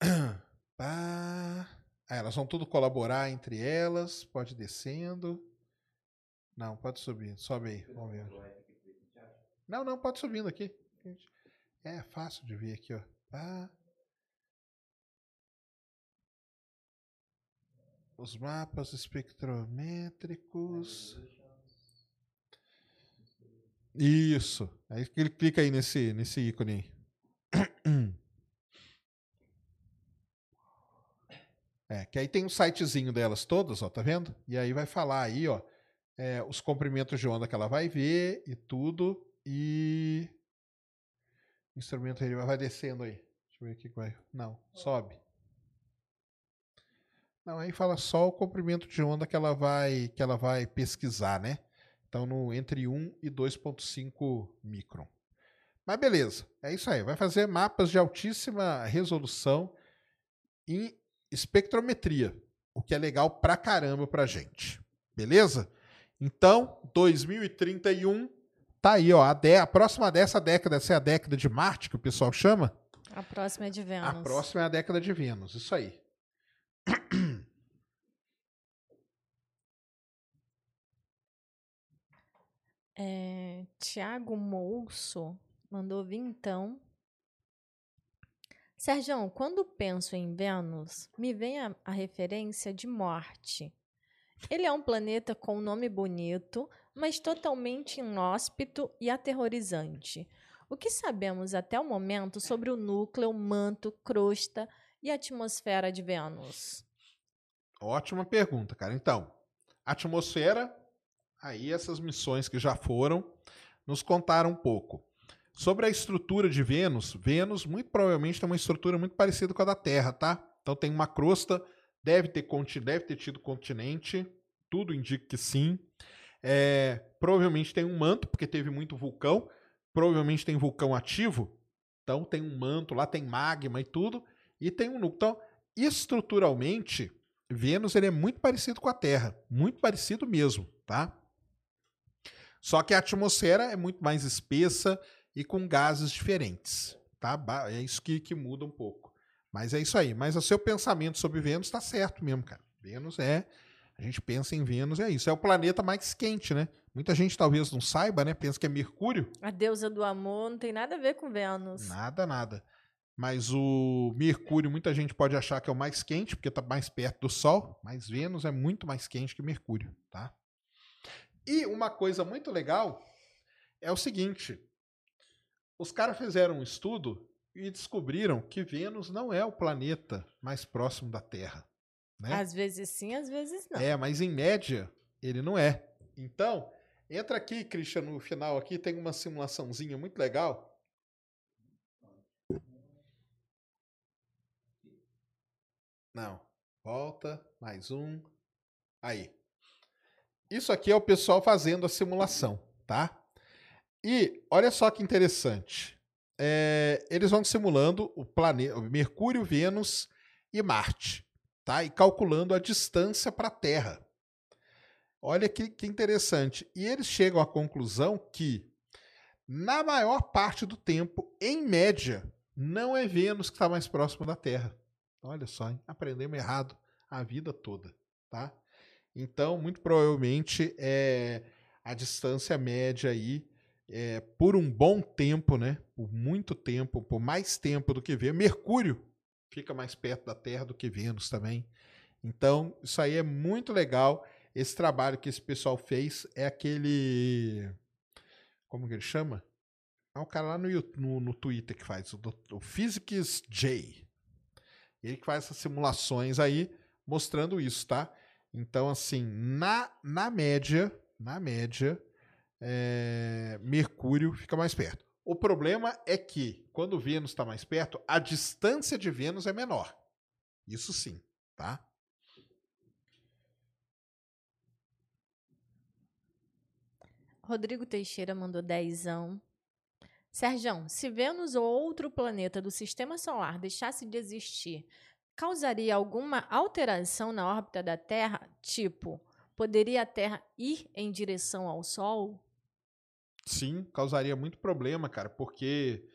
Speaker 2: Ah, elas vão tudo colaborar entre elas. Pode ir descendo. Não, pode subir. Sobe aí. Vamos ver. Não, não, pode subindo aqui. É fácil de ver aqui, ó. Pá. Os mapas espectrométricos. Isso. Aí ele clica aí nesse, nesse ícone aí. É, que aí tem o sitezinho delas todas, ó, tá vendo? E aí vai falar aí, ó, é, os comprimentos de onda que ela vai ver e tudo. E. O instrumento ele vai descendo aí. Deixa eu ver aqui que vai. Não, sobe. Não, aí fala só o comprimento de onda que ela vai, que ela vai pesquisar, né? Então, no, entre 1 e 2,5 micron. Mas beleza, é isso aí. Vai fazer mapas de altíssima resolução em espectrometria, o que é legal pra caramba pra gente. Beleza? Então, 2031 tá aí, ó. A, de- a próxima dessa década, essa é a década de Marte, que o pessoal chama.
Speaker 1: A próxima é de Vênus.
Speaker 2: A próxima é a década de Vênus, isso aí.
Speaker 1: É, Tiago Mousso mandou vintão. Sérgio, quando penso em Vênus, me vem a, a referência de morte. Ele é um planeta com um nome bonito, mas totalmente inóspito e aterrorizante. O que sabemos até o momento sobre o núcleo, manto, crosta e atmosfera de Vênus?
Speaker 2: Ótima pergunta, cara. Então, atmosfera, aí essas missões que já foram nos contaram um pouco. Sobre a estrutura de Vênus, Vênus muito provavelmente tem uma estrutura muito parecida com a da Terra, tá? Então tem uma crosta, deve ter, deve ter tido continente, tudo indica que sim. É, provavelmente tem um manto, porque teve muito vulcão. Provavelmente tem vulcão ativo, então tem um manto, lá tem magma e tudo. E tem um núcleo. Então, estruturalmente, Vênus ele é muito parecido com a Terra, muito parecido mesmo, tá? Só que a atmosfera é muito mais espessa e com gases diferentes, tá? É isso que, que muda um pouco. Mas é isso aí. Mas o seu pensamento sobre Vênus está certo mesmo, cara. Vênus é. A gente pensa em Vênus, é isso. É o planeta mais quente, né? Muita gente talvez não saiba, né? Pensa que é Mercúrio.
Speaker 1: A deusa do amor não tem nada a ver com Vênus.
Speaker 2: Nada, nada. Mas o Mercúrio, muita gente pode achar que é o mais quente, porque está mais perto do Sol, mas Vênus é muito mais quente que Mercúrio, tá? E uma coisa muito legal é o seguinte: os caras fizeram um estudo e descobriram que Vênus não é o planeta mais próximo da Terra. Né?
Speaker 1: Às vezes sim, às vezes não.
Speaker 2: É, mas em média ele não é. Então, entra aqui, Christian, no final aqui tem uma simulaçãozinha muito legal. Não. Volta, mais um. Aí. Isso aqui é o pessoal fazendo a simulação, tá? E olha só que interessante. É, eles vão simulando o planeta, Mercúrio, Vênus e Marte, tá? E calculando a distância para a Terra. Olha que, que interessante. E eles chegam à conclusão que, na maior parte do tempo, em média, não é Vênus que está mais próximo da Terra. Olha só, hein? aprendemos errado a vida toda, tá? Então, muito provavelmente, é a distância média aí, é, por um bom tempo, né? Por muito tempo, por mais tempo do que Vênus. Mercúrio fica mais perto da Terra do que Vênus também. Então, isso aí é muito legal. Esse trabalho que esse pessoal fez é aquele. Como que ele chama? É o cara lá no, no, no Twitter que faz, o, o Physics J. Ele que faz essas simulações aí, mostrando isso, tá? Então, assim, na, na média, na média, é, Mercúrio fica mais perto. O problema é que, quando Vênus está mais perto, a distância de Vênus é menor. Isso sim, tá?
Speaker 1: Rodrigo Teixeira mandou dezão. Sérgio, se Vênus ou outro planeta do sistema solar deixasse de existir, causaria alguma alteração na órbita da Terra? Tipo, poderia a Terra ir em direção ao Sol?
Speaker 2: Sim, causaria muito problema, cara, porque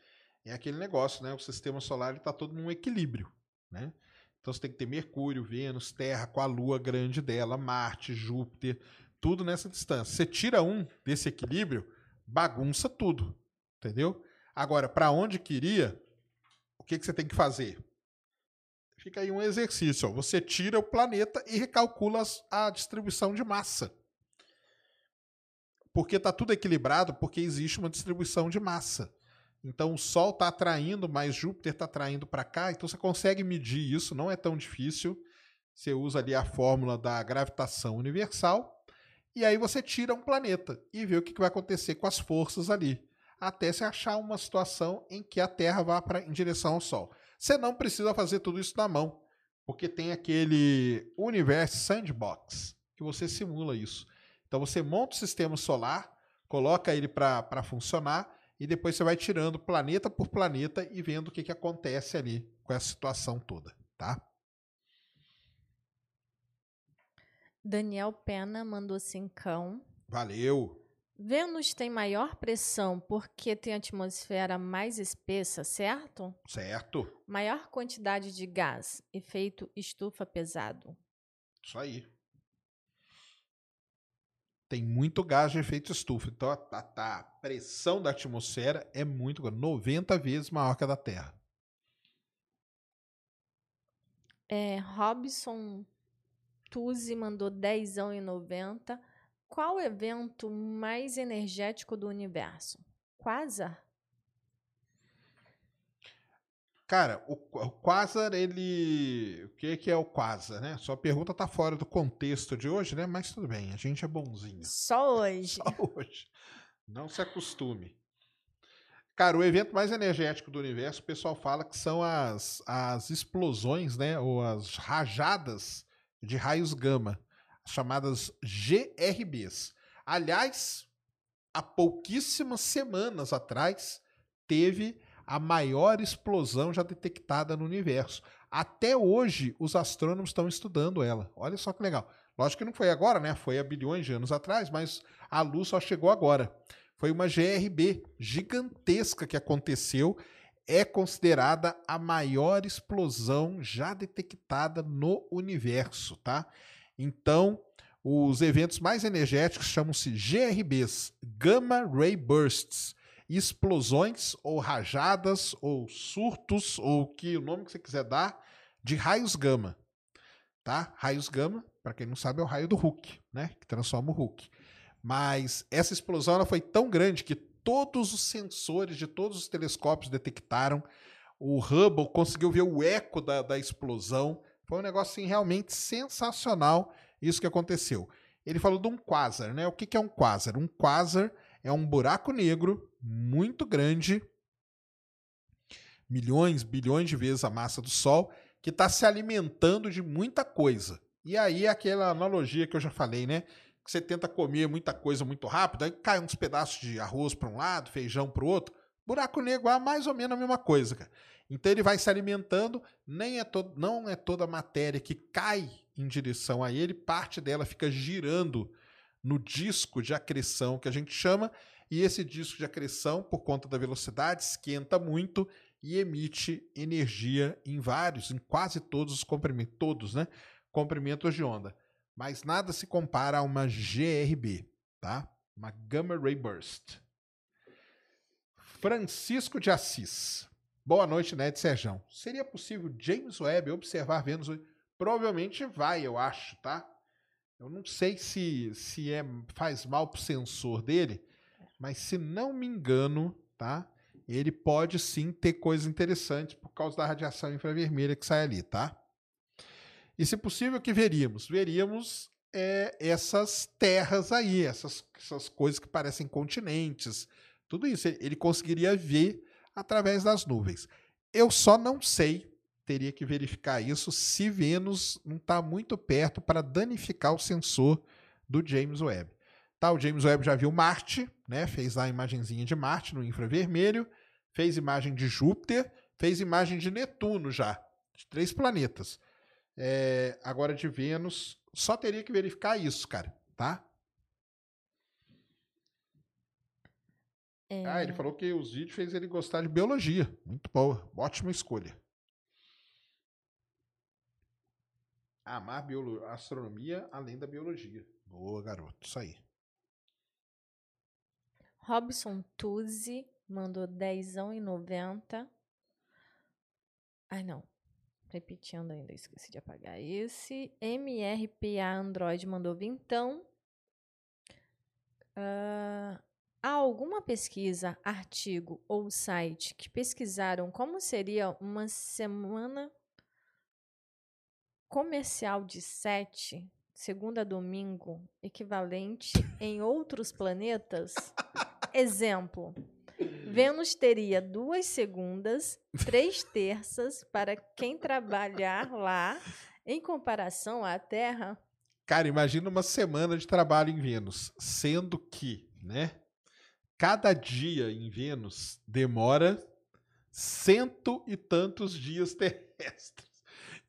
Speaker 2: é aquele negócio, né? O sistema solar está todo num equilíbrio, né? Então você tem que ter Mercúrio, Vênus, Terra com a Lua grande dela, Marte, Júpiter, tudo nessa distância. Você tira um desse equilíbrio, bagunça tudo, entendeu? Agora, para onde queria, o que, que você tem que fazer? Fica aí um exercício. Ó. Você tira o planeta e recalcula a distribuição de massa. Porque está tudo equilibrado, porque existe uma distribuição de massa. Então o Sol está atraindo, mas Júpiter está atraindo para cá. Então você consegue medir isso, não é tão difícil. Você usa ali a fórmula da gravitação universal e aí você tira um planeta e vê o que vai acontecer com as forças ali, até se achar uma situação em que a Terra vá pra, em direção ao Sol. Você não precisa fazer tudo isso na mão, porque tem aquele universo sandbox que você simula isso. Então você monta o sistema solar, coloca ele para funcionar e depois você vai tirando planeta por planeta e vendo o que, que acontece ali com essa situação toda, tá?
Speaker 1: Daniel Pena mandou cincão.
Speaker 2: Valeu.
Speaker 1: Vênus tem maior pressão porque tem atmosfera mais espessa, certo?
Speaker 2: Certo.
Speaker 1: Maior quantidade de gás, efeito estufa pesado.
Speaker 2: Isso aí. Tem muito gás de efeito estufa. Então a, a, a pressão da atmosfera é muito 90 vezes maior que a da Terra.
Speaker 1: É, Robson Tuzi mandou 10,90. Qual o evento mais energético do universo? Quasar?
Speaker 2: Cara, o, o Quasar, ele. O que, que é o Quasar, né? Sua pergunta tá fora do contexto de hoje, né? Mas tudo bem, a gente é bonzinho.
Speaker 1: Só hoje.
Speaker 2: Só hoje. Não se acostume. Cara, o evento mais energético do universo, o pessoal fala que são as, as explosões, né? Ou as rajadas de raios gama, chamadas GRBs. Aliás, há pouquíssimas semanas atrás, teve a maior explosão já detectada no universo. Até hoje, os astrônomos estão estudando ela. Olha só que legal. Lógico que não foi agora, né? Foi há bilhões de anos atrás, mas a luz só chegou agora. Foi uma GRB gigantesca que aconteceu é considerada a maior explosão já detectada no universo, tá? Então, os eventos mais energéticos chamam-se GRBs, Gamma Ray Bursts, explosões ou rajadas ou surtos ou que o nome que você quiser dar de raios gama, tá? Raios gama, para quem não sabe, é o raio do Hulk, né? Que transforma o Hulk. Mas essa explosão ela foi tão grande que todos os sensores de todos os telescópios detectaram. O Hubble conseguiu ver o eco da, da explosão. Foi um negócio assim, realmente sensacional isso que aconteceu. Ele falou de um quasar, né? O que, que é um quasar? Um quasar é um buraco negro muito grande, milhões, bilhões de vezes a massa do Sol, que está se alimentando de muita coisa. E aí aquela analogia que eu já falei, né? que você tenta comer muita coisa muito rápido, aí cai uns pedaços de arroz para um lado, feijão para o outro. Buraco negro é mais ou menos a mesma coisa, cara. Então ele vai se alimentando, nem é to não é toda a matéria que cai em direção a ele, parte dela fica girando no disco de acreção que a gente chama, e esse disco de acreção, por conta da velocidade, esquenta muito e emite energia em vários, em quase todos os comprimentos, todos, né? Comprimentos de onda mas nada se compara a uma GRB, tá? Uma Gamma Ray Burst. Francisco de Assis. Boa noite, Ned Serjão. Seria possível James Webb observar Vênus? Provavelmente vai, eu acho, tá? Eu não sei se, se é, faz mal pro sensor dele, mas se não me engano, tá? Ele pode sim ter coisas interessantes por causa da radiação infravermelha que sai ali, tá? E, se possível, o que veríamos? Veríamos é, essas terras aí, essas, essas coisas que parecem continentes, tudo isso. Ele conseguiria ver através das nuvens. Eu só não sei, teria que verificar isso, se Vênus não está muito perto para danificar o sensor do James Webb. Tá, o James Webb já viu Marte, né? fez lá a imagenzinha de Marte no infravermelho, fez imagem de Júpiter, fez imagem de Netuno já, de três planetas. É, agora de Vênus, só teria que verificar isso, cara, tá? É... Ah, ele falou que os vídeos fez ele gostar de biologia. Muito boa, ótima escolha. Amar biolo... astronomia além da biologia. Boa, garoto, isso aí.
Speaker 1: Robson Tuzzi mandou 10 e 90. Ai, não. Repetindo ainda, esqueci de apagar esse. MRPA Android mandou vintão. Uh, há alguma pesquisa, artigo ou site que pesquisaram como seria uma semana comercial de sete, segunda a domingo, equivalente em outros planetas? Exemplo. Vênus teria duas segundas, três terças para quem trabalhar lá, em comparação à Terra.
Speaker 2: Cara, imagina uma semana de trabalho em Vênus, sendo que, né? Cada dia em Vênus demora cento e tantos dias terrestres.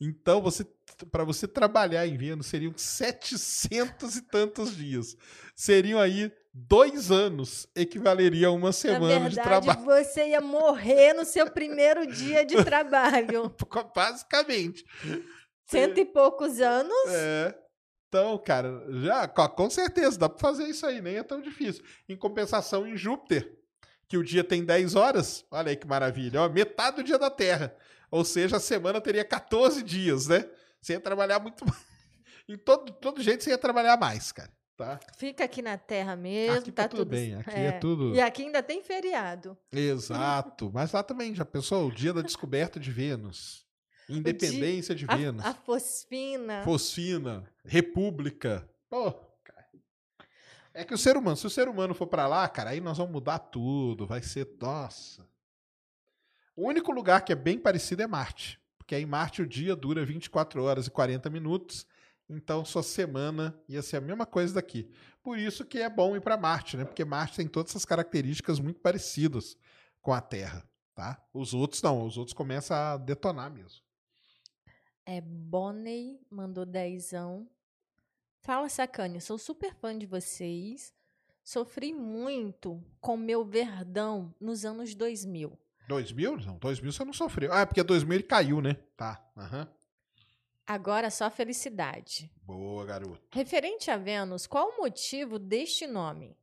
Speaker 2: Então, você para você trabalhar em Vênus seriam setecentos e tantos dias. Seriam aí dois anos equivaleria a uma semana verdade, de trabalho.
Speaker 1: Você ia morrer no seu primeiro dia de trabalho.
Speaker 2: Basicamente.
Speaker 1: Cento e poucos anos.
Speaker 2: É. Então, cara, já com certeza dá para fazer isso aí, nem é tão difícil. Em compensação, em Júpiter, que o dia tem 10 horas, olha aí que maravilha, ó, metade do dia da Terra. Ou seja, a semana teria 14 dias, né? Você ia trabalhar muito mais. Em todo, todo jeito você ia trabalhar mais, cara. Tá?
Speaker 1: Fica aqui na Terra mesmo, aqui tá, tá tudo, tudo
Speaker 2: bem. Aqui é. é. tudo.
Speaker 1: E aqui ainda tem feriado.
Speaker 2: Exato. Mas lá também, já pensou? O dia da descoberta de Vênus. Independência dia... de Vênus.
Speaker 1: A, a, Fosfina.
Speaker 2: Fosfina. República. Pô, cara. É que o ser humano, se o ser humano for para lá, cara, aí nós vamos mudar tudo. Vai ser. Nossa. O único lugar que é bem parecido é Marte. Porque aí em Marte o dia dura 24 horas e 40 minutos então sua semana ia ser a mesma coisa daqui. Por isso que é bom ir para Marte, né? Porque Marte tem todas essas características muito parecidas com a Terra, tá? Os outros não, os outros começam a detonar mesmo.
Speaker 1: É, Bonney mandou dezão. Fala, Sacane, sou super fã de vocês. Sofri muito com meu verdão nos anos 2000.
Speaker 2: 2000? Não, 2000 você não sofreu. Ah, é porque 2000 ele caiu, né? Tá, aham. Uhum.
Speaker 1: Agora só felicidade.
Speaker 2: Boa, garoto.
Speaker 1: Referente a Vênus, qual o motivo deste nome?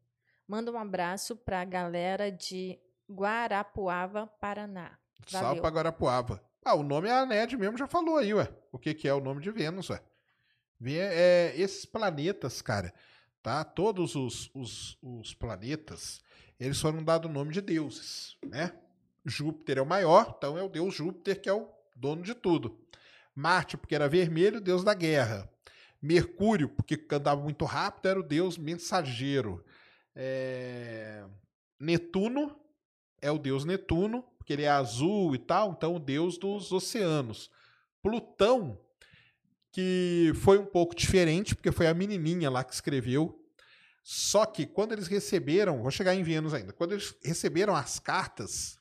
Speaker 1: Manda um abraço para a galera de Guarapuava, Paraná.
Speaker 2: Valeu. Salve para Guarapuava. Ah, o nome a Ned mesmo já falou aí, ué. O que, que é o nome de Vênus, ué. É, esses planetas, cara, tá? Todos os, os, os planetas, eles foram dados o nome de deuses, né? Júpiter é o maior, então é o deus Júpiter que é o dono de tudo. Marte, porque era vermelho, deus da guerra. Mercúrio, porque andava muito rápido, era o deus mensageiro. É... Netuno é o deus Netuno, porque ele é azul e tal, então o deus dos oceanos. Plutão, que foi um pouco diferente, porque foi a menininha lá que escreveu Só que quando eles receberam, vou chegar em Vênus ainda, quando eles receberam as cartas,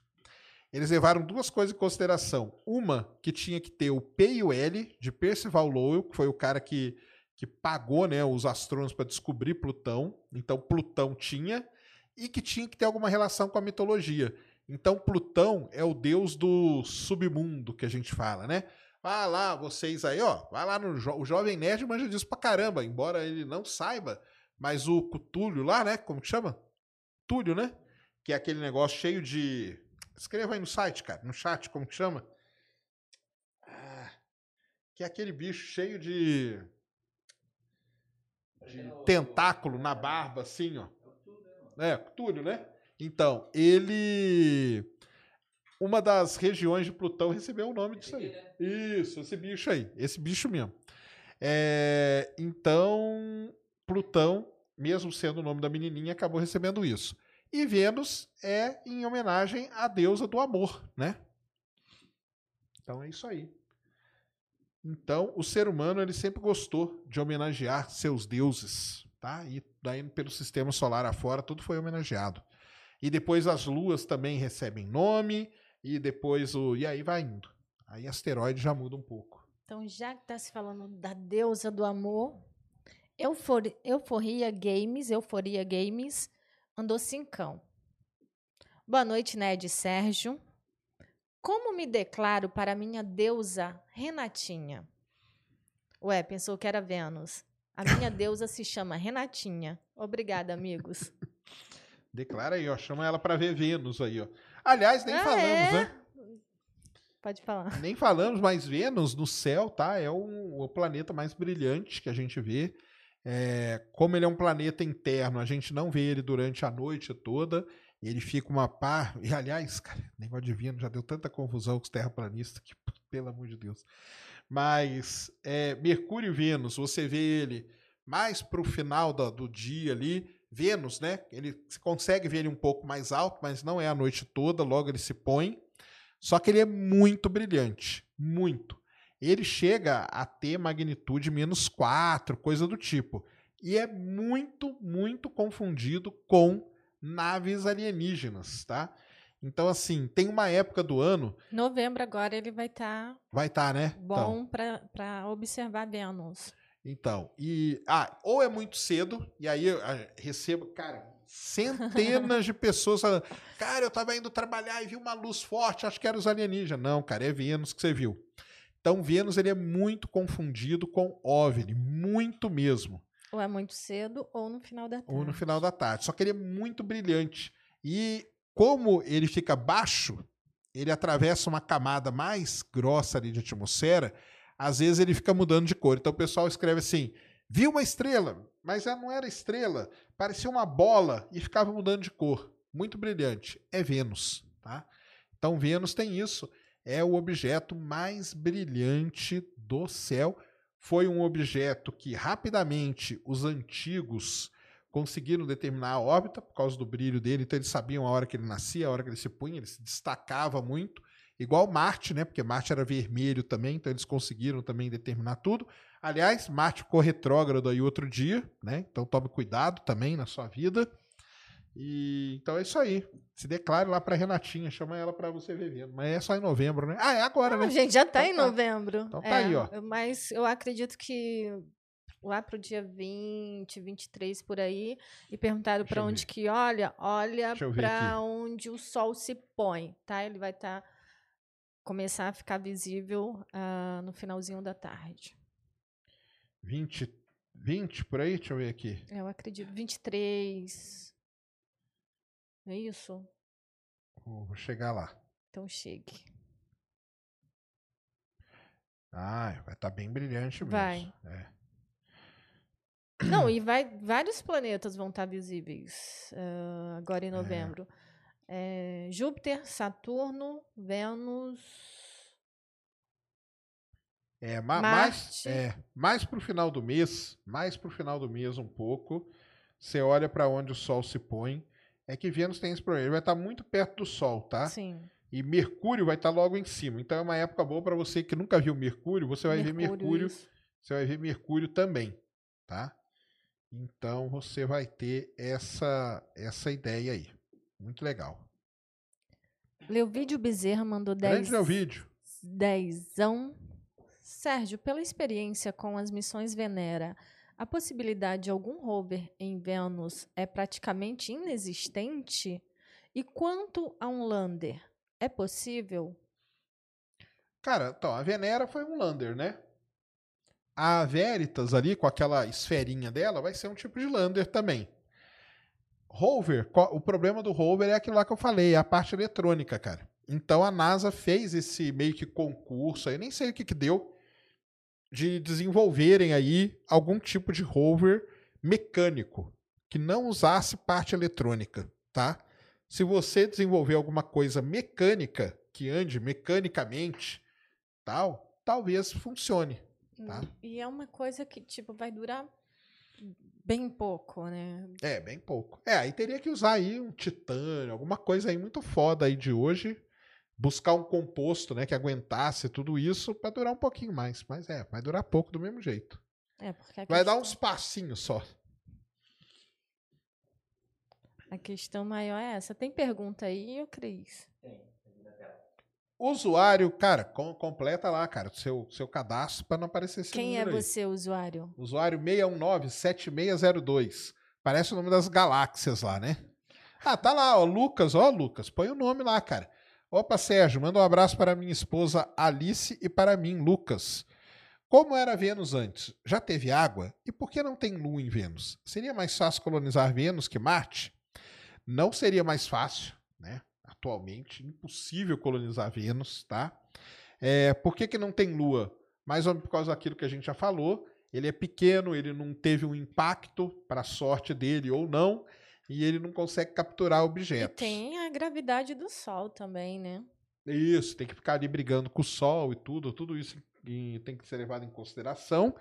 Speaker 2: eles levaram duas coisas em consideração. Uma, que tinha que ter o P e o L de Percival Lowell, que foi o cara que, que pagou né, os astrônomos para descobrir Plutão. Então, Plutão tinha. E que tinha que ter alguma relação com a mitologia. Então, Plutão é o deus do submundo que a gente fala, né? Vá lá, vocês aí, ó. Vai lá no. Jo o Jovem Nerd manja disso pra caramba, embora ele não saiba. Mas o Cutúlio lá, né? Como que chama? Túlio, né? Que é aquele negócio cheio de. Escreva aí no site, cara, no chat, como que chama? Ah, que é aquele bicho cheio de. de tentáculo na barba, assim, ó. É, Túlio, né? Então, ele. Uma das regiões de Plutão recebeu o nome disso aí. Isso, esse bicho aí. Esse bicho mesmo. É, então, Plutão, mesmo sendo o nome da menininha, acabou recebendo isso. E Vênus é em homenagem à deusa do amor, né? Então é isso aí. Então, o ser humano ele sempre gostou de homenagear seus deuses, tá? E daí pelo sistema solar afora tudo foi homenageado. E depois as luas também recebem nome e depois o e aí vai indo. Aí asteroide já muda um pouco.
Speaker 1: Então, já que está se falando da deusa do amor, Eufor, Euforia Games, Euforia Games, andou cincão. Boa noite, Ned Sérgio. Como me declaro para minha deusa Renatinha? Ué, pensou que era Vênus. A minha deusa se chama Renatinha. Obrigada, amigos.
Speaker 2: Declara aí, ó. Chama ela para ver Vênus aí, ó. Aliás, nem
Speaker 1: Ah,
Speaker 2: falamos,
Speaker 1: é?
Speaker 2: né?
Speaker 1: Pode falar.
Speaker 2: Nem falamos, mas Vênus no céu, tá? É o, o planeta mais brilhante que a gente vê. É, como ele é um planeta interno, a gente não vê ele durante a noite toda. Ele fica uma par. E aliás, cara, negócio Vênus já deu tanta confusão com os terraplanistas que, pelo amor de Deus. Mas é, Mercúrio e Vênus, você vê ele mais pro final da- do dia ali. Vênus, né? Ele consegue ver ele um pouco mais alto, mas não é a noite toda, logo ele se põe. Só que ele é muito brilhante, muito. Ele chega a ter magnitude menos 4, coisa do tipo. E é muito, muito confundido com naves alienígenas, tá? Então, assim, tem uma época do ano,
Speaker 1: Novembro agora ele vai estar
Speaker 2: vai estar, né? Então,
Speaker 1: bom para observar Vênus.
Speaker 2: Então, e. Ah, ou é muito cedo, e aí eu ah, recebo, cara, centenas de pessoas falando, cara, eu tava indo trabalhar e vi uma luz forte, acho que era os alienígenas. Não, cara, é Vênus que você viu. Então, Vênus ele é muito confundido com OVNI, muito mesmo.
Speaker 1: Ou é muito cedo ou no final da tarde.
Speaker 2: Ou no final da tarde. Só que ele é muito brilhante. E como ele fica baixo, ele atravessa uma camada mais grossa ali de atmosfera, às vezes ele fica mudando de cor. Então o pessoal escreve assim: viu uma estrela, mas ela não era estrela, parecia uma bola e ficava mudando de cor. Muito brilhante. É Vênus, tá? Então Vênus tem isso. É o objeto mais brilhante do céu. Foi um objeto que rapidamente os antigos conseguiram determinar a órbita por causa do brilho dele, então eles sabiam a hora que ele nascia, a hora que ele se punha, ele se destacava muito, igual Marte, né? Porque Marte era vermelho também, então eles conseguiram também determinar tudo. Aliás, Marte ficou retrógrado aí outro dia, né? Então tome cuidado também na sua vida. E então é isso aí. Se declare lá pra Renatinha, chama ela pra você ver vendo. Mas é só em novembro, né? Ah, é agora,
Speaker 1: Ah,
Speaker 2: né?
Speaker 1: gente, já está
Speaker 2: Então
Speaker 1: em
Speaker 2: tá.
Speaker 1: novembro.
Speaker 2: Então tá
Speaker 1: É,
Speaker 2: aí, ó.
Speaker 1: Mas eu acredito que lá pro dia 20, 23 por aí, e perguntaram para onde que olha, olha
Speaker 2: ver
Speaker 1: para onde o sol se põe, tá? Ele vai estar começar a ficar visível ah, no finalzinho da tarde.
Speaker 2: 20, 20 por aí? Deixa eu ver aqui.
Speaker 1: Eu acredito 23. É isso?
Speaker 2: Vou chegar lá.
Speaker 1: Então chegue.
Speaker 2: Ah, vai estar bem brilhante mesmo.
Speaker 1: Vai.
Speaker 2: É.
Speaker 1: Não, e vai, vários planetas vão estar visíveis ah, agora em
Speaker 2: É.
Speaker 1: novembro. É, Júpiter, Saturno, Vênus,
Speaker 2: É, ma
Speaker 1: Marte.
Speaker 2: mais, é, mais pro final do mês, mais pro final do mês um pouco, você olha para onde o Sol se põe, é que Vênus tem esse problema, ele vai estar muito perto do Sol, tá?
Speaker 1: sim.
Speaker 2: E Mercúrio vai estar logo em cima, então é uma época boa para você que nunca viu Mercúrio, você vai ver Mercúrio,
Speaker 1: isso.
Speaker 2: você vai ver Mercúrio também, tá? Então você vai ter essa essa ideia aí. Muito legal.
Speaker 1: Leovídio Bezerra mandou 10.
Speaker 2: Grande Leovídio.
Speaker 1: Dezão. Sérgio, pela experiência com as missões Venera, a possibilidade de algum rover em Vênus é praticamente inexistente? E quanto a um lander, é possível?
Speaker 2: Cara, então, a Venera foi um lander, né? A Veritas ali, com aquela esferinha dela, vai ser um tipo de lander também. Rover, o problema do rover é aquilo lá que eu falei, é a parte eletrônica, cara. Então a NASA fez esse meio que concurso, eu nem sei o que que deu, de desenvolverem aí algum tipo de rover mecânico que não usasse parte eletrônica, tá? Se você desenvolver alguma coisa mecânica que ande mecanicamente, tal, talvez funcione, tá?
Speaker 1: Hum, e é uma coisa que tipo vai durar bem pouco, né?
Speaker 2: É, bem pouco. É, aí teria que usar aí um titânio, alguma coisa aí muito foda aí de hoje buscar um composto, né, que aguentasse tudo isso para durar um pouquinho mais. Mas é, vai durar pouco do mesmo jeito.
Speaker 1: É, porque
Speaker 2: vai questão... dar uns passinhos só.
Speaker 1: A questão maior é essa. Tem pergunta aí, Cris? Tem.
Speaker 2: Usuário, cara, com, completa lá, cara, seu, seu cadastro para não aparecer esse
Speaker 1: Quem é você, usuário?
Speaker 2: Usuário 619-7602. Parece o nome das galáxias lá, né? Ah, tá lá, ó, Lucas, ó, Lucas, põe o nome lá, cara. Opa, Sérgio, manda um abraço para minha esposa Alice e para mim, Lucas. Como era Vênus antes? Já teve água? E por que não tem lua em Vênus? Seria mais fácil colonizar Vênus que Marte? Não seria mais fácil, né? Atualmente, impossível colonizar Vênus, tá? É, por que, que não tem lua? Mais ou menos por causa daquilo que a gente já falou. Ele é pequeno, ele não teve um impacto para a sorte dele ou não e ele não consegue capturar objetos.
Speaker 1: E tem a gravidade do Sol também, né?
Speaker 2: Isso, tem que ficar ali brigando com o Sol e tudo, tudo isso tem que ser levado em consideração.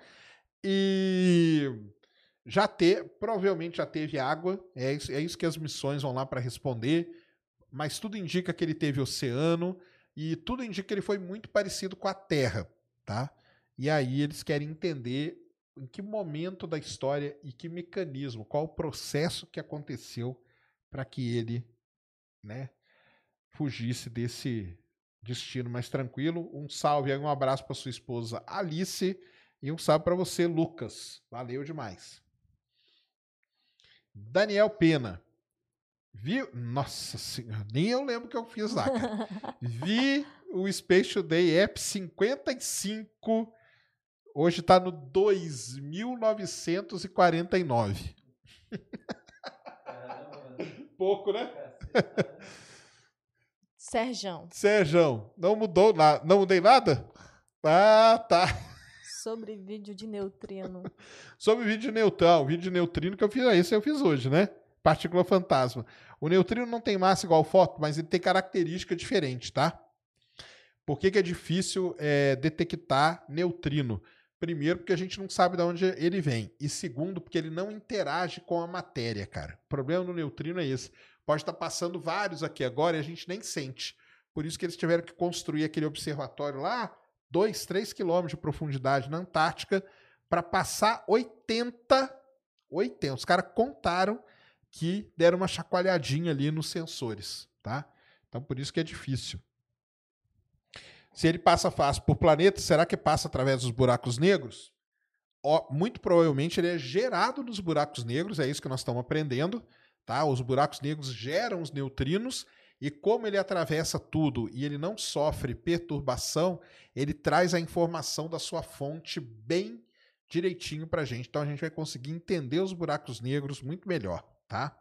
Speaker 2: E já ter, provavelmente já teve água, é isso, é isso que as missões vão lá para responder, mas tudo indica que ele teve oceano e tudo indica que ele foi muito parecido com a Terra, tá? E aí eles querem entender em que momento da história e que mecanismo, qual o processo que aconteceu para que ele, né, fugisse desse destino mais tranquilo. Um salve um abraço para sua esposa Alice e um salve para você, Lucas. Valeu demais. Daniel Pena. Vi, nossa senhora, nem eu lembro o que eu fiz lá, cara. Vi o Space Today App 55 Hoje está no 2.949. Pouco, né?
Speaker 1: Serjão.
Speaker 2: Serjão, não mudou nada. Não mudei nada? Ah, tá.
Speaker 1: Sobre vídeo de neutrino.
Speaker 2: Sobre vídeo de neutrão, vídeo de neutrino que eu fiz, esse eu fiz hoje, né? Partícula fantasma. O neutrino não tem massa igual foto, mas ele tem característica diferente, tá? Por que, que é difícil é, detectar neutrino? Primeiro, porque a gente não sabe de onde ele vem. E segundo, porque ele não interage com a matéria, cara. O problema do neutrino é esse. Pode estar passando vários aqui agora e a gente nem sente. Por isso que eles tiveram que construir aquele observatório lá, 2, 3 quilômetros de profundidade na Antártica, para passar 80. 80. Os caras contaram que deram uma chacoalhadinha ali nos sensores, tá? Então por isso que é difícil. Se ele passa fácil por planeta, será que passa através dos buracos negros? Ó, muito provavelmente ele é gerado nos buracos negros, é isso que nós estamos aprendendo. Tá? Os buracos negros geram os neutrinos e como ele atravessa tudo e ele não sofre perturbação, ele traz a informação da sua fonte bem direitinho para a gente. Então a gente vai conseguir entender os buracos negros muito melhor, tá?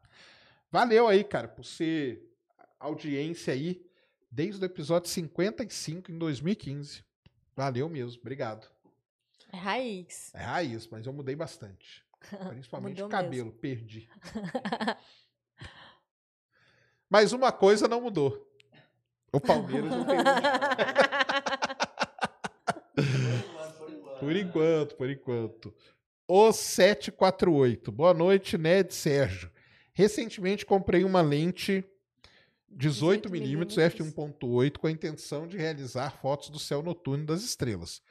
Speaker 2: Valeu aí, cara, por ser audiência aí desde o episódio 55 em 2015. Valeu mesmo, obrigado.
Speaker 1: É raiz.
Speaker 2: É raiz, mas eu mudei bastante. Principalmente o cabelo, mesmo. perdi. mas uma coisa não mudou. O Palmeiras não tem. por enquanto, por enquanto. O 748. Boa noite, Ned Sérgio. Recentemente comprei uma lente 18mm f1.8 com a intenção de realizar fotos do céu noturno das estrelas.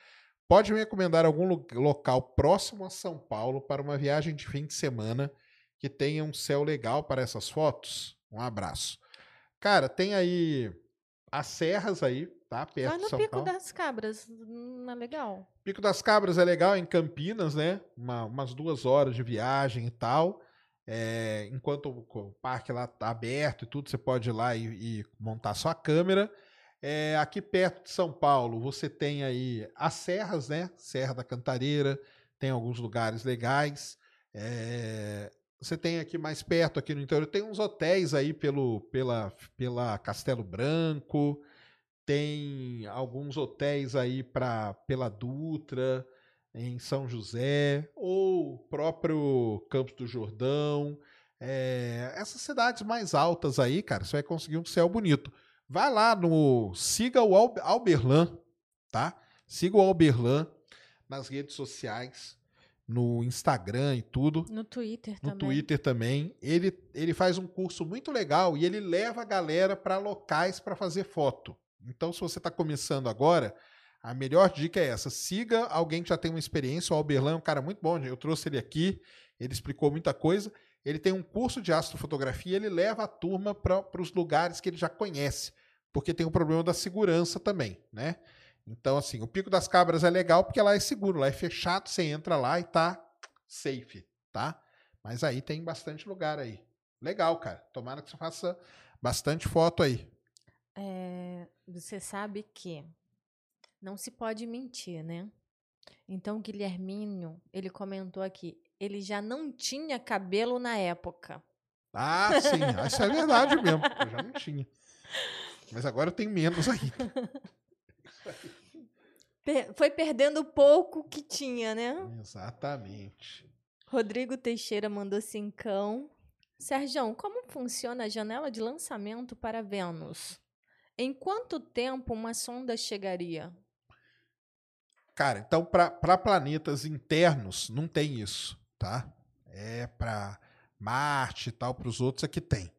Speaker 2: pode me recomendar algum lo- local próximo a São Paulo para uma viagem de fim de semana que tenha um céu legal para essas fotos? Um abraço. Cara, tem aí as serras aí, tá? Perto
Speaker 1: Vai
Speaker 2: de
Speaker 1: no
Speaker 2: São
Speaker 1: Pico
Speaker 2: Paulo.
Speaker 1: das Cabras, não é legal?
Speaker 2: Pico das Cabras é legal em Campinas, né? Uma- umas duas horas de viagem e tal. É, enquanto o, parque lá tá aberto e tudo, você pode ir lá e, e montar sua câmera. É, aqui perto de São Paulo, você tem aí as serras, né? Serra da Cantareira, tem alguns lugares legais. É, você tem aqui mais perto, aqui no interior, tem uns hotéis aí pelo, pela, pela Castelo Branco, tem alguns hotéis aí pra, pela Dutra, em São José, ou o próprio Campos do Jordão. É, essas cidades mais altas aí, cara, você vai conseguir um céu bonito. Vai lá no. Siga o Al- Alberlan, tá? Siga o Alberlan nas redes sociais, no Instagram e tudo
Speaker 1: No Twitter
Speaker 2: no
Speaker 1: também.
Speaker 2: Twitter também. Ele, ele faz um curso muito legal e ele leva a galera para locais para fazer foto. Então, se você está começando agora, a melhor dica é essa: siga alguém que já tem uma experiência. O Alberlan é um cara muito bom. Eu trouxe ele aqui, ele explicou muita coisa. Ele tem um curso de astrofotografia ele leva a turma para os lugares que ele já conhece, porque tem o problema da segurança também, né? Então, assim, o Pico das Cabras é legal porque lá é seguro, lá é fechado, você entra lá e tá safe, tá? Mas aí tem bastante lugar aí. Legal, cara. Tomara que você faça bastante foto aí.
Speaker 1: É, você sabe que não se pode mentir, né? Então, o Guilherminho, ele comentou aqui, ele já não tinha cabelo na época.
Speaker 2: Ah, sim. Isso é verdade mesmo. Eu já não tinha. Mas agora eu tenho menos ainda.
Speaker 1: Per- foi perdendo pouco que tinha, né?
Speaker 2: Exatamente.
Speaker 1: Rodrigo Teixeira mandou cincão. Sérgio, como funciona a janela de lançamento para Vênus? Em quanto tempo uma sonda chegaria?
Speaker 2: Cara, então para planetas internos não tem isso, tá? É para Marte e tal, para os outros é que tem.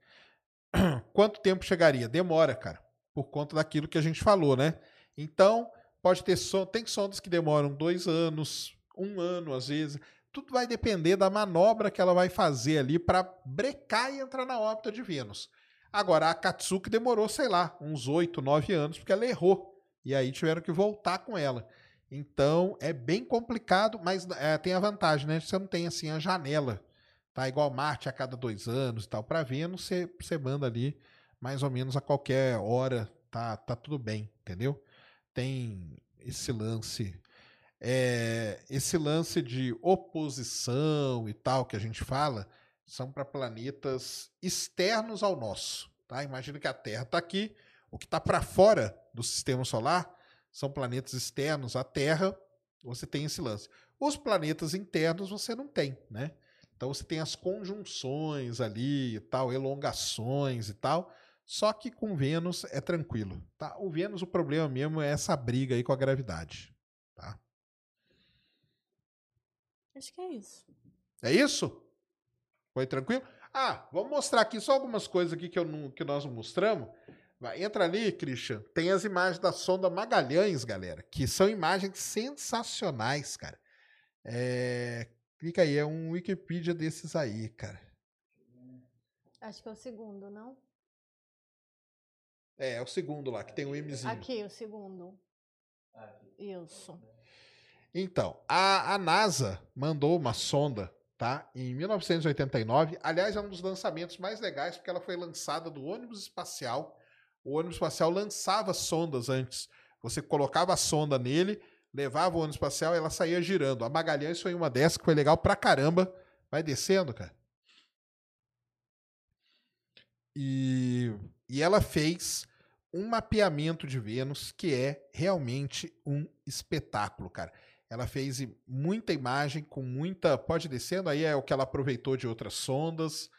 Speaker 2: Quanto tempo chegaria? Demora, cara, por conta daquilo que a gente falou, né? Então pode ter son tem sondas que demoram dois anos, um ano às vezes. Tudo vai depender da manobra que ela vai fazer ali para brecar e entrar na órbita de Vênus. Agora, a Katsuki demorou, sei lá, uns oito, nove anos, porque ela errou. E aí tiveram que voltar com ela. Então é bem complicado, mas é, tem a vantagem, né? Você não tem assim a janela, tá? Igual Marte a cada dois anos e tal. Para Vênus, você, você manda ali mais ou menos a qualquer hora, tá, tá tudo bem, entendeu? Tem esse lance, é, esse lance de oposição e tal que a gente fala, são para planetas externos ao nosso, tá? Imagina que a Terra está aqui, o que está para fora do sistema solar são planetas externos à Terra, você tem esse lance. Os planetas internos você não tem, né? Então você tem as conjunções ali e tal, elongações e tal. Só que com Vênus é tranquilo, tá? O Vênus o problema mesmo é essa briga aí com a gravidade, tá?
Speaker 1: Acho que é isso.
Speaker 2: É isso? Foi tranquilo? Ah, vamos mostrar aqui só algumas coisas aqui que, eu não, que nós não mostramos. Entra ali, Christian. Tem as imagens da sonda Magalhães, galera, que são imagens sensacionais, cara. É, clica aí, é um Wikipedia desses aí, cara.
Speaker 1: Acho que é o segundo, não?
Speaker 2: É, é o segundo lá, que tem o Mzinho.
Speaker 1: Aqui, o segundo. Isso.
Speaker 2: Então, a, a NASA mandou uma sonda, tá? Em 1989. Aliás, é um dos lançamentos mais legais, porque ela foi lançada do ônibus espacial. O ônibus espacial lançava sondas antes. Você colocava a sonda nele, levava o ônibus espacial e ela saía girando. A Magalhães foi uma dessas que foi legal pra caramba. Vai descendo, cara. E, e ela fez um mapeamento de Vênus que é realmente um espetáculo, cara. Ela fez muita imagem com muita. Pode descendo, aí é o que ela aproveitou de outras sondas.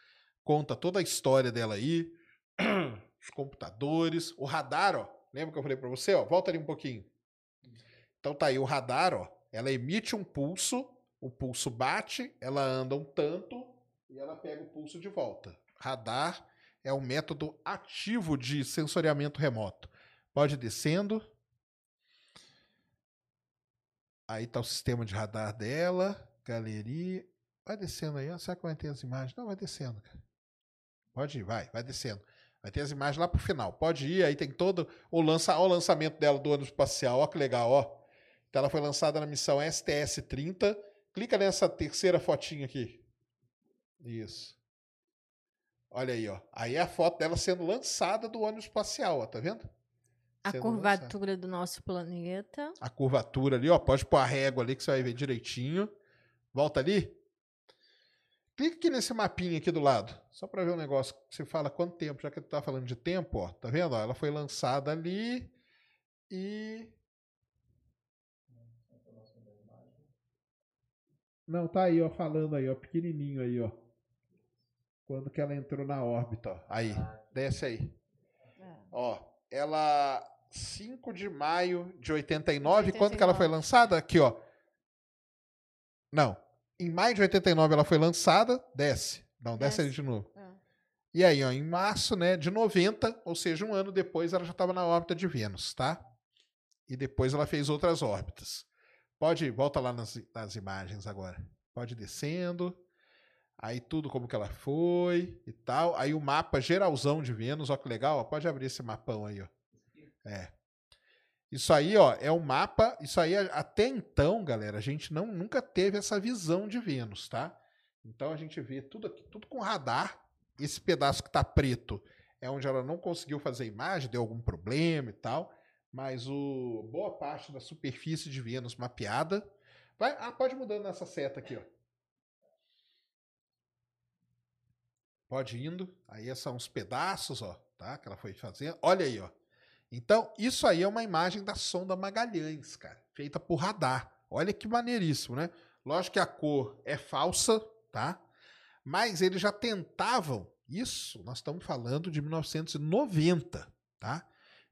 Speaker 2: Conta toda a história dela aí. Os computadores. O radar, ó. Lembra que eu falei pra você? Ó, volta ali um pouquinho. Então tá aí o radar, ó. Ela emite um pulso, o pulso bate, ela anda um tanto e ela pega o pulso de volta. Radar é um método ativo de sensoriamento remoto. Pode ir descendo. Aí tá o sistema de radar dela, galeria. Vai descendo aí, ó. Será que vai ter as imagens? Não, vai descendo, cara. Pode ir, vai, vai descendo. Vai ter as imagens lá pro final. Pode ir, aí tem todo o, lança, o lançamento dela do ônibus espacial. Ó que legal, ó. Então ela foi lançada na missão STS-30. Clica nessa terceira fotinha aqui. Isso. Olha aí, ó. Aí é a foto dela sendo lançada do ônibus espacial, ó. Tá vendo?
Speaker 1: A
Speaker 2: Sendo
Speaker 1: curvatura
Speaker 2: lançada.
Speaker 1: do nosso planeta.
Speaker 2: A curvatura ali, ó. Pode pôr a régua ali que você vai ver direitinho. Volta ali. Clica aqui nesse mapinha aqui do lado. Só para ver um negócio que você fala quanto tempo, já que tu tá falando de tempo, ó. Tá vendo? Ó, ela foi lançada ali e. Não, tá aí, ó, falando aí, ó, pequenininho aí, ó. Quando que ela entrou na órbita, ó. Aí, desce aí. Ó, ela 5 de maio de 89,
Speaker 1: De
Speaker 2: quando que ela foi
Speaker 1: 89.
Speaker 2: lançada? Aqui, ó. Não. Em maio de 89 ela foi lançada, desce. Não, desce,
Speaker 1: Desce.
Speaker 2: ali de novo.
Speaker 1: Ah.
Speaker 2: E aí, ó, em março, né, de 90, ou seja, um ano depois, ela já estava na órbita de Vênus, tá? E depois ela fez outras órbitas. Pode, volta lá nas, nas imagens agora. Pode ir descendo. Aí tudo como que ela foi e tal. Aí o mapa geralzão de Vênus, ó que legal, ó. Pode abrir esse mapão aí, ó. É. Isso aí, ó, é um mapa. Isso aí, até então, galera, a gente não, nunca teve essa visão de Vênus, tá? Então a gente vê tudo aqui, tudo com radar. Esse pedaço que tá preto é onde ela não conseguiu fazer imagem, deu algum problema e tal. Mas o boa parte da superfície de Vênus mapeada. Vai, ah, pode mudando nessa seta aqui, ó. Pode indo. Aí são os pedaços, ó, tá? Que ela foi fazendo. Olha aí, ó. Então, isso aí é uma imagem da sonda Magalhães, cara, feita por radar. Olha que maneiríssimo, né? Lógico que a cor é falsa, tá? Mas eles já tentavam, isso nós estamos falando de 1990, tá?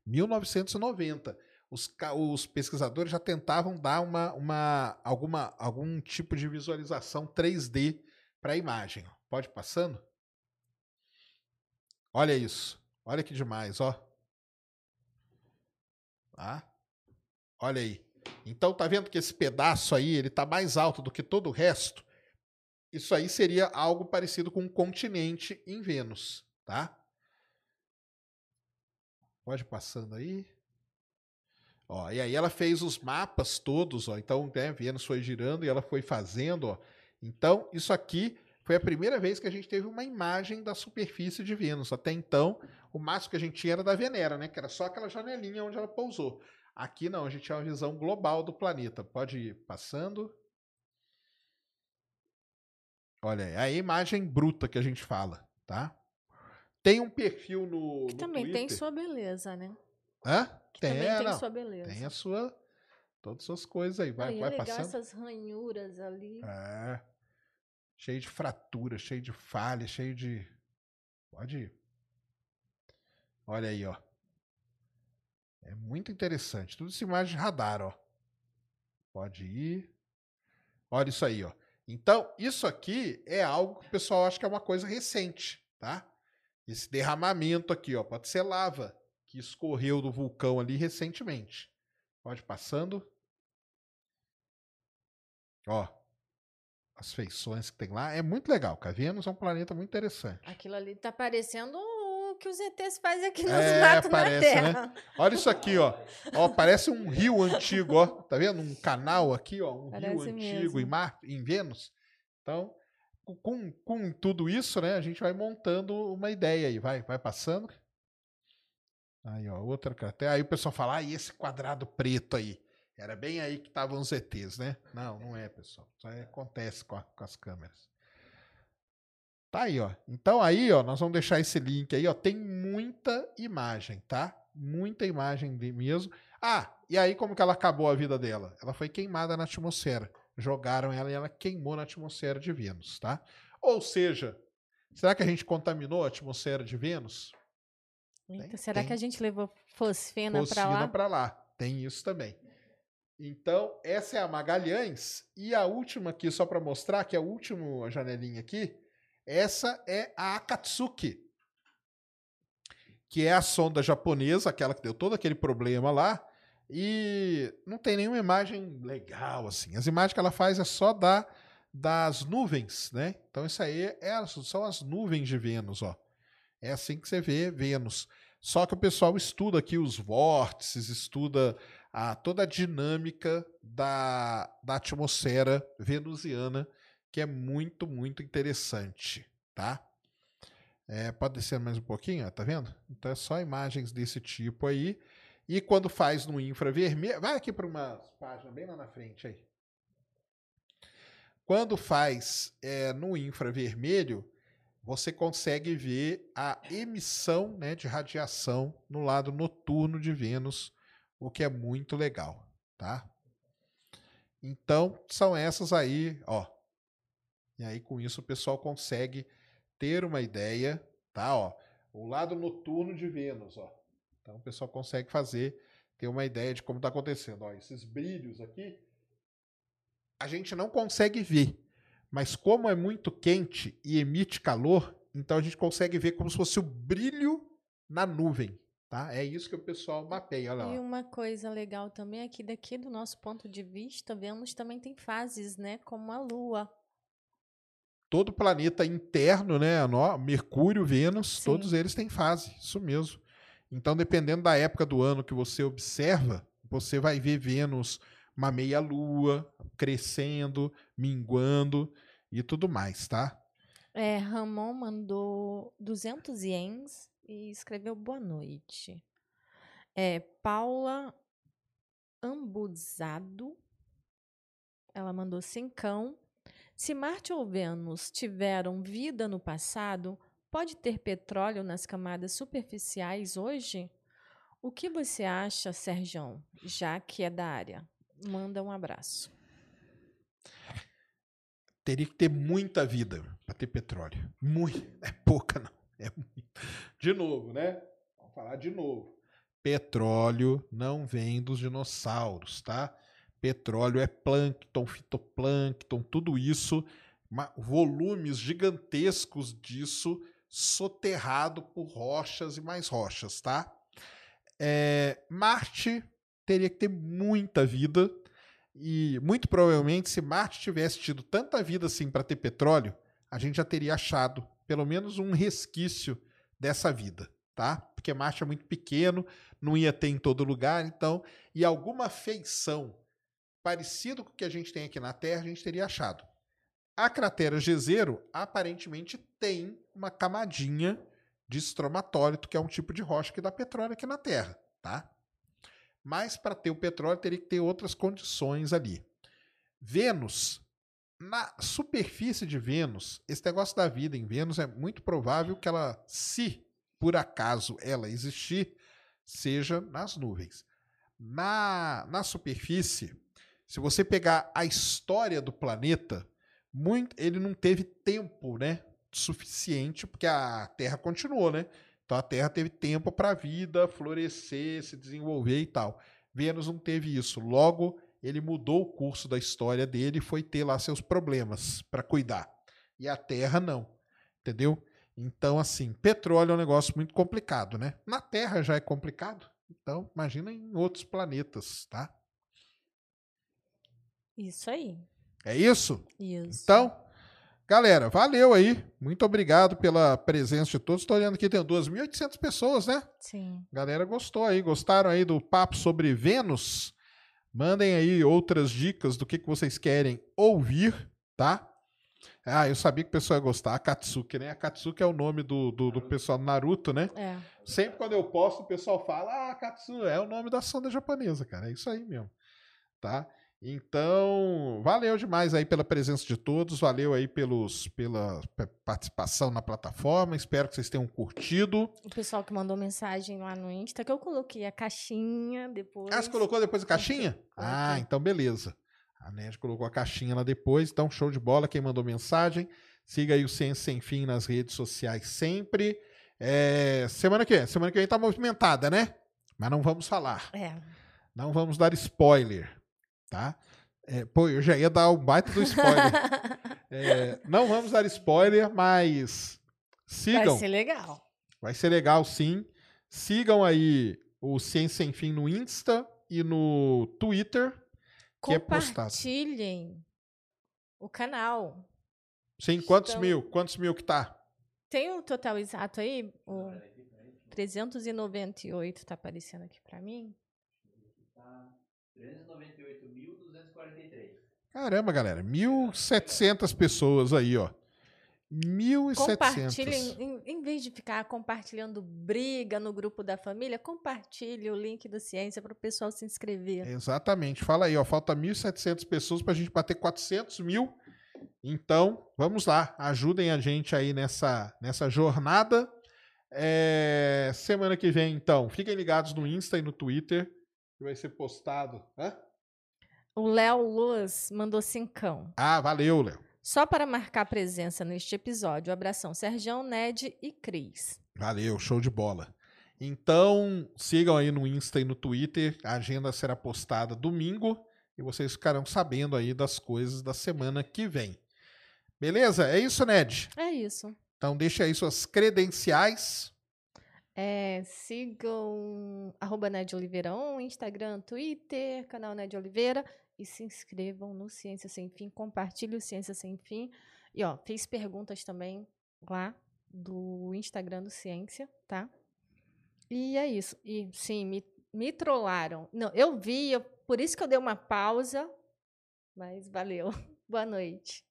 Speaker 2: 1990. Os, os pesquisadores já tentavam dar uma, uma, alguma, algum tipo de visualização 3D para a imagem. Pode passando? Olha isso. Olha que demais, ó. Tá? Olha aí. Então tá vendo que esse pedaço aí, ele tá mais alto do que todo o resto? Isso aí seria algo parecido com um continente em Vênus, tá? Pode passando aí. Ó, e aí ela fez os mapas todos, ó. Então, né, Vênus foi girando e ela foi fazendo, ó. Então, isso aqui foi a primeira vez que a gente teve uma imagem da superfície de Vênus. Até então, o máximo que a gente tinha era da Venera, né? Que era só aquela janelinha onde ela pousou. Aqui não, a gente tinha uma visão global do planeta. Pode ir passando. Olha aí, a imagem bruta que a gente fala, tá? Tem um perfil no,
Speaker 1: Que
Speaker 2: no
Speaker 1: também
Speaker 2: Twitter.
Speaker 1: tem sua beleza, né?
Speaker 2: Hã?
Speaker 1: Que
Speaker 2: Tem,
Speaker 1: também
Speaker 2: é,
Speaker 1: tem
Speaker 2: não.
Speaker 1: sua beleza.
Speaker 2: Tem a sua. Todas as suas coisas aí. Vai,
Speaker 1: Aí
Speaker 2: vai
Speaker 1: é legal
Speaker 2: passando.
Speaker 1: essas ranhuras ali.
Speaker 2: É. Cheio de fratura, cheio de falha, cheio de. Pode ir. Olha aí, ó. É muito interessante. Tudo isso imagem de radar, ó. Pode ir. Olha isso aí, ó. Então, isso aqui é algo que o pessoal acha que é uma coisa recente, tá? Esse derramamento aqui, ó, pode ser lava que escorreu do vulcão ali recentemente. Pode passando. Ó, as feições que tem lá. É muito legal. Vênus é um planeta muito interessante.
Speaker 1: Aquilo ali tá parecendo que os ETs fazem aqui nos
Speaker 2: É,
Speaker 1: matos
Speaker 2: parece,
Speaker 1: na
Speaker 2: né?
Speaker 1: Terra.
Speaker 2: Olha isso aqui, ó. Ó, parece um rio antigo, ó. Tá vendo? Um canal aqui, ó. Um rio
Speaker 1: Parece
Speaker 2: antigo
Speaker 1: mesmo.
Speaker 2: em Marte, em Vênus. Então, com, com tudo isso, né, a gente vai montando uma ideia aí. Vai, vai passando. Aí, ó, outra cratera. Aí o pessoal fala, ah, e esse quadrado preto aí? Era bem aí que estavam os ETs, né? Não, não é, pessoal. Isso aí acontece com, a- com as câmeras. Tá aí, ó. Então aí, ó, nós vamos deixar esse link aí, ó. Tem muita imagem, tá? Muita imagem de mesmo. Ah, e aí como que ela acabou a vida dela? Ela foi queimada na atmosfera. Jogaram ela e ela queimou na atmosfera de Vênus, tá? Ou seja, será que a gente contaminou a atmosfera de Vênus?
Speaker 1: Eita,
Speaker 2: Tem-
Speaker 1: será
Speaker 2: tem.
Speaker 1: que a gente levou fosfena, pra
Speaker 2: Fosfina
Speaker 1: lá?
Speaker 2: pra lá. Tem isso também. Então, essa é a Magalhães. E a última aqui, só para mostrar, que é a última janelinha aqui, essa é a Akatsuki. Que é a sonda japonesa, aquela que deu todo aquele problema lá. E não tem nenhuma imagem legal assim. As imagens que ela faz é só da, das nuvens, né? Então isso aí é, são as nuvens de Vênus, ó. É assim que você vê Vênus. Só que o pessoal estuda aqui os vórtices, estuda a, toda a dinâmica da, da atmosfera venusiana, que é muito, muito interessante, tá? É, pode descer mais um pouquinho, ó, tá vendo? Então é só imagens desse tipo aí. E quando faz no infravermelho, vai aqui para uma página bem lá na frente aí. Quando faz é, no infravermelho, você consegue ver a emissão né, de radiação no lado noturno de Vênus, o que é muito legal, tá? Então, são essas aí, ó. E aí, com isso, o pessoal consegue ter uma ideia, tá? Ó, o lado noturno de Vênus, ó. Então o pessoal consegue fazer, ter uma ideia de como está acontecendo. Ó, esses brilhos aqui, a gente não consegue ver, mas como é muito quente e emite calor, então a gente consegue ver como se fosse o brilho na nuvem. Tá? É isso que o pessoal mapeia. Olha lá.
Speaker 1: E uma coisa legal também é que daqui do nosso ponto de vista, Vênus também tem fases, né? Como a Lua
Speaker 2: todo planeta interno, né? Mercúrio, Vênus, Sim. todos eles têm fase, isso mesmo. Então, dependendo da época do ano que você observa, você vai ver Vênus uma meia-lua, crescendo, minguando e tudo mais, tá?
Speaker 1: É, Ramon mandou 200 ienes e escreveu boa noite. É, Paula Ambuzado, ela mandou cincão. Se Marte ou Vênus tiveram vida no passado, pode ter petróleo nas camadas superficiais hoje? O que você acha, Serjão, já que é da área? Manda um abraço.
Speaker 2: Teria que ter muita vida para ter petróleo. Muito. É pouca, não. É muito. De novo, né? Vamos falar de novo. Petróleo não vem dos dinossauros, tá? Petróleo é plâncton, fitoplâncton, tudo isso, volumes gigantescos disso soterrado por rochas e mais rochas, tá? É, Marte teria que ter muita vida e muito provavelmente se Marte tivesse tido tanta vida assim para ter petróleo, a gente já teria achado pelo menos um resquício dessa vida, tá? Porque Marte é muito pequeno, não ia ter em todo lugar, então, e alguma feição parecido com o que a gente tem aqui na Terra, a gente teria achado. A cratera Jezero aparentemente tem uma camadinha de estromatólito, que é um tipo de rocha que dá petróleo aqui na Terra, tá? Mas para ter o petróleo teria que ter outras condições ali. Vênus, na superfície de Vênus, esse negócio da vida em Vênus é muito provável que ela, se por acaso ela existir, seja nas nuvens. Na, na superfície, se você pegar a história do planeta, muito, ele não teve tempo, né, suficiente, porque a Terra continuou, né? Então a Terra teve tempo para a vida florescer, se desenvolver e tal. Vênus não teve isso. Logo, ele mudou o curso da história dele e foi ter lá seus problemas para cuidar. E a Terra não. Entendeu? Então, assim, petróleo é um negócio muito complicado, né? Na Terra já é complicado. Então, imagina em outros planetas, tá?
Speaker 1: Isso aí.
Speaker 2: É isso?
Speaker 1: Isso.
Speaker 2: Então, galera, valeu aí. Muito obrigado pela presença de todos. Estou olhando aqui, tem 2.800 pessoas, né?
Speaker 1: Sim.
Speaker 2: Galera gostou aí, gostaram aí do papo sobre Vênus? Mandem aí outras dicas do que, que vocês querem ouvir, tá? Ah, eu sabia que o pessoal ia gostar. A Katsuki, né? A Katsuki é o nome do, do, do pessoal do Naruto, né?
Speaker 1: É.
Speaker 2: Sempre quando eu posto, o pessoal fala: Ah, Katsu é o nome da sonda japonesa, cara. É isso aí mesmo. Tá? Então, valeu demais aí pela presença de todos, valeu aí pelos, pela participação na plataforma, espero que vocês tenham curtido.
Speaker 1: O pessoal que mandou mensagem lá no Insta, que eu coloquei a caixinha depois.
Speaker 2: Ah, você colocou depois a caixinha? Ah, então beleza. A Ned colocou a caixinha lá depois, então show de bola, quem mandou mensagem, siga aí o Ciência Sem Fim nas redes sociais sempre. É, semana que vem, semana que vem tá movimentada, né? Mas não vamos falar.
Speaker 1: É.
Speaker 2: Não vamos dar spoiler tá? É, pô, eu já ia dar um baita do spoiler. é, não vamos dar spoiler, mas sigam.
Speaker 1: Vai ser legal.
Speaker 2: Vai ser legal, sim. Sigam aí o Ciência Sem Fim no Insta e no Twitter, que é postado.
Speaker 1: Compartilhem o canal.
Speaker 2: Sim, quantos
Speaker 1: Então-
Speaker 2: mil? Quantos mil que tá?
Speaker 1: Tem o total exato aí? O 398 tá aparecendo aqui pra mim.
Speaker 3: Tá 398.243.
Speaker 2: Caramba, galera, 1.700 pessoas aí, ó. 1.700.
Speaker 1: Compartilhem, em, em vez de ficar compartilhando briga no grupo da família, compartilhe o link do Ciência para o pessoal se inscrever.
Speaker 2: Exatamente. Fala aí, ó. Falta 1.700 pessoas pra gente bater 400 mil. Então, vamos lá. Ajudem a gente aí nessa, nessa jornada. É, semana que vem, então, fiquem ligados no Insta e no Twitter, que vai ser postado. Hã?
Speaker 1: O Léo Luz mandou cincão.
Speaker 2: Ah, valeu, Léo.
Speaker 1: Só para marcar presença neste episódio, abração Sergião, Ned e Cris.
Speaker 2: Valeu, show de bola. Então, sigam aí no Insta e no Twitter. A agenda será postada domingo e vocês ficarão sabendo aí das coisas da semana que vem. Beleza? É isso, Ned?
Speaker 1: É isso.
Speaker 2: Então, deixa aí suas credenciais.
Speaker 1: É, sigam arroba Ned Oliveira 1, Instagram, Twitter, canal Ned Oliveira e se inscrevam no Ciência Sem Fim, compartilhe o Ciência Sem Fim. E ó, fez perguntas também lá do Instagram do Ciência, tá? E é isso. E sim, me, me trollaram. Não, eu vi, eu- por isso que eu dei uma pausa, mas valeu. Boa noite.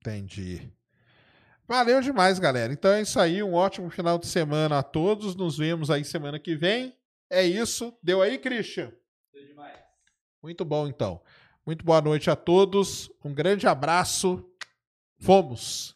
Speaker 2: Entendi. Valeu demais, galera. Então é isso aí. Um ótimo final de semana a todos. Nos vemos aí semana que vem. É isso. Deu aí, Christian?
Speaker 3: Tudo demais.
Speaker 2: Muito bom, então. Muito boa noite a todos. Um grande abraço. Fomos.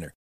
Speaker 5: winner.